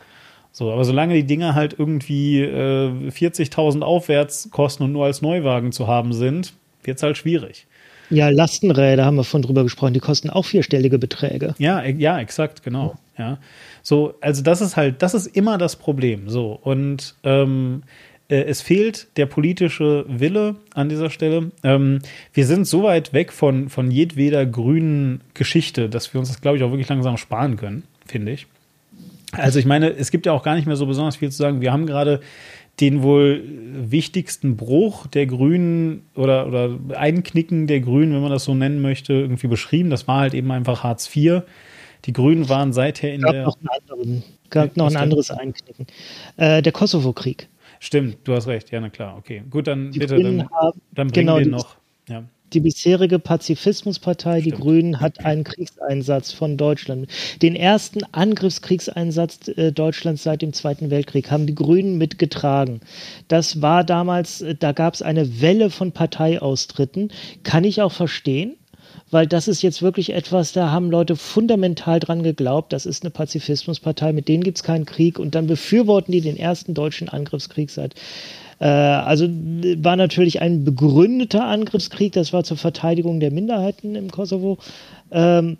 So, aber solange die Dinger halt irgendwie äh, 40.000 aufwärts kosten und nur als Neuwagen zu haben sind, wird es halt schwierig. Ja, Lastenräder haben wir von drüber gesprochen, die kosten auch vierstellige Beträge. Ja, e, ja, exakt, genau. Ja. So, also das ist halt, das ist immer das Problem. So, und ähm, äh, es fehlt der politische Wille an dieser Stelle. Ähm, wir sind so weit weg von, von jedweder grünen Geschichte, dass wir uns das, glaube ich, auch wirklich langsam sparen können, finde ich. Also ich meine, es gibt ja auch gar nicht mehr so besonders viel zu sagen. Wir haben gerade den wohl wichtigsten Bruch der Grünen oder, oder Einknicken der Grünen, wenn man das so nennen möchte, irgendwie beschrieben. Das war halt eben einfach Hartz IV. Die Grünen waren seither in gab der. Noch einen anderen, gab noch ein anderes Einknicken. Äh, der Kosovo-Krieg. Stimmt, du hast recht. Ja, na klar. Okay, gut, dann die bitte, dann, haben, dann bringen genau, wir noch. Ja die bisherige Pazifismuspartei, Stimmt. die Grünen, hat einen Kriegseinsatz von Deutschland. Den ersten Angriffskriegseinsatz äh, Deutschlands seit dem Zweiten Weltkrieg haben die Grünen mitgetragen. Das war damals, äh, da gab es eine Welle von Parteiaustritten. Kann ich auch verstehen weil das ist jetzt wirklich etwas, da haben Leute fundamental dran geglaubt, das ist eine Pazifismuspartei, mit denen gibt es keinen Krieg und dann befürworten die den ersten deutschen Angriffskrieg seit äh, also war natürlich ein begründeter Angriffskrieg, das war zur Verteidigung der Minderheiten im Kosovo. Ähm,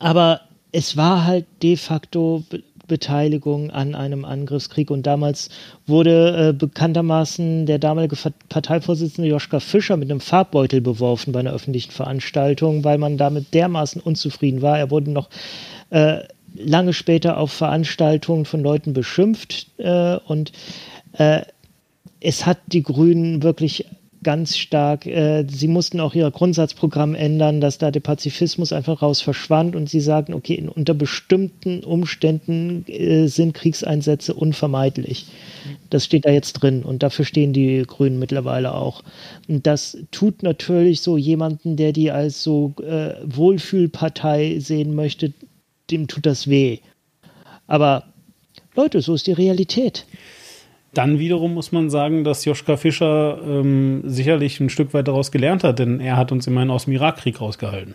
aber es war halt de facto Beteiligung an einem Angriffskrieg und damals wurde äh, bekanntermaßen der damalige Parteivorsitzende Joschka Fischer mit einem Farbbeutel beworfen bei einer öffentlichen Veranstaltung, weil man damit dermaßen unzufrieden war. Er wurde noch äh, lange später auf Veranstaltungen von Leuten beschimpft äh, und äh, es hat die Grünen wirklich ganz stark, äh, sie mussten auch ihr Grundsatzprogramm ändern, dass da der Pazifismus einfach raus verschwand und sie sagten, okay, unter bestimmten Umständen äh, sind Kriegseinsätze unvermeidlich. Das steht da jetzt drin und dafür stehen die Grünen mittlerweile auch. Und das tut natürlich so jemanden, der die als so äh, Wohlfühlpartei sehen möchte, dem tut das weh. Aber Leute, so ist die Realität. Dann wiederum muss man sagen, dass Joschka Fischer ähm, sicherlich ein Stück weit daraus gelernt hat, denn er hat uns immerhin aus dem Irakkrieg rausgehalten.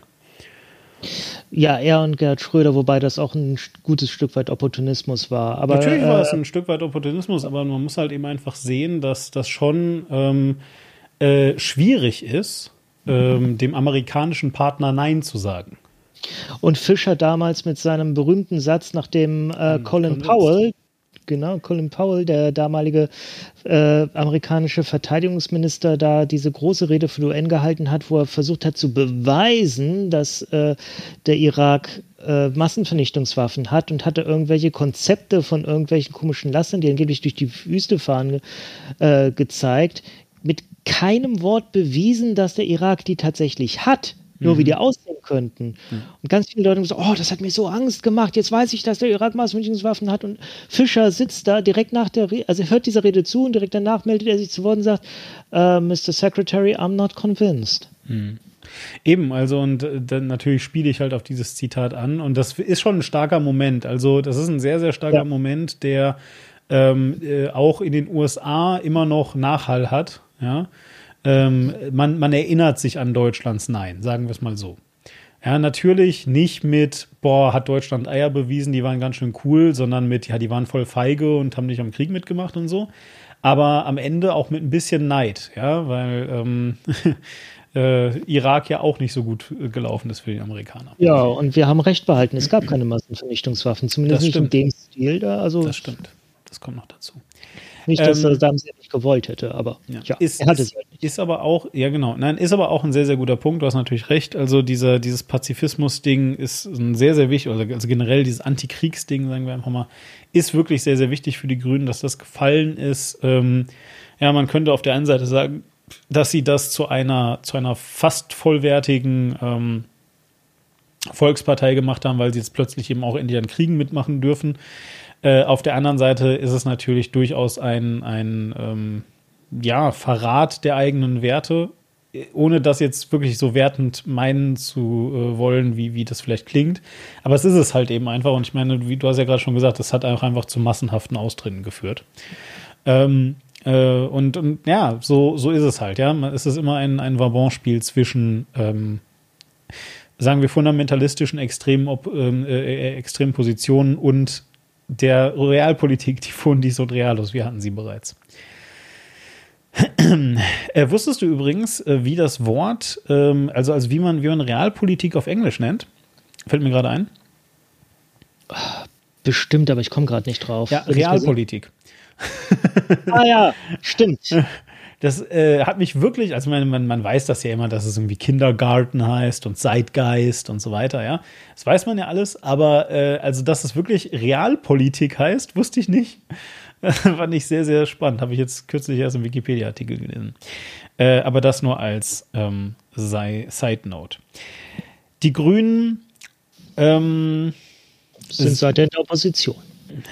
Ja, er und Gerhard Schröder, wobei das auch ein gutes Stück weit Opportunismus war. Aber, Natürlich war äh, es ein Stück weit Opportunismus, aber man muss halt eben einfach sehen, dass das schon ähm, äh, schwierig ist, ähm, dem amerikanischen Partner Nein zu sagen. Und Fischer damals mit seinem berühmten Satz, nachdem äh, Colin Powell, genau, Colin Powell, der damalige äh, amerikanische Verteidigungsminister, da diese große Rede für die UN gehalten hat, wo er versucht hat zu beweisen, dass äh, der Irak äh, Massenvernichtungswaffen hat und hatte irgendwelche Konzepte von irgendwelchen komischen Lastern, die angeblich durch die Wüste fahren, äh, gezeigt, mit keinem Wort bewiesen, dass der Irak die tatsächlich hat nur mhm. wie die aussehen könnten. Mhm. Und ganz viele Leute haben gesagt, oh, das hat mir so Angst gemacht, jetzt weiß ich, dass der Irak Massenvernichtungswaffen hat und Fischer sitzt da direkt nach der Rede, also er hört dieser Rede zu und direkt danach meldet er sich zu Wort und sagt, uh, äh, Mr. Secretary, I'm not convinced. Mhm. Eben, also und äh, dann natürlich spiele ich halt auf dieses Zitat an und das ist schon ein starker Moment. Also das ist ein sehr, sehr starker ja. Moment, der ähm, äh, auch in den USA immer noch Nachhall hat. Ja, ähm, man, man erinnert sich an Deutschlands Nein, sagen wir es mal so. Ja, natürlich nicht mit, boah, hat Deutschland Eier bewiesen, die waren ganz schön cool, sondern mit, ja, die waren voll feige und haben nicht am Krieg mitgemacht und so. Aber am Ende auch mit ein bisschen Neid, ja, weil ähm, (laughs) äh, Irak ja auch nicht so gut äh, gelaufen ist für die Amerikaner. Ja, und wir haben recht behalten. Es gab keine (clears throat) Massenvernichtungswaffen, zumindest nicht in dem Stil da. Also das stimmt. Das kommt noch dazu. Nicht, dass ähm, Saddam es ja nicht gewollt hätte, aber ja, ja ist, er hatte ist, es halt nicht. Ist aber auch, ja genau, nein, ist aber auch ein sehr, sehr guter Punkt. Du hast natürlich recht. Also dieser, dieses Pazifismus-Ding ist ein sehr, sehr wichtig, also, also generell dieses Antikriegsding, sagen wir einfach mal, ist wirklich sehr, sehr wichtig für die Grünen, dass das gefallen ist. Ähm, ja, man könnte auf der einen Seite sagen, dass sie das zu einer, zu einer fast vollwertigen ähm, Volkspartei gemacht haben, weil sie jetzt plötzlich eben auch in ihren Kriegen mitmachen dürfen. Äh, auf der anderen Seite ist es natürlich durchaus ein, ein ähm, ja, Verrat der eigenen Werte, ohne das jetzt wirklich so wertend meinen zu äh, wollen, wie, wie das vielleicht klingt. Aber es ist es halt eben einfach. Und ich meine, wie du hast ja gerade schon gesagt, das hat auch einfach zu massenhaften Austritten geführt. Ähm, äh, und, und, ja, so, so ist es halt, ja. Es ist immer ein, ein Vabon-Spiel zwischen ähm, sagen wir, fundamentalistischen extremen, ähm, äh, extremen Positionen und der Realpolitik, die Fundis und Realos, wir hatten sie bereits. äh, wusstest du übrigens, äh, wie das Wort, ähm, also, also wie man, wie man Realpolitik auf Englisch nennt? Fällt mir gerade ein. Bestimmt, aber ich komme gerade nicht drauf. Ja, Realpolitik. ah ja, stimmt. (laughs) Das äh, hat mich wirklich, also man, man, man weiß das ja immer, dass es irgendwie Kindergarten heißt und Zeitgeist und so weiter, ja. Das weiß man ja alles, aber äh, also, dass es wirklich Realpolitik heißt, wusste ich nicht. (laughs) Fand ich sehr, sehr spannend. Habe ich jetzt kürzlich erst im Wikipedia-Artikel gelesen. Äh, aber das nur als ähm, Side Note. Die Grünen ähm, sind in der Opposition.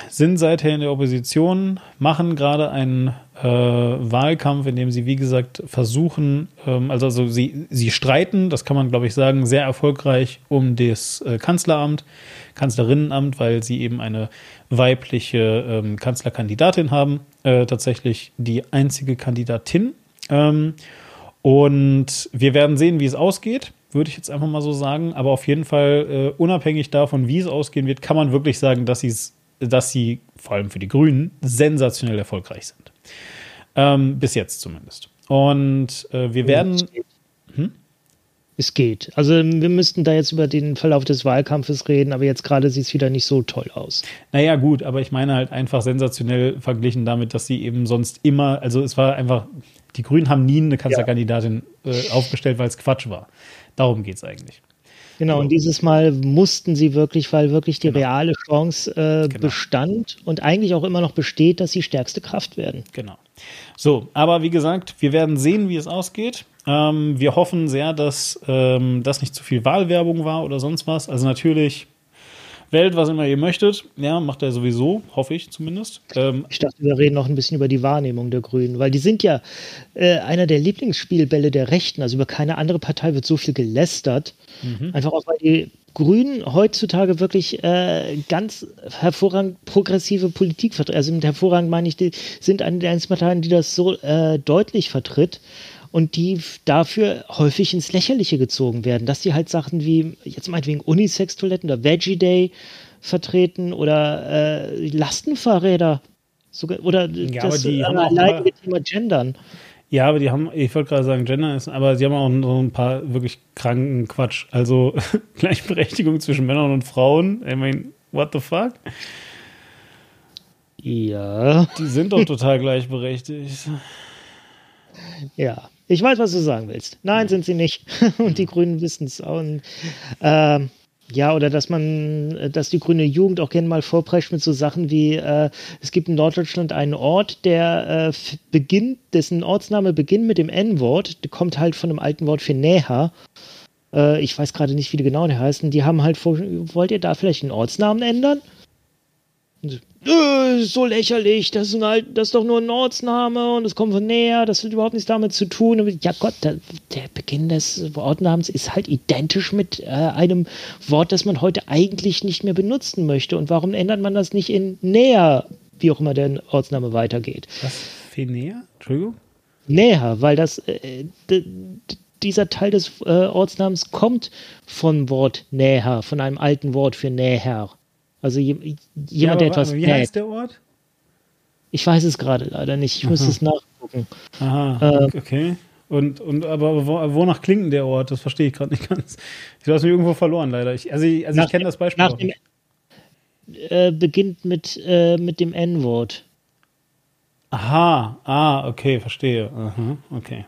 Sind seither in der Opposition, machen gerade einen äh, Wahlkampf, in dem sie, wie gesagt, versuchen, ähm, also, also sie, sie streiten, das kann man, glaube ich, sagen, sehr erfolgreich um das äh, Kanzleramt, Kanzlerinnenamt, weil sie eben eine weibliche ähm, Kanzlerkandidatin haben, äh, tatsächlich die einzige Kandidatin. Ähm, und wir werden sehen, wie es ausgeht, würde ich jetzt einfach mal so sagen. Aber auf jeden Fall, äh, unabhängig davon, wie es ausgehen wird, kann man wirklich sagen, dass, dass sie, vor allem für die Grünen, sensationell erfolgreich sind. Ähm, bis jetzt zumindest. Und äh, wir werden. Hm? Es geht. Also wir müssten da jetzt über den Verlauf des Wahlkampfes reden, aber jetzt gerade sieht es wieder nicht so toll aus. Naja, gut, aber ich meine halt einfach sensationell verglichen damit, dass sie eben sonst immer, also es war einfach, die Grünen haben nie eine Kanzlerkandidatin ja. äh, aufgestellt, weil es Quatsch war. Darum geht es eigentlich. Genau, und dieses Mal mussten sie wirklich, weil wirklich die genau. reale Chance äh, genau. bestand und eigentlich auch immer noch besteht, dass sie stärkste Kraft werden. Genau. So, aber wie gesagt, wir werden sehen, wie es ausgeht. Ähm, wir hoffen sehr, dass ähm, das nicht zu viel Wahlwerbung war oder sonst was. Also natürlich Welt, was immer ihr möchtet. Ja, macht er sowieso, hoffe ich zumindest. Ähm, ich dachte, wir reden noch ein bisschen über die Wahrnehmung der Grünen, weil die sind ja äh, einer der Lieblingsspielbälle der Rechten. Also über keine andere Partei wird so viel gelästert. Mhm. Einfach auch, weil die Grünen heutzutage wirklich äh, ganz hervorragend progressive Politik vertreten. Also mit hervorragend meine ich, die sind eine der Parteien, die das so äh, deutlich vertritt und die dafür häufig ins Lächerliche gezogen werden, dass sie halt Sachen wie jetzt meinetwegen Unisex-Toiletten oder Veggie Day vertreten oder äh, Lastenfahrräder sogar oder ja, das äh, leidige Thema Gendern. Ja, aber die haben, ich wollte gerade sagen, Gender ist, aber sie haben auch so ein paar wirklich kranken Quatsch. Also (laughs) Gleichberechtigung zwischen Männern und Frauen. I mean, what the fuck? Ja. Die sind doch total gleichberechtigt. (laughs) Ja. Ich weiß, was du sagen willst. Nein, sind sie nicht. (laughs) Und die Grünen wissen es auch. Und, äh, ja, oder dass man, dass die grüne Jugend auch gerne mal vorprescht mit so Sachen wie, äh, es gibt in Norddeutschland einen Ort, der äh, beginnt, dessen Ortsname beginnt mit dem N-Wort, der kommt halt von einem alten Wort für näher. Äh, ich weiß gerade nicht, wie die genau der heißen. Die haben halt vor, wollt ihr da vielleicht einen Ortsnamen ändern? Äh, so lächerlich, das ist, halt, das ist doch nur ein Ortsname und es kommt von näher, das hat überhaupt nichts damit zu tun. Ja Gott, der, der Beginn des Ortsnamens ist halt identisch mit äh, einem Wort, das man heute eigentlich nicht mehr benutzen möchte. Und warum ändert man das nicht in näher, wie auch immer der Ortsname weitergeht? Was? Viel näher? Entschuldigung? Näher, weil das äh, dieser Teil des äh, Ortsnamens kommt von Wort näher, von einem alten Wort für näher. Also je, jemand, ja, der etwas. Wie heißt der Ort? Ich weiß es gerade leider nicht. Ich Aha. muss es nachgucken. Aha, äh, okay. Und, und aber wo, wonach klingt denn der Ort? Das verstehe ich gerade nicht (laughs) ganz. Ich habe es mir irgendwo verloren, leider. Ich, also ich, also ich kenne das Beispiel. Nach dem, äh, beginnt mit, äh, mit dem N-Wort. Aha, ah, okay, verstehe. Aha, okay.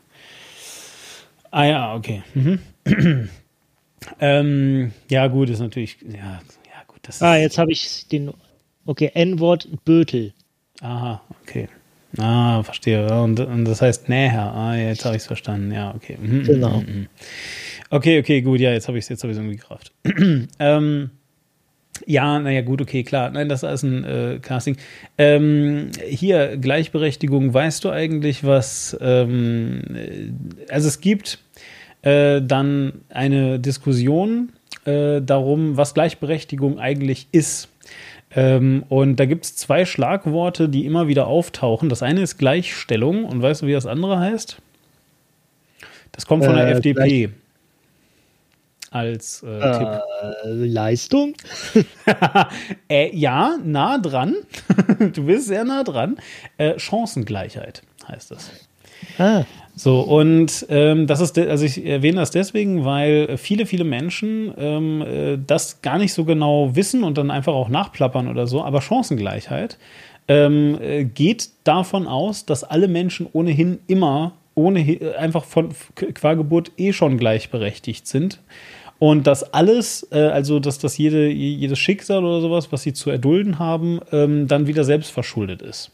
Ah ja, okay. Mhm. (clears throat) ähm, ja, gut, ist natürlich. Ja, ah, jetzt habe ich den. Okay, N-Wort Bötel. Aha, okay. Ah, verstehe. Und, und das heißt näher. Ah, jetzt habe ich es verstanden. Ja, okay. Mhm, genau. Mhm, mhm. Okay, okay, gut. Ja, jetzt habe ich es jetzt hab irgendwie gerafft. (clears throat) ähm, ja, naja, gut, okay, klar. Nein, das ist ein äh, Casting. Ähm, hier, Gleichberechtigung, weißt du eigentlich, was. Ähm, äh, also, es gibt äh, dann eine Diskussion äh, darum, was Gleichberechtigung eigentlich ist. Ähm, und da gibt es zwei Schlagworte, die immer wieder auftauchen. Das eine ist Gleichstellung. Und weißt du, wie das andere heißt? Das kommt von der äh, FDP als äh, äh, Tipp. Leistung? (laughs) äh, ja, nah dran. (laughs) du bist sehr nah dran. Äh, Chancengleichheit heißt das. Ah. So, und ähm, das ist, also ich erwähne das deswegen, weil viele, viele Menschen ähm, äh, das gar nicht so genau wissen und dann einfach auch nachplappern oder so, aber Chancengleichheit ähm, äh, geht davon aus, dass alle Menschen ohnehin immer ohne einfach von qua Geburt eh schon gleichberechtigt sind. Und dass alles, äh, also dass das jede, jedes Schicksal oder sowas, was sie zu erdulden haben, ähm, dann wieder selbst verschuldet ist.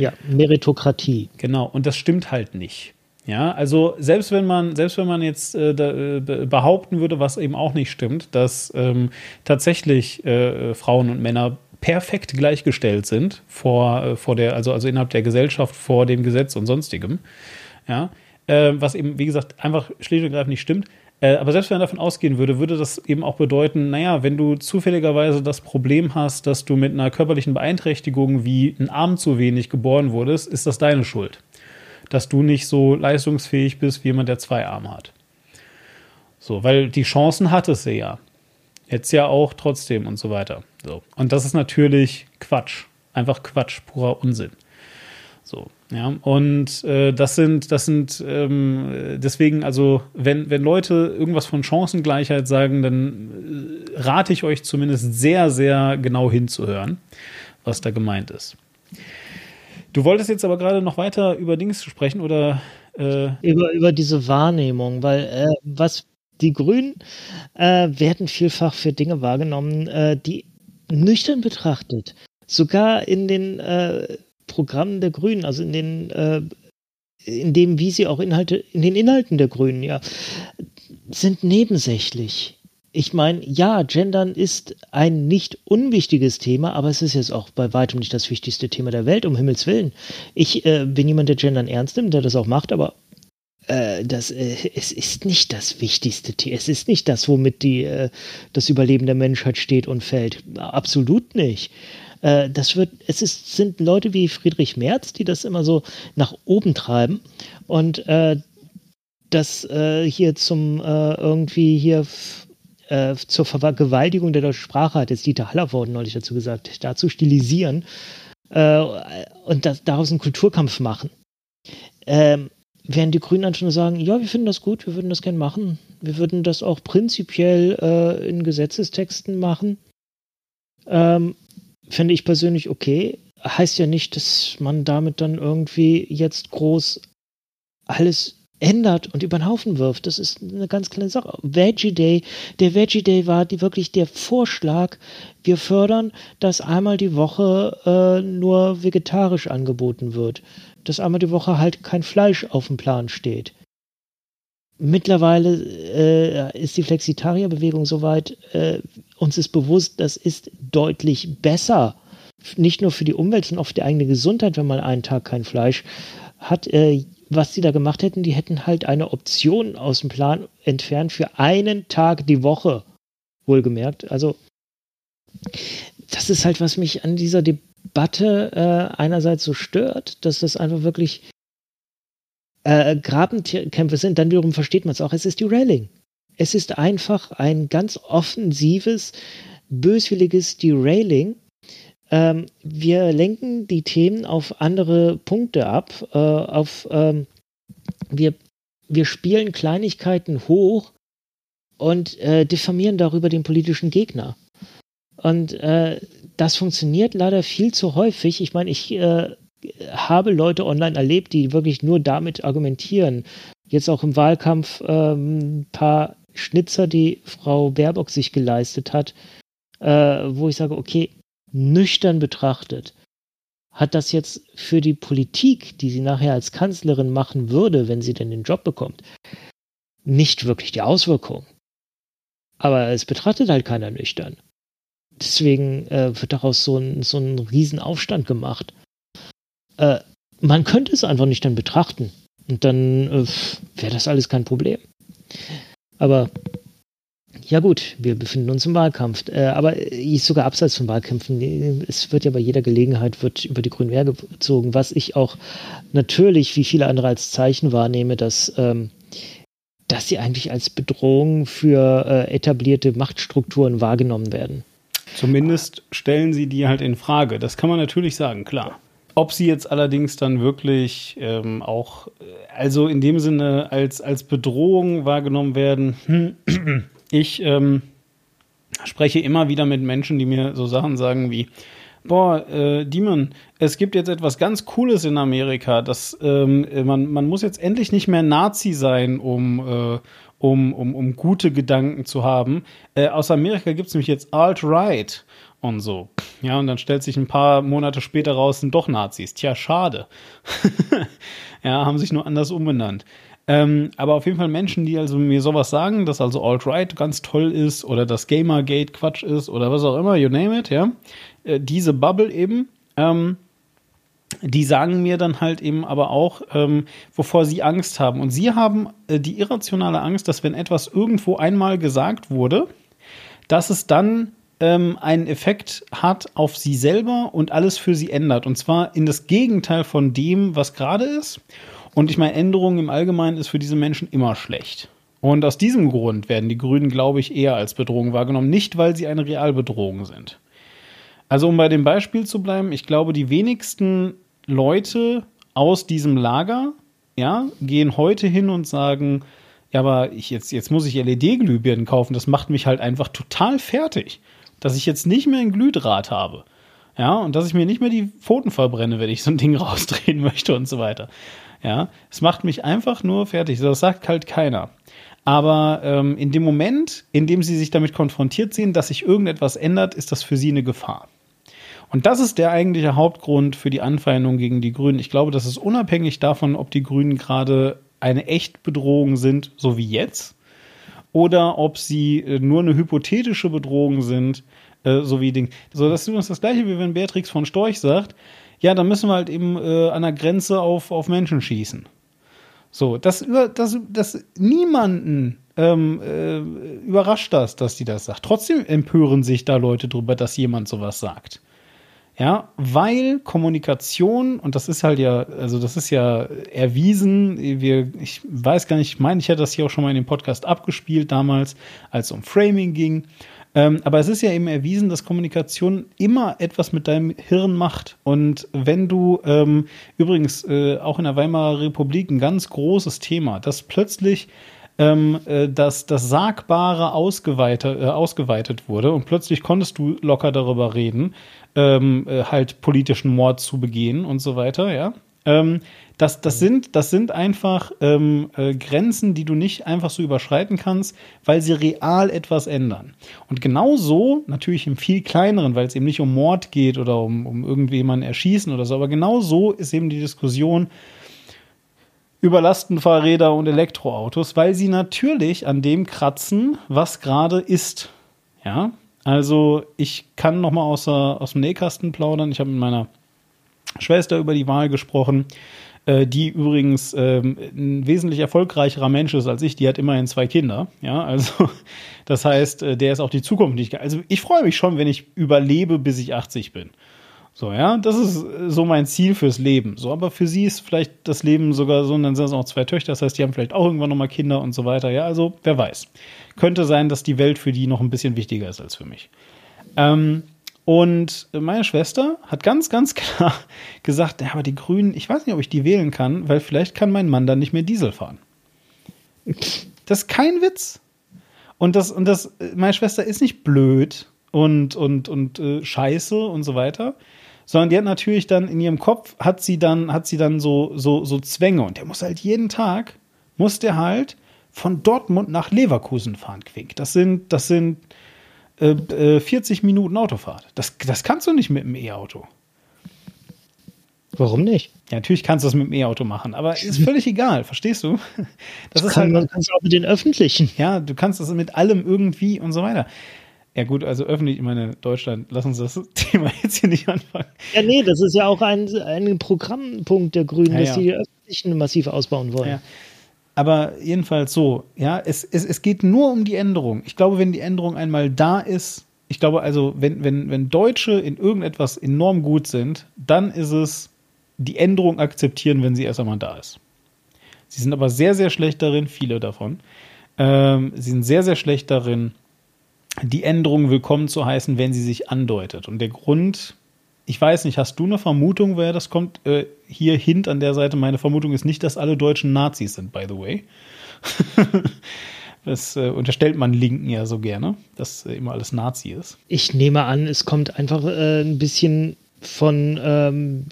Ja, Meritokratie. Genau, und das stimmt halt nicht. Ja, also selbst wenn man, selbst wenn man jetzt äh, da, äh, behaupten würde, was eben auch nicht stimmt, dass ähm, tatsächlich äh, Frauen und Männer perfekt gleichgestellt sind vor, äh, vor der, also, also innerhalb der Gesellschaft, vor dem Gesetz und sonstigem, ja, äh, was eben, wie gesagt, einfach schlicht und greifend nicht stimmt, äh, aber selbst wenn man davon ausgehen würde, würde das eben auch bedeuten, naja, wenn du zufälligerweise das Problem hast, dass du mit einer körperlichen Beeinträchtigung wie ein Arm zu wenig geboren wurdest, ist das deine Schuld. Dass du nicht so leistungsfähig bist wie jemand, der zwei Arme hat. So, weil die Chancen hattest du ja. Jetzt ja auch trotzdem und so weiter. So. Und das ist natürlich Quatsch. Einfach Quatsch, purer Unsinn. So, ja. Und äh, das sind, das sind ähm, deswegen, also, wenn, wenn Leute irgendwas von Chancengleichheit sagen, dann äh, rate ich euch zumindest sehr, sehr genau hinzuhören, was da gemeint ist. Du wolltest jetzt aber gerade noch weiter über Dings sprechen oder äh über, über diese Wahrnehmung, weil äh, was die Grünen äh, werden vielfach für Dinge wahrgenommen, äh, die nüchtern betrachtet, sogar in den äh, Programmen der Grünen, also in den, äh, in dem, wie sie auch Inhalte, in den Inhalten der Grünen, ja, sind nebensächlich. Ich meine, ja, Gendern ist ein nicht unwichtiges Thema, aber es ist jetzt auch bei weitem nicht das wichtigste Thema der Welt, um Himmels Willen. Ich äh, bin jemand, der Gendern ernst nimmt, der das auch macht, aber äh, das, äh, es ist nicht das wichtigste Thema. Es ist nicht das, womit die, äh, das Überleben der Menschheit steht und fällt. Absolut nicht. Äh, das wird, es ist, sind Leute wie Friedrich Merz, die das immer so nach oben treiben und äh, das äh, hier zum äh, irgendwie hier äh, zur Vergewaltigung der deutschen Sprache hat jetzt Dieter Hallervorden neulich dazu gesagt, dazu stilisieren äh, und das, daraus einen Kulturkampf machen. Ähm, während die Grünen dann schon sagen, ja, wir finden das gut, wir würden das gerne machen. Wir würden das auch prinzipiell äh, in Gesetzestexten machen. Ähm, finde ich persönlich okay. Heißt ja nicht, dass man damit dann irgendwie jetzt groß alles ändert und über den Haufen wirft. Das ist eine ganz kleine Sache. Veggie Day, der Veggie Day war die, wirklich der Vorschlag, wir fördern, dass einmal die Woche äh, nur vegetarisch angeboten wird. Dass einmal die Woche halt kein Fleisch auf dem Plan steht. Mittlerweile äh, ist die Flexitarierbewegung soweit, äh, uns ist bewusst, das ist deutlich besser. Nicht nur für die Umwelt, sondern auch für die eigene Gesundheit, wenn man einen Tag kein Fleisch hat. Äh, was sie da gemacht hätten, die hätten halt eine Option aus dem Plan entfernt für einen Tag die Woche. Wohlgemerkt. Also, das ist halt, was mich an dieser Debatte äh, einerseits so stört, dass das einfach wirklich äh, Grabenkämpfe sind, dann wiederum versteht man es auch, es ist Derailing. Es ist einfach ein ganz offensives, böswilliges Derailing. Ähm, wir lenken die Themen auf andere Punkte ab, äh, auf ähm, wir, wir spielen Kleinigkeiten hoch und äh, diffamieren darüber den politischen Gegner. Und äh, das funktioniert leider viel zu häufig. Ich meine, ich äh, habe Leute online erlebt, die wirklich nur damit argumentieren. Jetzt auch im Wahlkampf ähm, ein paar Schnitzer, die Frau Baerbock sich geleistet hat, äh, wo ich sage, okay, nüchtern betrachtet, hat das jetzt für die Politik, die sie nachher als Kanzlerin machen würde, wenn sie denn den Job bekommt, nicht wirklich die Auswirkung. Aber es betrachtet halt keiner nüchtern. Deswegen äh, wird daraus so ein, so ein Riesenaufstand gemacht. Äh, man könnte es einfach nicht dann betrachten. Und dann äh, wäre das alles kein Problem. Aber ja gut, wir befinden uns im Wahlkampf. Äh, aber sogar abseits von Wahlkämpfen, es wird ja bei jeder Gelegenheit wird über die Grünen gezogen, was ich auch natürlich wie viele andere als Zeichen wahrnehme, dass, ähm, dass sie eigentlich als Bedrohung für äh, etablierte Machtstrukturen wahrgenommen werden. Zumindest stellen sie die halt in Frage. Das kann man natürlich sagen, klar. Ob sie jetzt allerdings dann wirklich ähm, auch, also in dem Sinne als, als Bedrohung wahrgenommen werden, (clears throat) ich ähm, spreche immer wieder mit Menschen, die mir so Sachen sagen wie, boah, äh, Demon, es gibt jetzt etwas ganz Cooles in Amerika, dass ähm, man, man muss jetzt endlich nicht mehr Nazi sein, um, äh, um, um, um gute Gedanken zu haben. Äh, aus Amerika gibt es nämlich jetzt Alt-Right und so. Ja, und dann stellt sich ein paar Monate später raus, sind doch Nazis. Tja, schade. (laughs) ja, haben sich nur anders umbenannt. Ähm, aber auf jeden Fall Menschen, die also mir sowas sagen, dass also Alt-Right ganz toll ist oder dass Gamergate Quatsch ist oder was auch immer, you name it, ja. Äh, diese Bubble eben, ähm, die sagen mir dann halt eben aber auch, ähm, wovor sie Angst haben. Und sie haben äh, die irrationale Angst, dass wenn etwas irgendwo einmal gesagt wurde, dass es dann ähm, einen Effekt hat auf sie selber und alles für sie ändert. Und zwar in das Gegenteil von dem, was gerade ist. Und ich meine, Änderungen im Allgemeinen ist für diese Menschen immer schlecht. Und aus diesem Grund werden die Grünen, glaube ich, eher als Bedrohung wahrgenommen. Nicht, weil sie eine Realbedrohung sind. Also, um bei dem Beispiel zu bleiben, ich glaube, die wenigsten Leute aus diesem Lager, ja, gehen heute hin und sagen, ja, aber ich jetzt, jetzt muss ich LED-Glühbirnen kaufen, das macht mich halt einfach total fertig dass ich jetzt nicht mehr ein Glühdraht habe. Ja, und dass ich mir nicht mehr die Pfoten verbrenne, wenn ich so ein Ding (laughs) rausdrehen möchte und so weiter. Ja, es macht mich einfach nur fertig. Das sagt halt keiner. Aber ähm, in dem Moment, in dem sie sich damit konfrontiert sehen, dass sich irgendetwas ändert, ist das für sie eine Gefahr. Und das ist der eigentliche Hauptgrund für die Anfeindung gegen die Grünen. Ich glaube, das ist unabhängig davon, ob die Grünen gerade eine echt Bedrohung sind, so wie jetzt, oder ob sie äh, nur eine hypothetische Bedrohung sind, äh, so wie Ding. So, das ist übrigens das gleiche, wie wenn Beatrix von Storch sagt, ja, dann müssen wir halt eben äh, an der Grenze auf, auf Menschen schießen. So, das, das, das niemanden ähm, äh, überrascht das, dass die das sagt. Trotzdem empören sich da Leute drüber, dass jemand sowas sagt. Ja, weil Kommunikation, und das ist halt ja, also das ist ja erwiesen, wir, ich weiß gar nicht, ich meine, ich hätte das hier auch schon mal in dem Podcast abgespielt damals, als es um Framing ging. Ähm, aber es ist ja eben erwiesen, dass Kommunikation immer etwas mit deinem Hirn macht. Und wenn du ähm, übrigens äh, auch in der Weimarer Republik ein ganz großes Thema, dass plötzlich ähm, äh, dass das Sagbare ausgeweitet, äh, ausgeweitet wurde und plötzlich konntest du locker darüber reden, ähm, äh, halt politischen Mord zu begehen und so weiter, ja. Ähm, das, das, sind, das sind einfach ähm, äh, Grenzen, die du nicht einfach so überschreiten kannst, weil sie real etwas ändern. Und genauso, natürlich im viel kleineren, weil es eben nicht um Mord geht oder um, um irgendjemanden erschießen oder so, aber genau so ist eben die Diskussion über Lastenfahrräder und Elektroautos, weil sie natürlich an dem kratzen, was gerade ist. Ja, also ich kann noch mal aus, aus dem Nähkasten plaudern. Ich habe mit meiner Schwester über die Wahl gesprochen, äh, die übrigens ähm, ein wesentlich erfolgreicherer Mensch ist als ich. Die hat immerhin zwei Kinder. Ja, also (laughs) das heißt, äh, der ist auch die Zukunft nicht. Also ich freue mich schon, wenn ich überlebe, bis ich 80 bin. So, ja, das ist so mein Ziel fürs Leben. So, aber für sie ist vielleicht das Leben sogar so, und dann sind es auch zwei Töchter, das heißt, die haben vielleicht auch irgendwann nochmal Kinder und so weiter. Ja, also, wer weiß. Könnte sein, dass die Welt für die noch ein bisschen wichtiger ist als für mich. Ähm, und meine Schwester hat ganz, ganz (laughs) klar gesagt, ja, aber die Grünen, ich weiß nicht, ob ich die wählen kann, weil vielleicht kann mein Mann dann nicht mehr Diesel fahren. Das ist kein Witz. Und das, und das, meine Schwester ist nicht blöd und, und, und äh, scheiße und so weiter, sondern die hat natürlich dann in ihrem Kopf, hat sie dann, hat sie dann so, so, so Zwänge und der muss halt jeden Tag, muss der halt von Dortmund nach Leverkusen fahren, Quink. Das sind, das sind äh, 40 äh, Minuten Autofahrt. Das, das kannst du nicht mit dem E-Auto. Warum nicht? Ja, natürlich kannst du das mit dem E-Auto machen, aber ist (laughs) völlig egal, verstehst du? (laughs) Das, das ist kann, halt, man kann es auch mit den öffentlichen. Ja, du kannst das mit allem irgendwie und so weiter. Ja gut, also öffentlich, ich meine, Deutschland, lass uns das (laughs) Thema jetzt hier nicht anfangen. Ja, nee, das ist ja auch ein, ein Programmpunkt der Grünen, ja, dass ja. die öffentlichen massiv ausbauen wollen. Ja. Aber jedenfalls so, ja, es, es, es geht nur um die Änderung. Ich glaube, wenn die Änderung einmal da ist, ich glaube also, wenn, wenn, wenn Deutsche in irgendetwas enorm gut sind, dann ist es die Änderung akzeptieren, wenn sie erst einmal da ist. Sie sind aber sehr, sehr schlecht darin, viele davon. Ähm, sie sind sehr, sehr schlecht darin, die Änderung willkommen zu heißen, wenn sie sich andeutet. Und der Grund, ich weiß nicht, hast du eine Vermutung, woher das kommt? Äh, hier Hint an der Seite, meine Vermutung ist nicht, dass alle Deutschen Nazis sind, by the way. (laughs) Das äh, unterstellt man Linken ja so gerne, dass äh, immer alles Nazi ist. Ich nehme an, es kommt einfach äh, ein bisschen von, ähm,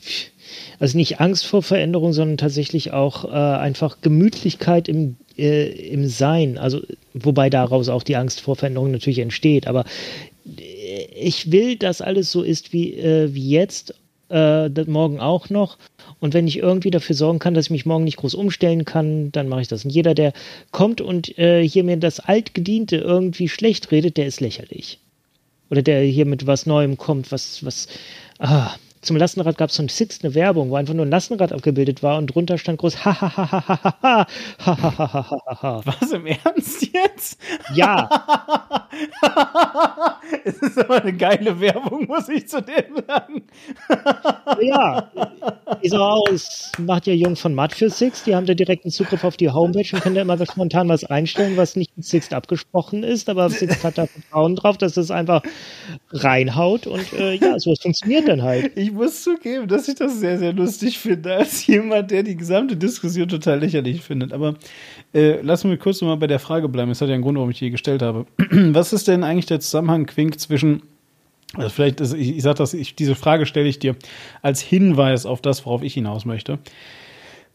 also nicht Angst vor Veränderung, sondern tatsächlich auch äh, einfach Gemütlichkeit im, äh, im Sein. Also, wobei daraus auch die Angst vor Veränderung natürlich entsteht. Aber äh, ich will, dass alles so ist wie, äh, wie jetzt, äh, morgen auch noch. Und wenn ich irgendwie dafür sorgen kann, dass ich mich morgen nicht groß umstellen kann, dann mache ich das. Und jeder, der kommt und äh, hier mir das Altgediente irgendwie schlecht redet, der ist lächerlich. Oder der hier mit was Neuem kommt, was, was, ah, zum Lastenrad gab es so ein Six eine Werbung, wo einfach nur ein Lastenrad abgebildet war und drunter stand groß ha ha ha ha ha ha ha ha ha ha. Was im Ernst jetzt? Ja. es ist aber eine geile Werbung, muss ich zu dem sagen. ja. Ich sag auch, es macht ja Jung von Matt für Six, die haben da direkten Zugriff auf die Homepage und können da immer spontan was einstellen, was nicht mit Six abgesprochen ist, aber Six hat da Vertrauen drauf, dass es einfach reinhaut und äh, ja, sowas funktioniert dann halt. Ich ich muss zugeben, dass ich das sehr, sehr lustig finde, als jemand, der die gesamte Diskussion total lächerlich findet. Aber äh, lassen wir kurz nochmal bei der Frage bleiben. Es hat ja einen Grund, warum ich die gestellt habe. (clears throat) Was ist denn eigentlich der Zusammenhang, Quink, zwischen also vielleicht, ist, ich, ich sage das, ich, diese Frage stelle ich dir als Hinweis auf das, worauf ich hinaus möchte.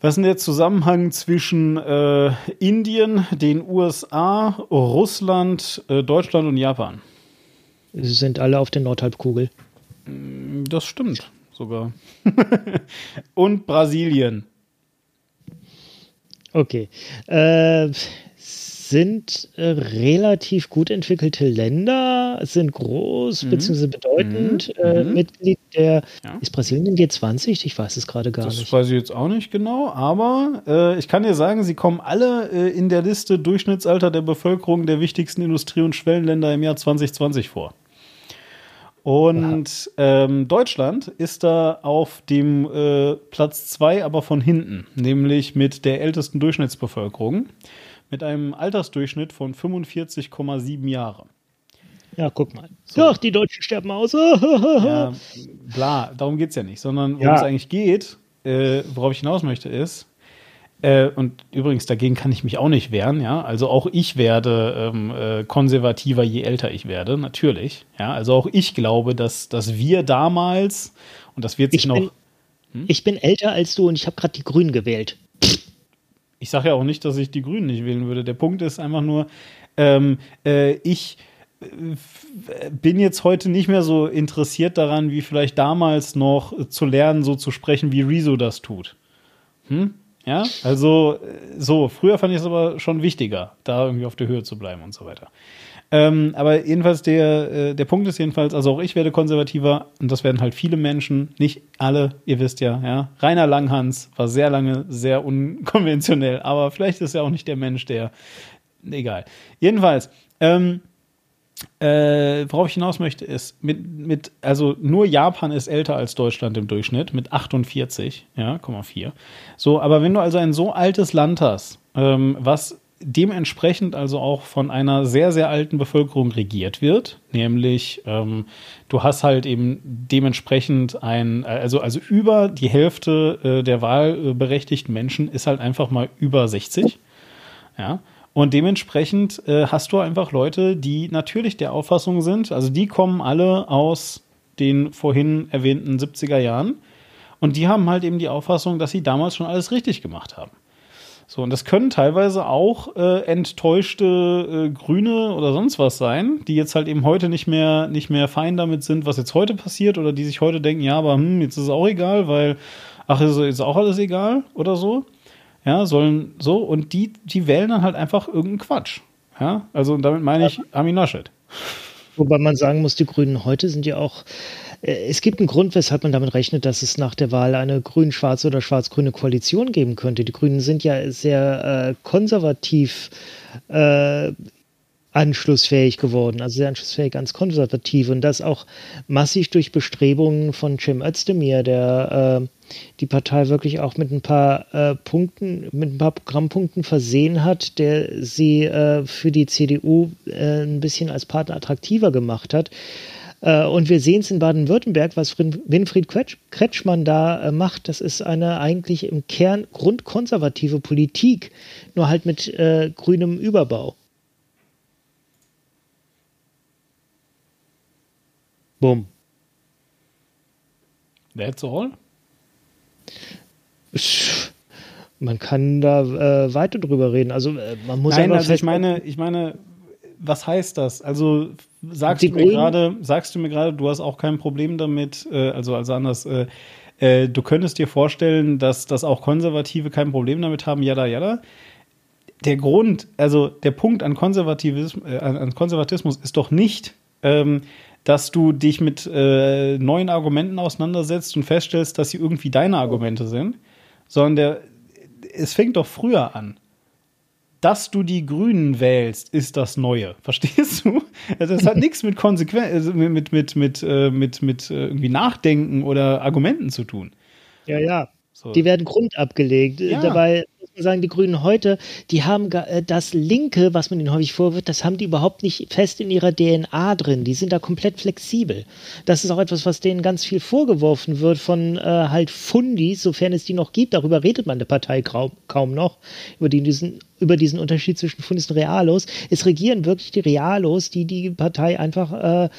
Was ist denn der Zusammenhang zwischen äh, Indien, den USA, Russland, äh, Deutschland und Japan? Sie sind alle auf der Nordhalbkugel. Mm, das stimmt sogar. (laughs) Und Brasilien. Okay. Äh, sind äh, relativ gut entwickelte Länder, sind groß mhm. bzw. bedeutend. Mhm. Äh, mhm. Mitglied der. Ja. Ist Brasilien im G20? Ich weiß es gerade gar das nicht. Das weiß ich jetzt auch nicht genau, aber äh, ich kann dir sagen, sie kommen alle äh, in der Liste Durchschnittsalter der Bevölkerung der wichtigsten Industrie- und Schwellenländer im Jahr 2020 vor. Und ähm, Deutschland ist da auf dem äh, Platz zwei, aber von hinten, nämlich mit der ältesten Durchschnittsbevölkerung, mit einem Altersdurchschnitt von 45,7 Jahre. Ja, guck mal. So. Ach, die Deutschen sterben aus. (laughs) ja, bla, darum geht es ja nicht, sondern worum ja. es eigentlich geht, äh, worauf ich hinaus möchte, ist, äh, und übrigens, dagegen kann ich mich auch nicht wehren, ja. Also auch ich werde ähm, äh, konservativer, je älter ich werde, natürlich. Ja, also auch ich glaube, dass, dass wir damals, und das wird sich ich noch. Bin, hm? Ich bin älter als du und ich habe gerade die Grünen gewählt. Ich sage ja auch nicht, dass ich die Grünen nicht wählen würde. Der Punkt ist einfach nur, ähm, äh, ich äh, bin jetzt heute nicht mehr so interessiert daran, wie vielleicht damals noch zu lernen, so zu sprechen, wie Rezo das tut. Hm? Ja, also so, früher fand ich es aber schon wichtiger, da irgendwie auf der Höhe zu bleiben und so weiter. Ähm, aber jedenfalls, der, äh, der Punkt ist jedenfalls, also auch ich werde konservativer und das werden halt viele Menschen, nicht alle, ihr wisst ja, ja. Rainer Langhans war sehr lange sehr unkonventionell, aber vielleicht ist er auch nicht der Mensch, der, egal. Jedenfalls, ähm, äh, worauf ich hinaus möchte, ist, mit, mit, also nur Japan ist älter als Deutschland im Durchschnitt mit 48, ja, 4. So, aber wenn du also ein so altes Land hast, ähm, was dementsprechend also auch von einer sehr, sehr alten Bevölkerung regiert wird, nämlich ähm, du hast halt eben dementsprechend ein, also, also über die Hälfte äh, der wahlberechtigten Menschen ist halt einfach mal über 60, ja, und dementsprechend äh, hast du einfach Leute, die natürlich der Auffassung sind, also die kommen alle aus den vorhin erwähnten 70er Jahren und die haben halt eben die Auffassung, dass sie damals schon alles richtig gemacht haben. So, und das können teilweise auch äh, enttäuschte äh, Grüne oder sonst was sein, die jetzt halt eben heute nicht mehr, nicht mehr fein damit sind, was jetzt heute passiert, oder die sich heute denken, ja, aber hm, jetzt ist es auch egal, weil, ach, ist, ist auch alles egal oder so ja, sollen so, und die, die wählen dann halt einfach irgendeinen Quatsch. Ja, also damit meine ich Armin Laschet. Wobei man sagen muss, die Grünen heute sind ja auch, äh, es gibt einen Grund, weshalb man damit rechnet, dass es nach der Wahl eine grün-schwarze oder schwarz-grüne Koalition geben könnte. Die Grünen sind ja sehr äh, konservativ äh, anschlussfähig geworden, also sehr anschlussfähig, ganz konservativ und das auch massig durch Bestrebungen von Cem Özdemir, der äh, die Partei wirklich auch mit ein paar äh, Punkten, mit ein paar Programmpunkten versehen hat, der sie äh, für die CDU äh, ein bisschen als Partner attraktiver gemacht hat. Äh, und wir sehen es in Baden-Württemberg, was Winfried Kretschmann da äh, macht. Das ist eine eigentlich im Kern grundkonservative Politik, nur halt mit äh, grünem Überbau. Bumm. That's all? Man kann da äh, weiter drüber reden. Also äh, man muss Nein, also ich meine, ich meine, was heißt das? Also sagst du mir gerade, sagst du mir gerade, du hast auch kein Problem damit, äh, also also anders, äh, äh, du könntest dir vorstellen, dass, dass auch Konservative kein Problem damit haben, jada jada. Der Grund, also der Punkt an Konservatismus, äh, an Konservatismus ist doch nicht, ähm, dass du dich mit äh, neuen Argumenten auseinandersetzt und feststellst, dass sie irgendwie deine Argumente sind, sondern der, es fängt doch früher an. Dass du die Grünen wählst, ist das Neue. (laughs) Verstehst du? Also das hat nichts mit Konsequenz, also mit, mit, mit, mit, äh, mit, mit äh, irgendwie Nachdenken oder Argumenten zu tun. Ja, ja. So. Die werden grundabgelegt. Ja. Dabei sagen, die Grünen heute, die haben äh, das Linke, was man ihnen häufig vorwirft, das haben die überhaupt nicht fest in ihrer DNA drin. Die sind da komplett flexibel. Das ist auch etwas, was denen ganz viel vorgeworfen wird von äh, halt Fundis, sofern es die noch gibt. Darüber redet man der Partei kaum, kaum noch, über, die, diesen, über diesen Unterschied zwischen Fundis und Realos. Es regieren wirklich die Realos, die die Partei einfach, äh,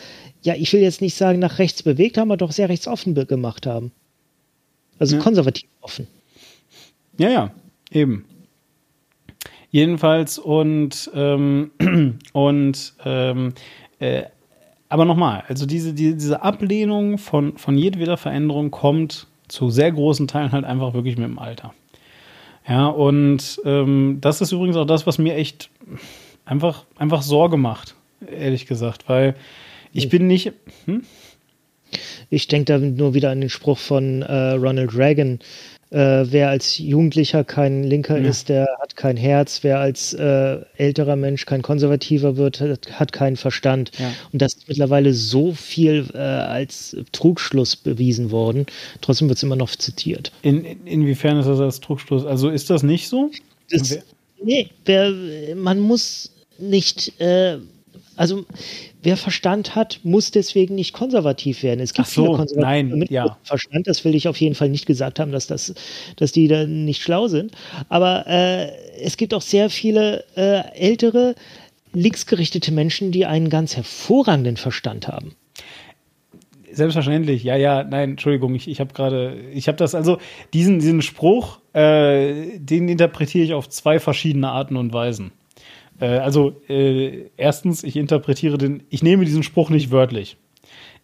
ja, ich will jetzt nicht sagen nach rechts bewegt haben, aber doch sehr rechtsoffen gemacht haben. Also ja. konservativ offen. Ja, ja. Eben. Jedenfalls und ähm, (clears throat) und ähm, äh, aber nochmal, also diese, die, diese Ablehnung von, von jedweder Veränderung kommt zu sehr großen Teilen halt einfach wirklich mit dem Alter. Ja, und ähm, das ist übrigens auch das, was mir echt einfach, einfach Sorge macht, ehrlich gesagt, weil ich bin nicht. Hm? Ich denke da nur wieder an den Spruch von äh, Ronald Reagan, äh, wer als Jugendlicher kein Linker ja. ist, der hat kein Herz. Wer als äh, älterer Mensch kein Konservativer wird, hat, hat keinen Verstand. Ja. Und das ist mittlerweile so viel äh, als Trugschluss bewiesen worden. Trotzdem wird es immer noch zitiert. In, in, inwiefern ist das als Trugschluss? Also ist das nicht so? Das, nee, wer, man muss nicht äh, also wer Verstand hat, muss deswegen nicht konservativ werden. Es gibt Ach so, viele Konservative nein, mit ja. Verstand. Das will ich auf jeden Fall nicht gesagt haben, dass das, dass die da nicht schlau sind. Aber äh, es gibt auch sehr viele äh, ältere, linksgerichtete Menschen, die einen ganz hervorragenden Verstand haben. Selbstverständlich, ja, ja, nein, Entschuldigung, ich, ich habe gerade, ich habe das, also diesen, diesen Spruch, äh, den interpretiere ich auf zwei verschiedene Arten und Weisen. Äh, also, äh, erstens, ich interpretiere den, ich nehme diesen Spruch nicht wörtlich.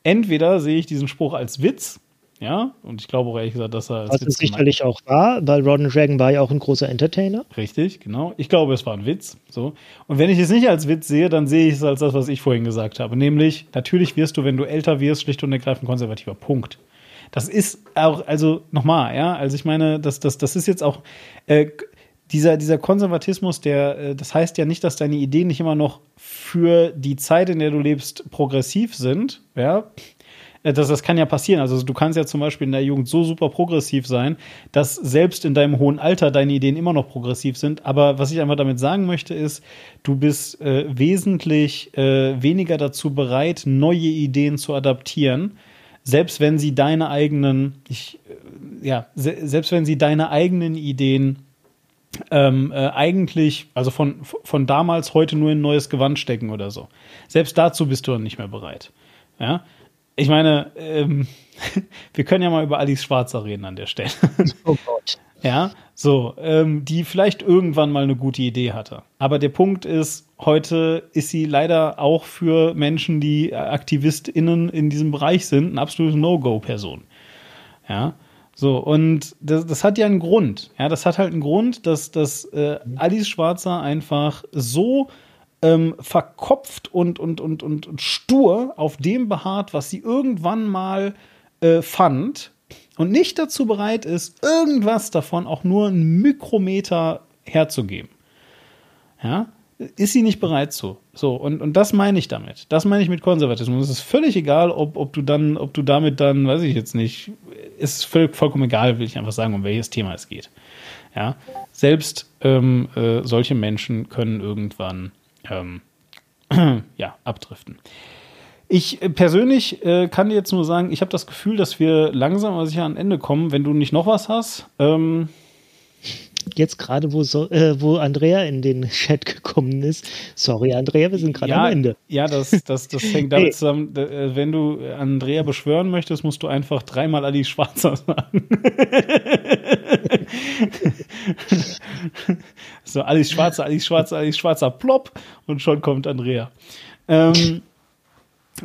Entweder sehe ich diesen Spruch als Witz, ja, und ich glaube auch ehrlich gesagt, dass er als Was es sicherlich auch war, weil Ronald Reagan war ja auch ein großer Entertainer. Richtig, genau. Ich glaube, es war ein Witz. So. Und wenn ich es nicht als Witz sehe, dann sehe ich es als das, was ich vorhin gesagt habe. Nämlich, natürlich wirst du, wenn du älter wirst, schlicht und ergreifend konservativer. Punkt. Das ist auch, also nochmal, ja, also ich meine, das, das, das ist jetzt auch, äh, dieser, dieser Konservatismus, der, äh, das heißt ja nicht, dass deine Ideen nicht immer noch für die Zeit, in der du lebst, progressiv sind, ja. Äh, das, das kann ja passieren. Also du kannst ja zum Beispiel in der Jugend so super progressiv sein, dass selbst in deinem hohen Alter deine Ideen immer noch progressiv sind. Aber was ich einfach damit sagen möchte, ist, du bist äh, wesentlich äh, weniger dazu bereit, neue Ideen zu adaptieren, selbst wenn sie deine eigenen, ich, äh, ja, se selbst wenn sie deine eigenen Ideen ähm, äh, eigentlich, also von, von damals heute nur in ein neues Gewand stecken oder so. Selbst dazu bist du dann nicht mehr bereit. Ja, ich meine, ähm, (laughs) wir können ja mal über Alice Schwarzer reden an der Stelle. (laughs) Oh Gott. Ja, so, ähm, die vielleicht irgendwann mal eine gute Idee hatte. Aber der Punkt ist, heute ist sie leider auch für Menschen, die AktivistInnen in diesem Bereich sind, eine absolute No-Go-Person. Ja, so, und das, das hat ja einen Grund. Ja, das hat halt einen Grund, dass, dass äh, Alice Schwarzer einfach so ähm, verkopft und, und, und, und, und stur auf dem beharrt, was sie irgendwann mal äh, fand und nicht dazu bereit ist, irgendwas davon auch nur einen Mikrometer herzugeben. Ja, ist sie nicht bereit zu. So, und, und das meine ich damit. Das meine ich mit Konservatismus. Es ist völlig egal, ob, ob du dann, ob du damit dann, weiß ich jetzt nicht, ist völlig, vollkommen egal, will ich einfach sagen, um welches Thema es geht. Ja, selbst ähm, äh, solche Menschen können irgendwann ähm, (clears throat) ja, abdriften. Ich äh, persönlich äh, kann dir jetzt nur sagen, ich habe das Gefühl, dass wir langsam aber sicher an Ende kommen. Wenn du nicht noch was hast, ähm, jetzt gerade, wo, so, äh, wo Andrea in den Chat gekommen ist. Sorry, Andrea, wir sind gerade ja, am Ende. Ja, das, das, das hängt damit (laughs) hey. zusammen, äh, wenn du Andrea beschwören möchtest, musst du einfach dreimal Ali Schwarzer sagen. (laughs) so, Alice Schwarzer, Alice Schwarzer, Alice Schwarzer, plopp und schon kommt Andrea. Ähm,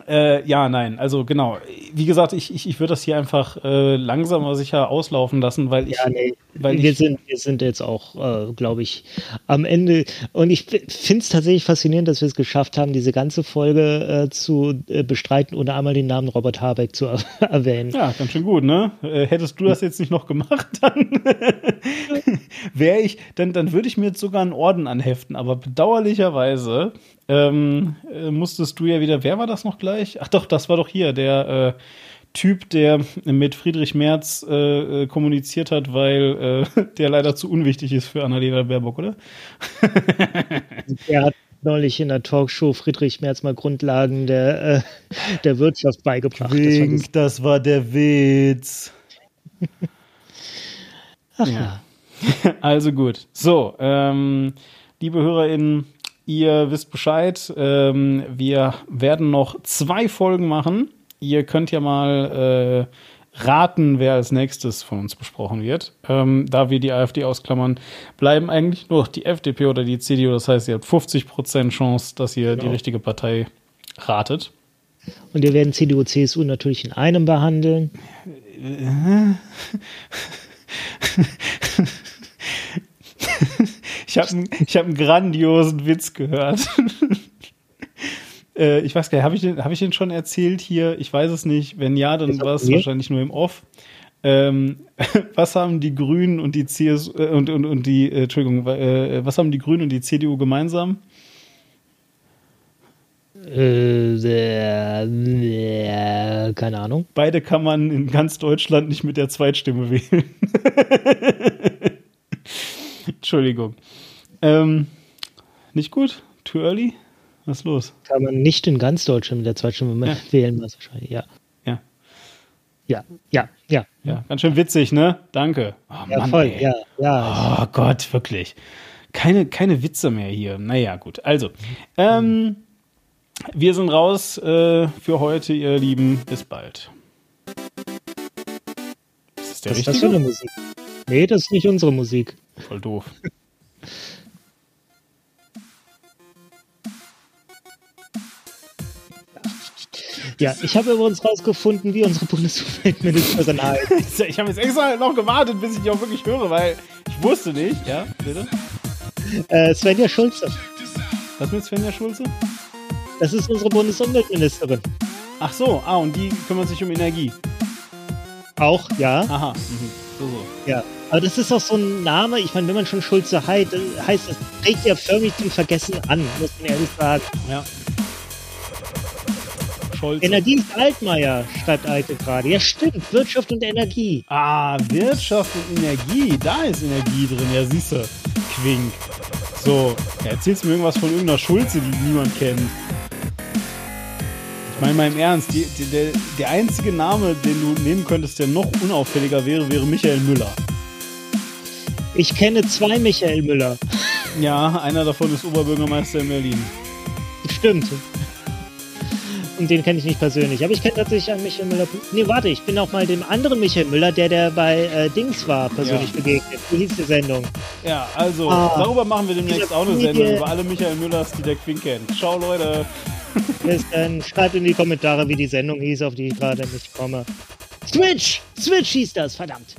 äh, ja, nein, also genau. Wie gesagt, ich, ich, ich würde das hier einfach äh, langsam aber sicher auslaufen lassen, weil ich. Ja, nee. weil wir, ich, sind, wir sind jetzt auch, äh, glaube ich, am Ende. Und ich finde es tatsächlich faszinierend, dass wir es geschafft haben, diese ganze Folge äh, zu äh, bestreiten, ohne einmal den Namen Robert Habeck zu (laughs) erwähnen. Ja, ganz schön gut, ne? Äh, hättest du das jetzt nicht noch gemacht, (laughs) dann wäre ich, dann, dann würde ich mir jetzt sogar einen Orden anheften, aber bedauerlicherweise ähm, äh, musstest du ja wieder, wer war das noch gleich? Ach doch, das war doch hier, der äh, Typ, der mit Friedrich Merz äh, äh kommuniziert hat, weil äh, (laughs) der leider zu unwichtig ist für Annalena Baerbock, oder? (laughs) der hat neulich in der Talkshow Friedrich Merz mal Grundlagen der, äh, der Wirtschaft beigebracht. Wink, das, war der Witz. Ach ja. (laughs) Also gut. So, ähm, liebe HörerInnen, Ihr wisst Bescheid. Ähm, wir werden noch zwei Folgen machen. Ihr könnt ja mal äh, raten, wer als nächstes von uns besprochen wird. Ähm, da wir die AfD ausklammern, bleiben eigentlich nur die FDP oder die CDU. Das heißt, ihr habt 50% Chance, dass ihr genau. die richtige Partei ratet. Und wir werden CDU, CSU natürlich in einem behandeln. (laughs) (laughs) (laughs) ich habe ich hab einen grandiosen Witz gehört. (laughs) äh, ich weiß gar nicht, habe ich, den, hab ich den schon erzählt hier? Ich weiß es nicht. Wenn ja, dann war es wahrscheinlich nur im Off. Ähm, (laughs) was haben die Grünen und die CSU äh, und, und, und die, äh, Entschuldigung, äh, was haben die Grünen und die CDU gemeinsam? Äh, keine Ahnung. Beide kann man in ganz Deutschland nicht mit der Zweitstimme (laughs) wählen. Entschuldigung. Ähm, nicht gut? Too early? Was ist los? Kann man nicht in ganz Deutschland mit der Zweitstimme ja. wählen, wahrscheinlich, ja. Ja. Ja, ja, ja. Ja, ganz schön witzig, ne? Danke. Oh, ja, Mann, voll, ey. ja, ja. Oh Gott, wirklich. Keine, keine Witze mehr hier. Naja, gut. Also, ähm, wir sind raus äh, für heute, ihr Lieben. Bis bald. Ist das der Was richtige? ist das für eine Musik? Nee, das ist nicht unsere Musik. Voll doof. (laughs) Ja, ich habe übrigens rausgefunden, wie unsere Bundesumweltministerin (laughs) heißt. ich habe jetzt extra noch gewartet, bis ich die auch wirklich höre, weil ich wusste nicht. Ja, bitte? Äh, Svenja Schulze. Was mit Svenja Schulze? Das ist unsere Bundesumweltministerin. Ach so, ah, und die kümmert sich um Energie. Auch, ja. Aha. Mhm. So, so. Ja. Aber das ist auch so ein Name, ich meine, wenn man schon Schulze heißt, heißt das trägt ja förmlich zum Vergessen an, muss man ehrlich sagen. Ja. Energie ist Altmaier, schreibt Alte gerade. Ja, stimmt. Wirtschaft und Energie. Ah, Wirtschaft und Energie. Da ist Energie drin. Ja, siehst du. Quink. So, erzählst du mir irgendwas von irgendeiner Schulze, die niemand kennt. Ich meine mal im Ernst, die, die, der, der einzige Name, den du nehmen könntest, der noch unauffälliger wäre, wäre Michael Müller. Ich kenne zwei Michael Müller. Ja, einer davon ist Oberbürgermeister in Berlin. Stimmt. Und den kenne ich nicht persönlich. Aber ich kenne tatsächlich einen Michael Müller. Nee, warte, ich bin auch mal dem anderen Michael Müller, der der bei äh, Dings war, persönlich Ja. begegnet. Wie hieß die Sendung? Ja, also, Ah. darüber machen wir demnächst auch eine Sendung über alle Michael Müllers, die der Quink kennt. Ciao, Leute. (laughs) Bis dann schreibt in die Kommentare, wie die Sendung hieß, auf die ich gerade nicht komme. Switch! Switch hieß das, verdammt.